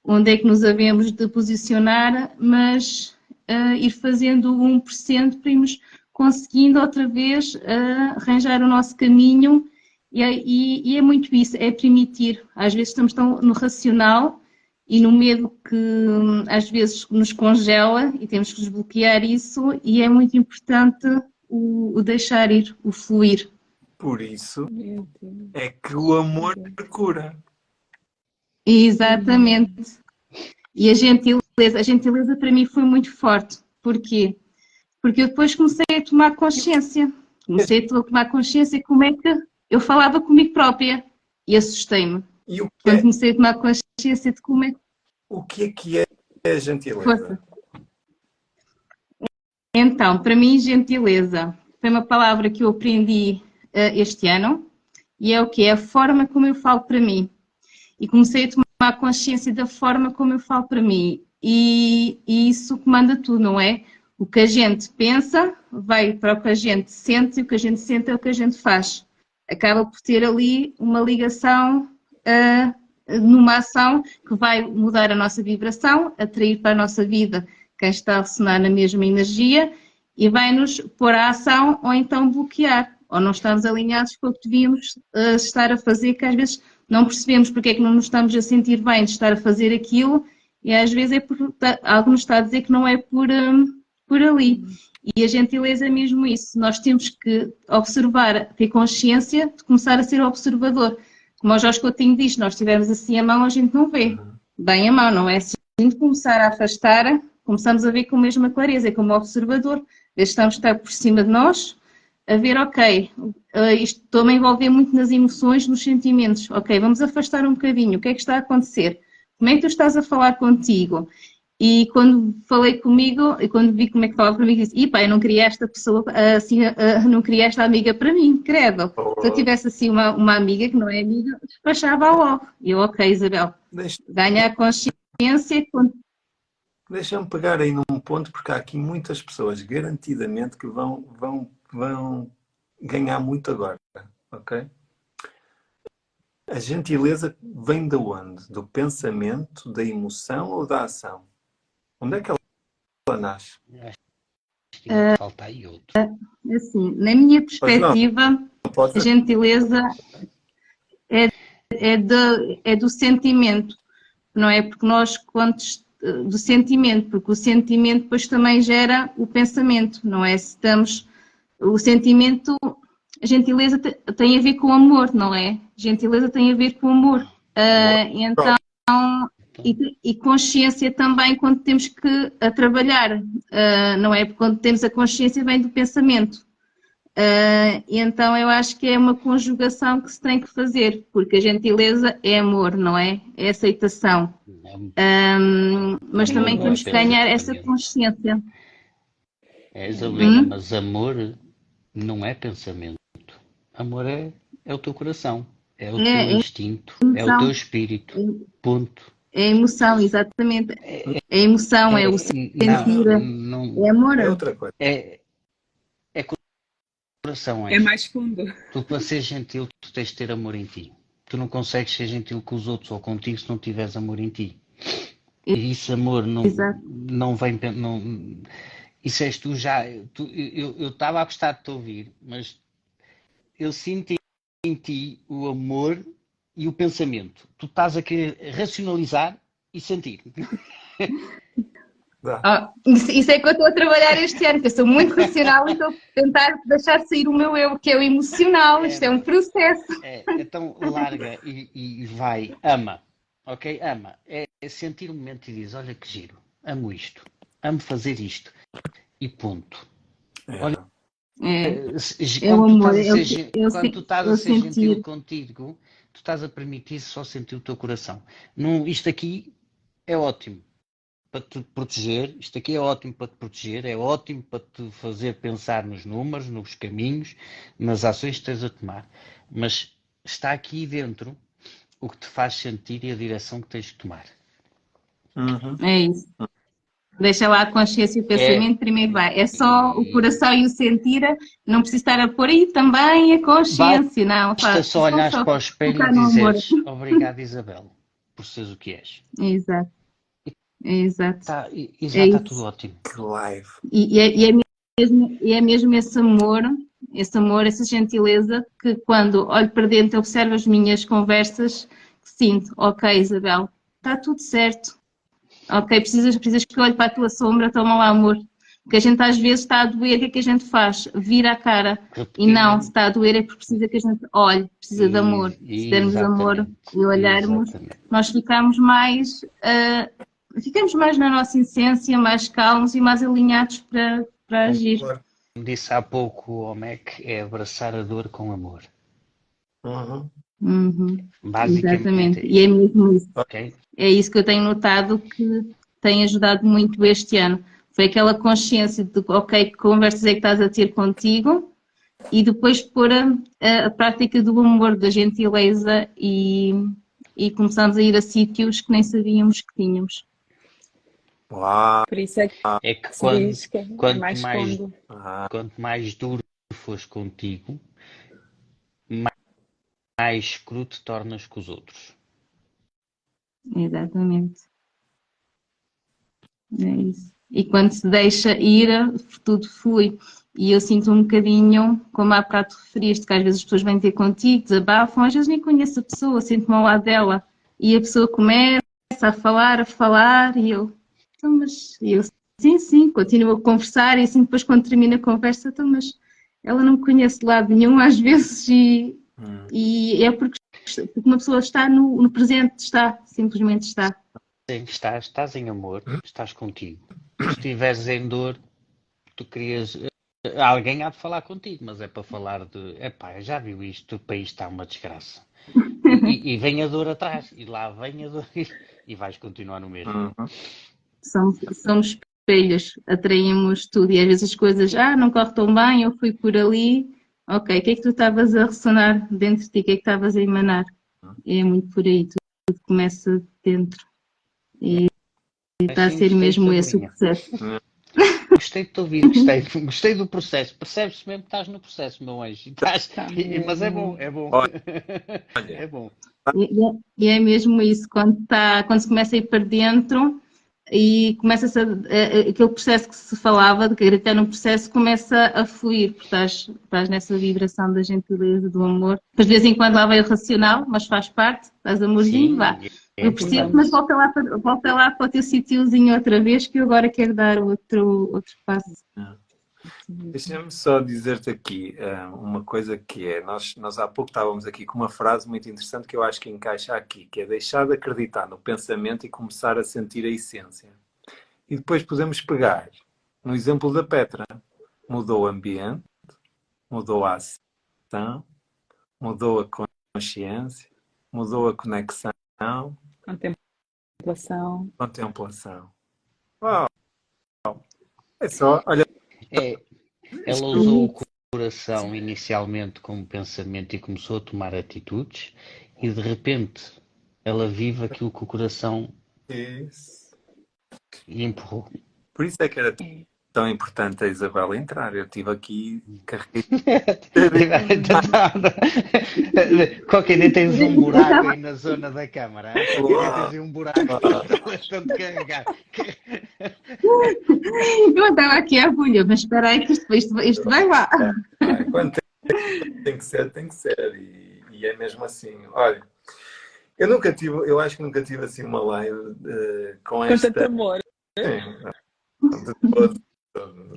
onde é que nos havemos de posicionar, mas uh, ir fazendo 1% para irmos conseguindo outra vez uh, arranjar o nosso caminho e, e, e, é muito isso, é permitir. Às vezes estamos tão no racional e no medo que às vezes nos congela e temos que desbloquear isso e é muito importante o, o deixar ir, o fluir. Por isso é que o amor cura. Exatamente. E a gentileza, a gentileza para mim foi muito forte. Porquê? Porque eu depois comecei a tomar consciência. Comecei a tomar consciência como é que eu falava comigo própria e assustei-me. E o que Quando é... comecei a tomar consciência de como é O que é que é a gentileza? Força. Então, para mim, gentileza foi uma palavra que eu aprendi uh, este ano e é o que? É a forma como eu falo para mim. E comecei a tomar tomar consciência da forma como eu falo para mim. E, e, isso comanda tudo, não é? O que a gente pensa vai para o que a gente sente e o que a gente sente é o que a gente faz. Acaba por ter ali uma ligação uh, numa ação que vai mudar a nossa vibração, atrair para a nossa vida quem está a ressonar na mesma energia e vai nos pôr a ação ou então bloquear. Ou não estamos alinhados com o que devíamos uh, estar a fazer, que às vezes não percebemos porque é que não nos estamos a sentir bem de estar a fazer aquilo e às vezes é por, algo nos está a dizer que não é por, um, por ali. E a gentileza é mesmo isso. Nós temos que observar, ter consciência de começar a ser observador. Como o Jorge Coutinho diz, nós tivermos assim a mão, a gente não vê bem a mão, não é? Se a gente começar a afastar, começamos a ver com a mesma clareza, é como observador. Estamos estar por cima de nós, a ver, ok, uh, isto estou-me a envolver muito nas emoções, nos sentimentos. Ok, vamos afastar um bocadinho. O que é que está a acontecer? Como é que tu estás a falar contigo? E quando falei comigo, e quando vi como é que falava comigo, disse: Ipa, eu não queria esta pessoa, assim, uh, não queria esta amiga para mim, credo. Se eu tivesse assim uma, uma amiga que não é amiga, despachava logo. E eu, ok, Isabel, Deixa... ganha a consciência. Deixa-me pegar aí num ponto, porque há aqui muitas pessoas, garantidamente, que vão, vão vão ganhar muito agora, ok? A gentileza vem de onde? Do pensamento, da emoção ou da ação? Onde é que ela nasce? Uh, falta aí outro. Assim, na minha perspectiva, não, não a gentileza é, é, de, é do sentimento, não é? Porque nós, quando do sentimento, porque o sentimento depois também gera o pensamento, não é? Se estamos o sentimento, a gentileza tem a ver com amor, não é? Gentileza tem a ver com amor. Uh, então, e, e, consciência também quando temos que a trabalhar, uh, não é? Porque quando temos a consciência vem do pensamento. Uh, então eu acho que é uma conjugação que se tem que fazer, porque a gentileza é amor, não é? É aceitação. Um, mas também temos que ganhar essa consciência. É, Isabela, hum? mas amor não é pensamento. Amor é, é o teu coração, é o é, teu instinto, emoção. é o teu espírito. Ponto. É emoção, exatamente. É, é emoção, é, é o sentir. Não, não, é amor. É outra coisa. É, é coração. É, é mais fundo. Tu, para ser gentil, tu tens de ter amor em ti. Tu não consegues ser gentil com os outros ou contigo se não tiveres amor em ti. E isso, amor, não, Exato. não vem. Não, isso és tu já. tu- eu estava a gostar de te ouvir, mas eu sinto em ti o amor e o pensamento. Tu estás a querer racionalizar e sentir. Ah, isso, isso é que eu estou a trabalhar este ano, que eu sou muito racional e estou a tentar deixar sair o meu eu, que é o emocional. Isto é um processo. É, então larga e, e vai, ama, ok? Ama. É, é sentir o momento e diz: Olha que giro, amo isto, amo fazer isto. E ponto. Olha, É, Se- É o Quando tu amor, estás a eu ser, se- gen- eu quando tu estás a eu ser gentil contigo, tu estás a permitir só sentir o teu coração. Não, isto aqui é ótimo para te proteger, isto aqui é ótimo para te proteger, é ótimo para te fazer pensar nos números, nos caminhos, nas ações que tens a tomar. Mas está aqui dentro o que te faz sentir e a direção que tens de tomar. Uhum. É isso. Deixa lá a consciência e o pensamento, primeiro vai. É só o coração e o sentir, não precisa estar a por aí também a consciência, não. Basta só olhar para o espelho e no amor. dizeres obrigado Isabel, por seres o que és. Exato. Exato. Tá, É está isso. tudo ótimo. Que live. E, e é, e é mesmo, e é mesmo esse amor, esse amor, essa gentileza, que quando olho para dentro, observo as minhas conversas, sinto, ok, Isabel, está tudo certo. Ok, precisas, precisas que eu olhe para a tua sombra, toma lá amor. Porque a gente às vezes está a doer, o que é que a gente faz? Vira a cara. E não, se está a doer é porque precisa que a gente olhe, precisa de amor. Se dermos amor e olharmos, exatamente. nós ficamos mais, ah, ficamos mais na nossa essência, mais calmos e mais alinhados para, para agir. Como disse há pouco o Mac, é abraçar a dor com amor. Uhum. Uhum, Basicamente exatamente. é E é isso, mesmo isso. ok? É isso que eu tenho notado que tem ajudado muito este ano. Foi aquela consciência de, ok, que conversas é que estás a ter contigo e depois pôr a, a- a prática do amor, da gentileza e, e começamos a ir a sítios que nem sabíamos que tínhamos. Uau. Por isso é que É que quando, diz que é quanto mais mais- fundo. Ah, quanto mais duro fores contigo, mais, mais cru te tornas com os outros. Exatamente. É isso. E quando se deixa ir, tudo flui. E eu sinto um bocadinho, como há bocado referiste, que às vezes as pessoas vêm ter contigo, desabafam, às vezes nem conheço a pessoa, sinto-me ao lado dela. E a pessoa começa a falar, a falar, e eu, então, mas, e eu, sim, sim, continuo a conversar, e assim depois quando termina a conversa, então, mas ela não me conhece de lado nenhum às vezes, e, hum. e é porque, porque uma pessoa está no, no presente, está, simplesmente está. Sim, Estás, estás em amor, estás contigo. Se estiveres em dor, tu querias. eh, Alguém há de falar contigo, mas é para falar de. Epá, já viu isto? O país está uma desgraça. E, e vem a dor atrás, e lá vem a dor, e, e vais continuar no mesmo. Uhum. somos, somos espelhos, atraímos tudo e às vezes as coisas, ah, não corre tão bem, eu fui por ali, ok, o que é que tu estavas a ressonar dentro de ti, o que é que estavas a emanar? É muito por aí, tudo, tudo começa dentro e e está a ser mesmo esse o processo. Gostei de te ouvir, gostei, gostei do processo. Percebes mesmo que estás no processo, meu anjo. Estás- Tá e- mas é bom, é bom. Olha. É bom. E, e é- e é mesmo isso, quando, tá, quando se começa a ir para dentro e começa-se aquele processo que se falava, de acreditar no processo, começa a fluir, porque estás, estás nessa vibração da gentileza, do amor. Depois de vez em quando lá vai o racional, mas faz parte, estás amorzinho, Sim, vá. é Eu percebo, mas volta lá, para- volta lá para o teu sítiozinho outra vez, que eu agora quero dar outro, outro passo. Deixa-me só dizer-te aqui ah, uma coisa que é, nós, nós há pouco estávamos aqui com uma frase muito interessante que eu acho que encaixa aqui, que é deixar de acreditar no pensamento e começar a sentir a essência. E depois podemos pegar no exemplo da Petra. Mudou o ambiente, mudou a ação, mudou a consciência, mudou a conexão, Contemplação. contemplação. Uau! É só, olha, É, ela usou o coração inicialmente como pensamento e começou a tomar atitudes, e de repente ela vive aquilo que o coração isso. lhe empurrou. Por isso é que era tão importante a Isabela entrar. Eu estive aqui, carreguei. Qualquer dia tens um buraco aí na zona da câmara. Qualquer tens um buraco elas estão de carregar. Eu estava aqui a agulha, mas espera aí que isto, isto, isto vai lá. Ai, quando tem, tem que ser, tem que ser. E, e é mesmo assim. Olha, eu nunca tive, eu acho que nunca tive assim uma live uh, com Com esta. tanto amor. Sim, de todo,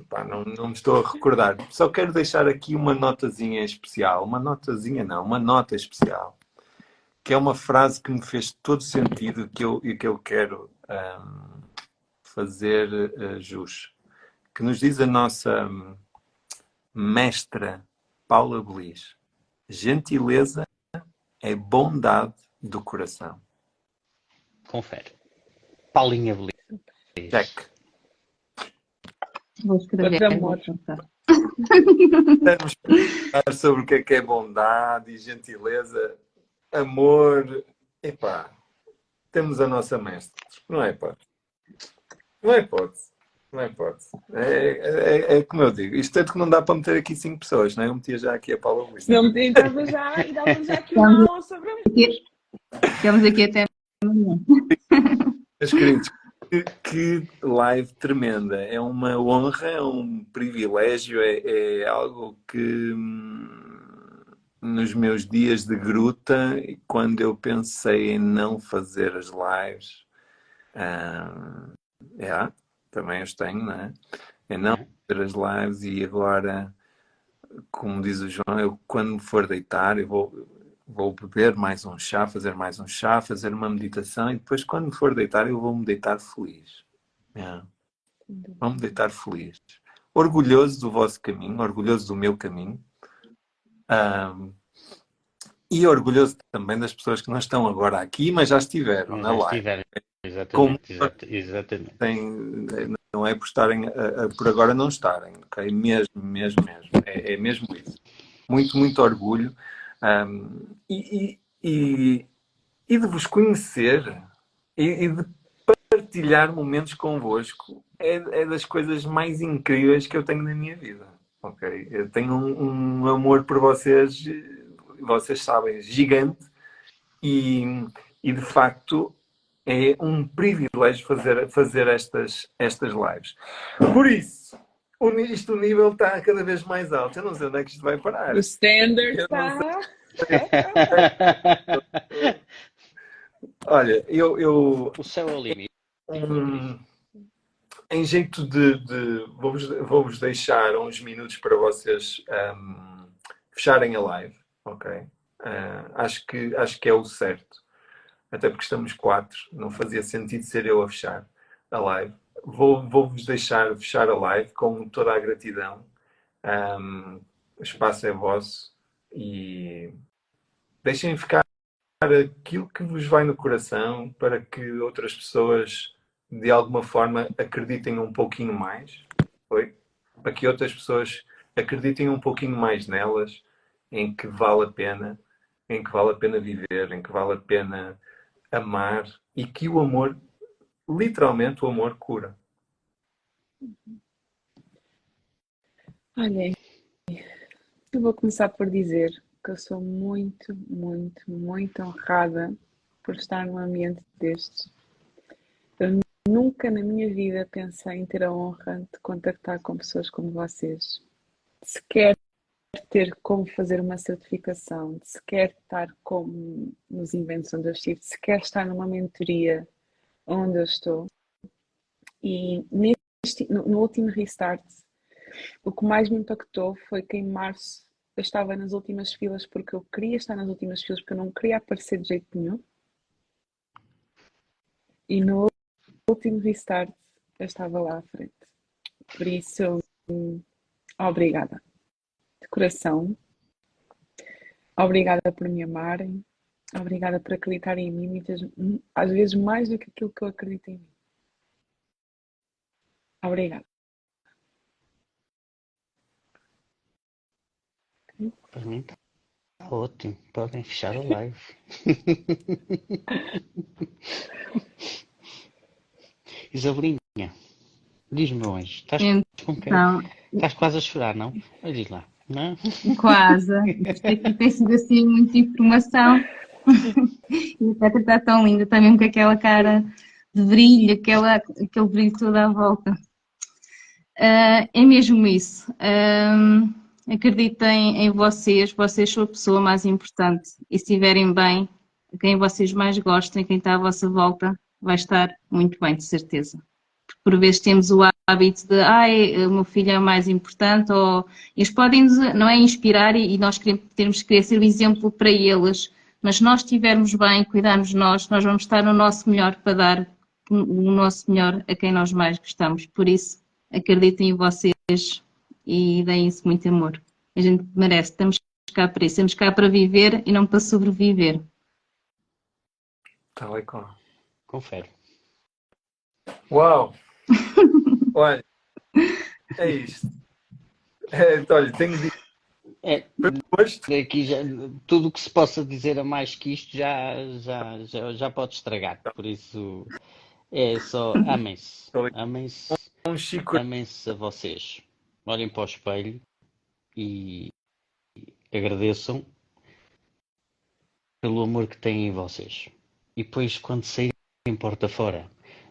pá, não, não me estou a recordar. Só quero deixar aqui uma notazinha especial. Uma notazinha não, uma nota especial. Que é uma frase que me fez todo sentido que eu, e que eu quero ahm, fazer uh, jus. Que nos diz a nossa hum, mestra Paula Belis. Gentileza é bondade do coração. Confere. Paulinha Belis. Check. Vou escrever. Vou amor. apontar. Vamos falar sobre o que é que é bondade e gentileza, amor. Epá, temos a nossa mestra. Não é hipótese. Não é hipótese. Não é hipótese. É, é, é como eu digo, isto é de que não dá para meter aqui cinco pessoas, não é? Eu metia já aqui a Paula Luís. Não me dava já e dava já aqui uma aula sobre amor. Ficamos aqui até amanhã. Meus queridos, que, que live tremenda. É uma honra, é um privilégio, é, é algo que hum, nos meus dias de gruta, quando eu pensei em não fazer as lives, hum, é, também os tenho, não é? É não fazer as lives e agora, como diz o João, eu quando me for deitar, eu vou, vou beber mais um chá, fazer mais um chá, fazer uma meditação e depois quando me for deitar eu vou me deitar feliz. É. Vou me deitar feliz. Orgulhoso do vosso caminho, orgulhoso do meu caminho. Ahm, e orgulhoso também das pessoas que não estão agora aqui, mas já estiveram na Já live. estiveram. Como- Exatamente, exata- exatamente. Tem- não é por estarem a- a- por agora não estarem, ok? Mesmo, mesmo, mesmo. É, é mesmo isso. Muito, muito orgulho. Ahm, e, e, e, de vos conhecer e, e de partilhar momentos convosco é, é das coisas mais incríveis que eu tenho na minha vida. Ok? Eu tenho um, um amor por vocês, vocês sabem, gigante e, e de facto é um privilégio fazer, fazer estas, estas lives. Por isso, o, isto, o nível está cada vez mais alto. Eu não sei onde é que isto vai parar. O standard está. Olha, eu, eu O céu é o limite. um, em jeito de, de- vou-vos vou-vos deixar uns minutos para vocês um, fecharem a live, ok? Ah, acho, que, acho que é o certo. Até porque estamos quatro, não fazia sentido ser eu a fechar a live. Vou- Vou-vos deixar fechar a live com toda a gratidão. Um, o espaço é vosso e deixem ficar aquilo que vos vai no coração para que outras pessoas de alguma forma acreditem um pouquinho mais, foi? Para que outras pessoas acreditem um pouquinho mais nelas, em que vale a pena, em que vale a pena viver, em que vale a pena amar e que o amor, literalmente o amor cura. Olhem, eu vou começar por dizer que eu sou muito, muito, muito honrada por estar num ambiente destes. Eu nunca na minha vida pensei em ter a honra de contactar com pessoas como vocês. Sequer ter como fazer uma certificação, de sequer estar como nos eventos onde eu estive, de sequer estar numa mentoria onde eu estou. E neste, no, no último restart, o que mais me impactou foi que em março eu estava nas últimas filas porque eu queria estar nas últimas filas porque eu não queria aparecer de jeito nenhum. E no último restart eu estava lá à frente. Por isso, obrigada. De coração. Obrigada por me amarem. Obrigada por acreditarem em mim, muitas, às vezes mais do que aquilo que eu acredito em mim. Obrigada. Para mim está ótimo. Podem fechar a live. Isabelinha, Diz-me, anjo, estás com quem? Então, Estás quase a chorar, não? Mas diz lá. Não? quase. Isto aqui tem sido assim muita informação. E a Petra está tão linda, está mesmo com aquela cara de brilho, aquela, aquele brilho todo à volta. Ah, é mesmo isso. Ah, acreditem em vocês, vocês são a pessoa mais importante. E se estiverem bem, quem vocês mais gostem, quem está à vossa volta, vai estar muito bem, de certeza. Porque por vezes temos o hábito de, ai, o meu filho é mais importante, ou eles podem nos, não é, inspirar e, e nós queremos, temos que querer ser o exemplo para eles. Mas se nós estivermos bem, cuidarmos de nós, nós vamos estar no nosso melhor para dar o nosso melhor a quem nós mais gostamos. Por isso, acreditem em vocês e deem-se muito amor. A gente merece, estamos cá para isso, estamos cá para viver e não para sobreviver. Tal e qual. Confere. Uau! Olha, é isto. É, olha, tenho dito É, aqui já, tudo o que se possa dizer a mais que isto já, já, já, já pode estragar. Por isso, é só amem-se. Amem-se. Um Chico Amem-se a vocês. Olhem para o espelho e agradeçam pelo amor que têm em vocês. E depois, quando saírem porta fora,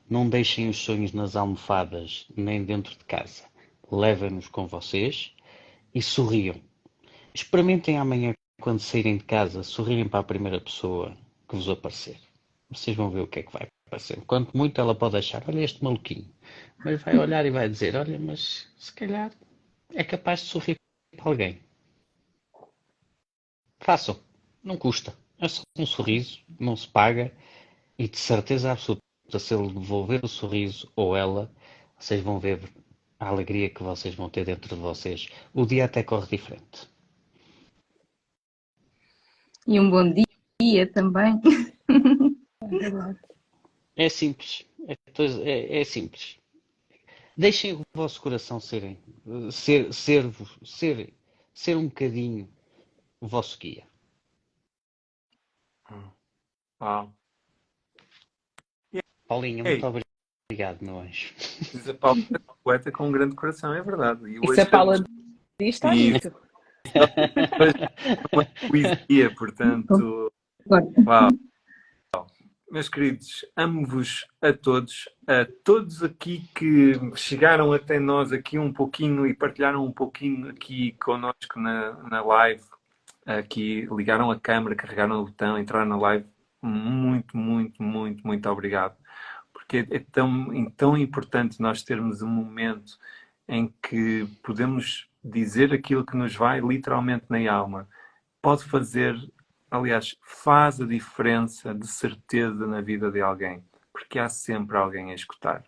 não deixem os sonhos nas almofadas nem dentro de casa. Levem-nos com vocês e sorriam. Experimentem amanhã, quando saírem de casa, sorrirem para a primeira pessoa que vos aparecer. Vocês vão ver o que é que vai aparecer. Quanto muito ela pode achar, olha este maluquinho. Mas vai olhar e vai dizer, olha, mas se calhar é capaz de sorrir para alguém. Façam. Não custa. É só um sorriso, não se paga. E de certeza absoluta, se ele devolver o sorriso ou ela, vocês vão ver a alegria que vocês vão ter dentro de vocês. O dia até corre diferente. E um bom dia também. É simples. É, é- é simples. Deixem o vosso coração serem, ser, ser, ser, ser um bocadinho o vosso guia. Uau. Paulinha, Ei. muito obrigado, meu anjo. Diz a Paula é uma poeta com um grande coração, é verdade. E E hoje a Paula estamos diz, está E- dito. numa poesia, portanto. Uau. Meus queridos, amo-vos a todos, a todos aqui que chegaram até nós aqui um pouquinho e partilharam um pouquinho aqui connosco na, na live, aqui ligaram a câmera, carregaram o botão, entraram na live. Muito, muito, muito, muito obrigado. Porque é tão, é tão importante nós termos um momento em que podemos dizer aquilo que nos vai literalmente na alma. Pode fazer aliás, faz a diferença de certeza na vida de alguém, porque há sempre alguém a escutar.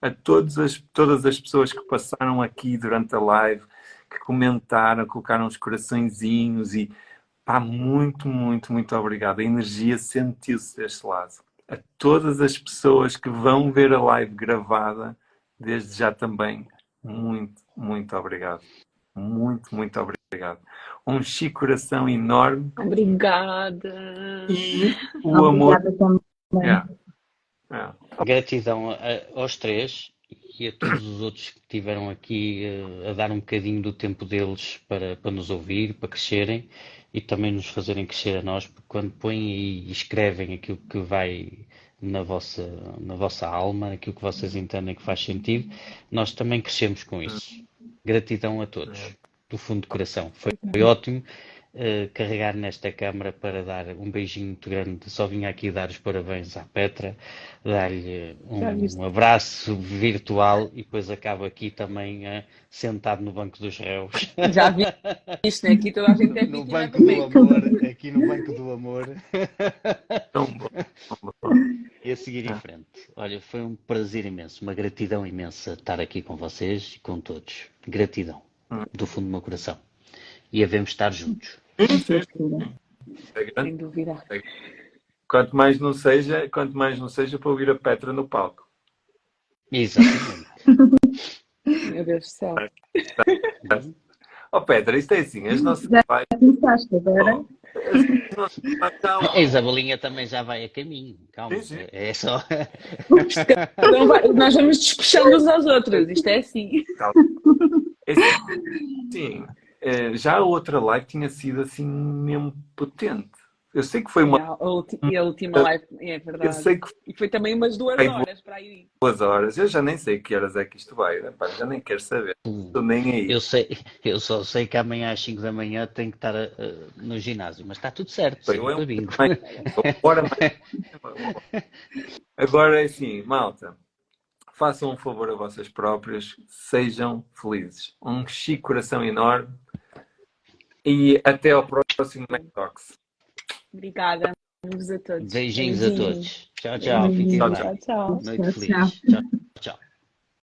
A todas as, todas as pessoas que passaram aqui durante a live, que comentaram, colocaram os coraçõezinhos e pá, muito, muito, muito obrigado. A energia sentiu-se deste lado. A todas as pessoas que vão ver a live gravada, desde já também, muito, muito obrigado. Muito, muito obrigado. Um chico coração enorme Obrigada. e o amor. Obrigada também. Yeah. Yeah. Gratidão a- aos três e a todos os outros que estiveram aqui eh, a dar um bocadinho do tempo deles para, para nos ouvir, para crescerem e também nos fazerem crescer a nós, porque quando põem e escrevem aquilo que vai na vossa, na vossa alma, aquilo que vocês entendem que faz sentido, nós também crescemos com isso. Gratidão a todos, do fundo do coração. Foi, foi ótimo eh, carregar nesta câmara para dar um beijinho muito grande. Só vim aqui dar os parabéns à Petra, dar-lhe um, um abraço virtual e depois acabo aqui também eh, sentado no banco dos réus. Já vi isto, né? Aqui toda a gente é No vítima banco do amor, aqui no banco do amor. E a seguir em frente. Olha, foi um prazer imenso, uma gratidão imensa estar aqui com vocês e com todos. Gratidão, do fundo do meu coração. E havemos estar juntos. É grande. Sem dúvida. Quanto mais não seja, quanto mais não seja para ouvir a Petra no palco. Exatamente. Meu Deus do céu. Oh Petra, isto é assim, as nossas Já lives, começaste agora? A Isabelinha também já vai a caminho, calma. Sim, sim. É só. Então vai- nós vamos despechando uns aos outros, isto é assim. Esse- Sim, eh, já a outra live tinha sido assim mesmo potente. Eu sei que foi uma. A, ulti- e a última live, é Eu verdade. sei que E foi também umas duas Ai, horas para aí. foi duas horas. Eu já nem sei que horas é que isto vai. né? Pá, já nem quero saber. Estou nem aí. Eu, sei, eu só sei que amanhã às 5 da manhã tenho que estar ah, no ginásio, mas está tudo certo, Bem, seja eu-. Bora mais. Agora é assim, malta. Façam um favor a vocês próprios, sejam felizes. Um chique coração enorme e até ao próximo Mac Talks. Obrigada. Beijos a todos. Beijinhos a Beijinhos. toos. Tchau, tchau. Fiquem Tchau, bem. Tchau, tchau. Noite Tchau, feliz. Tchau, tchau.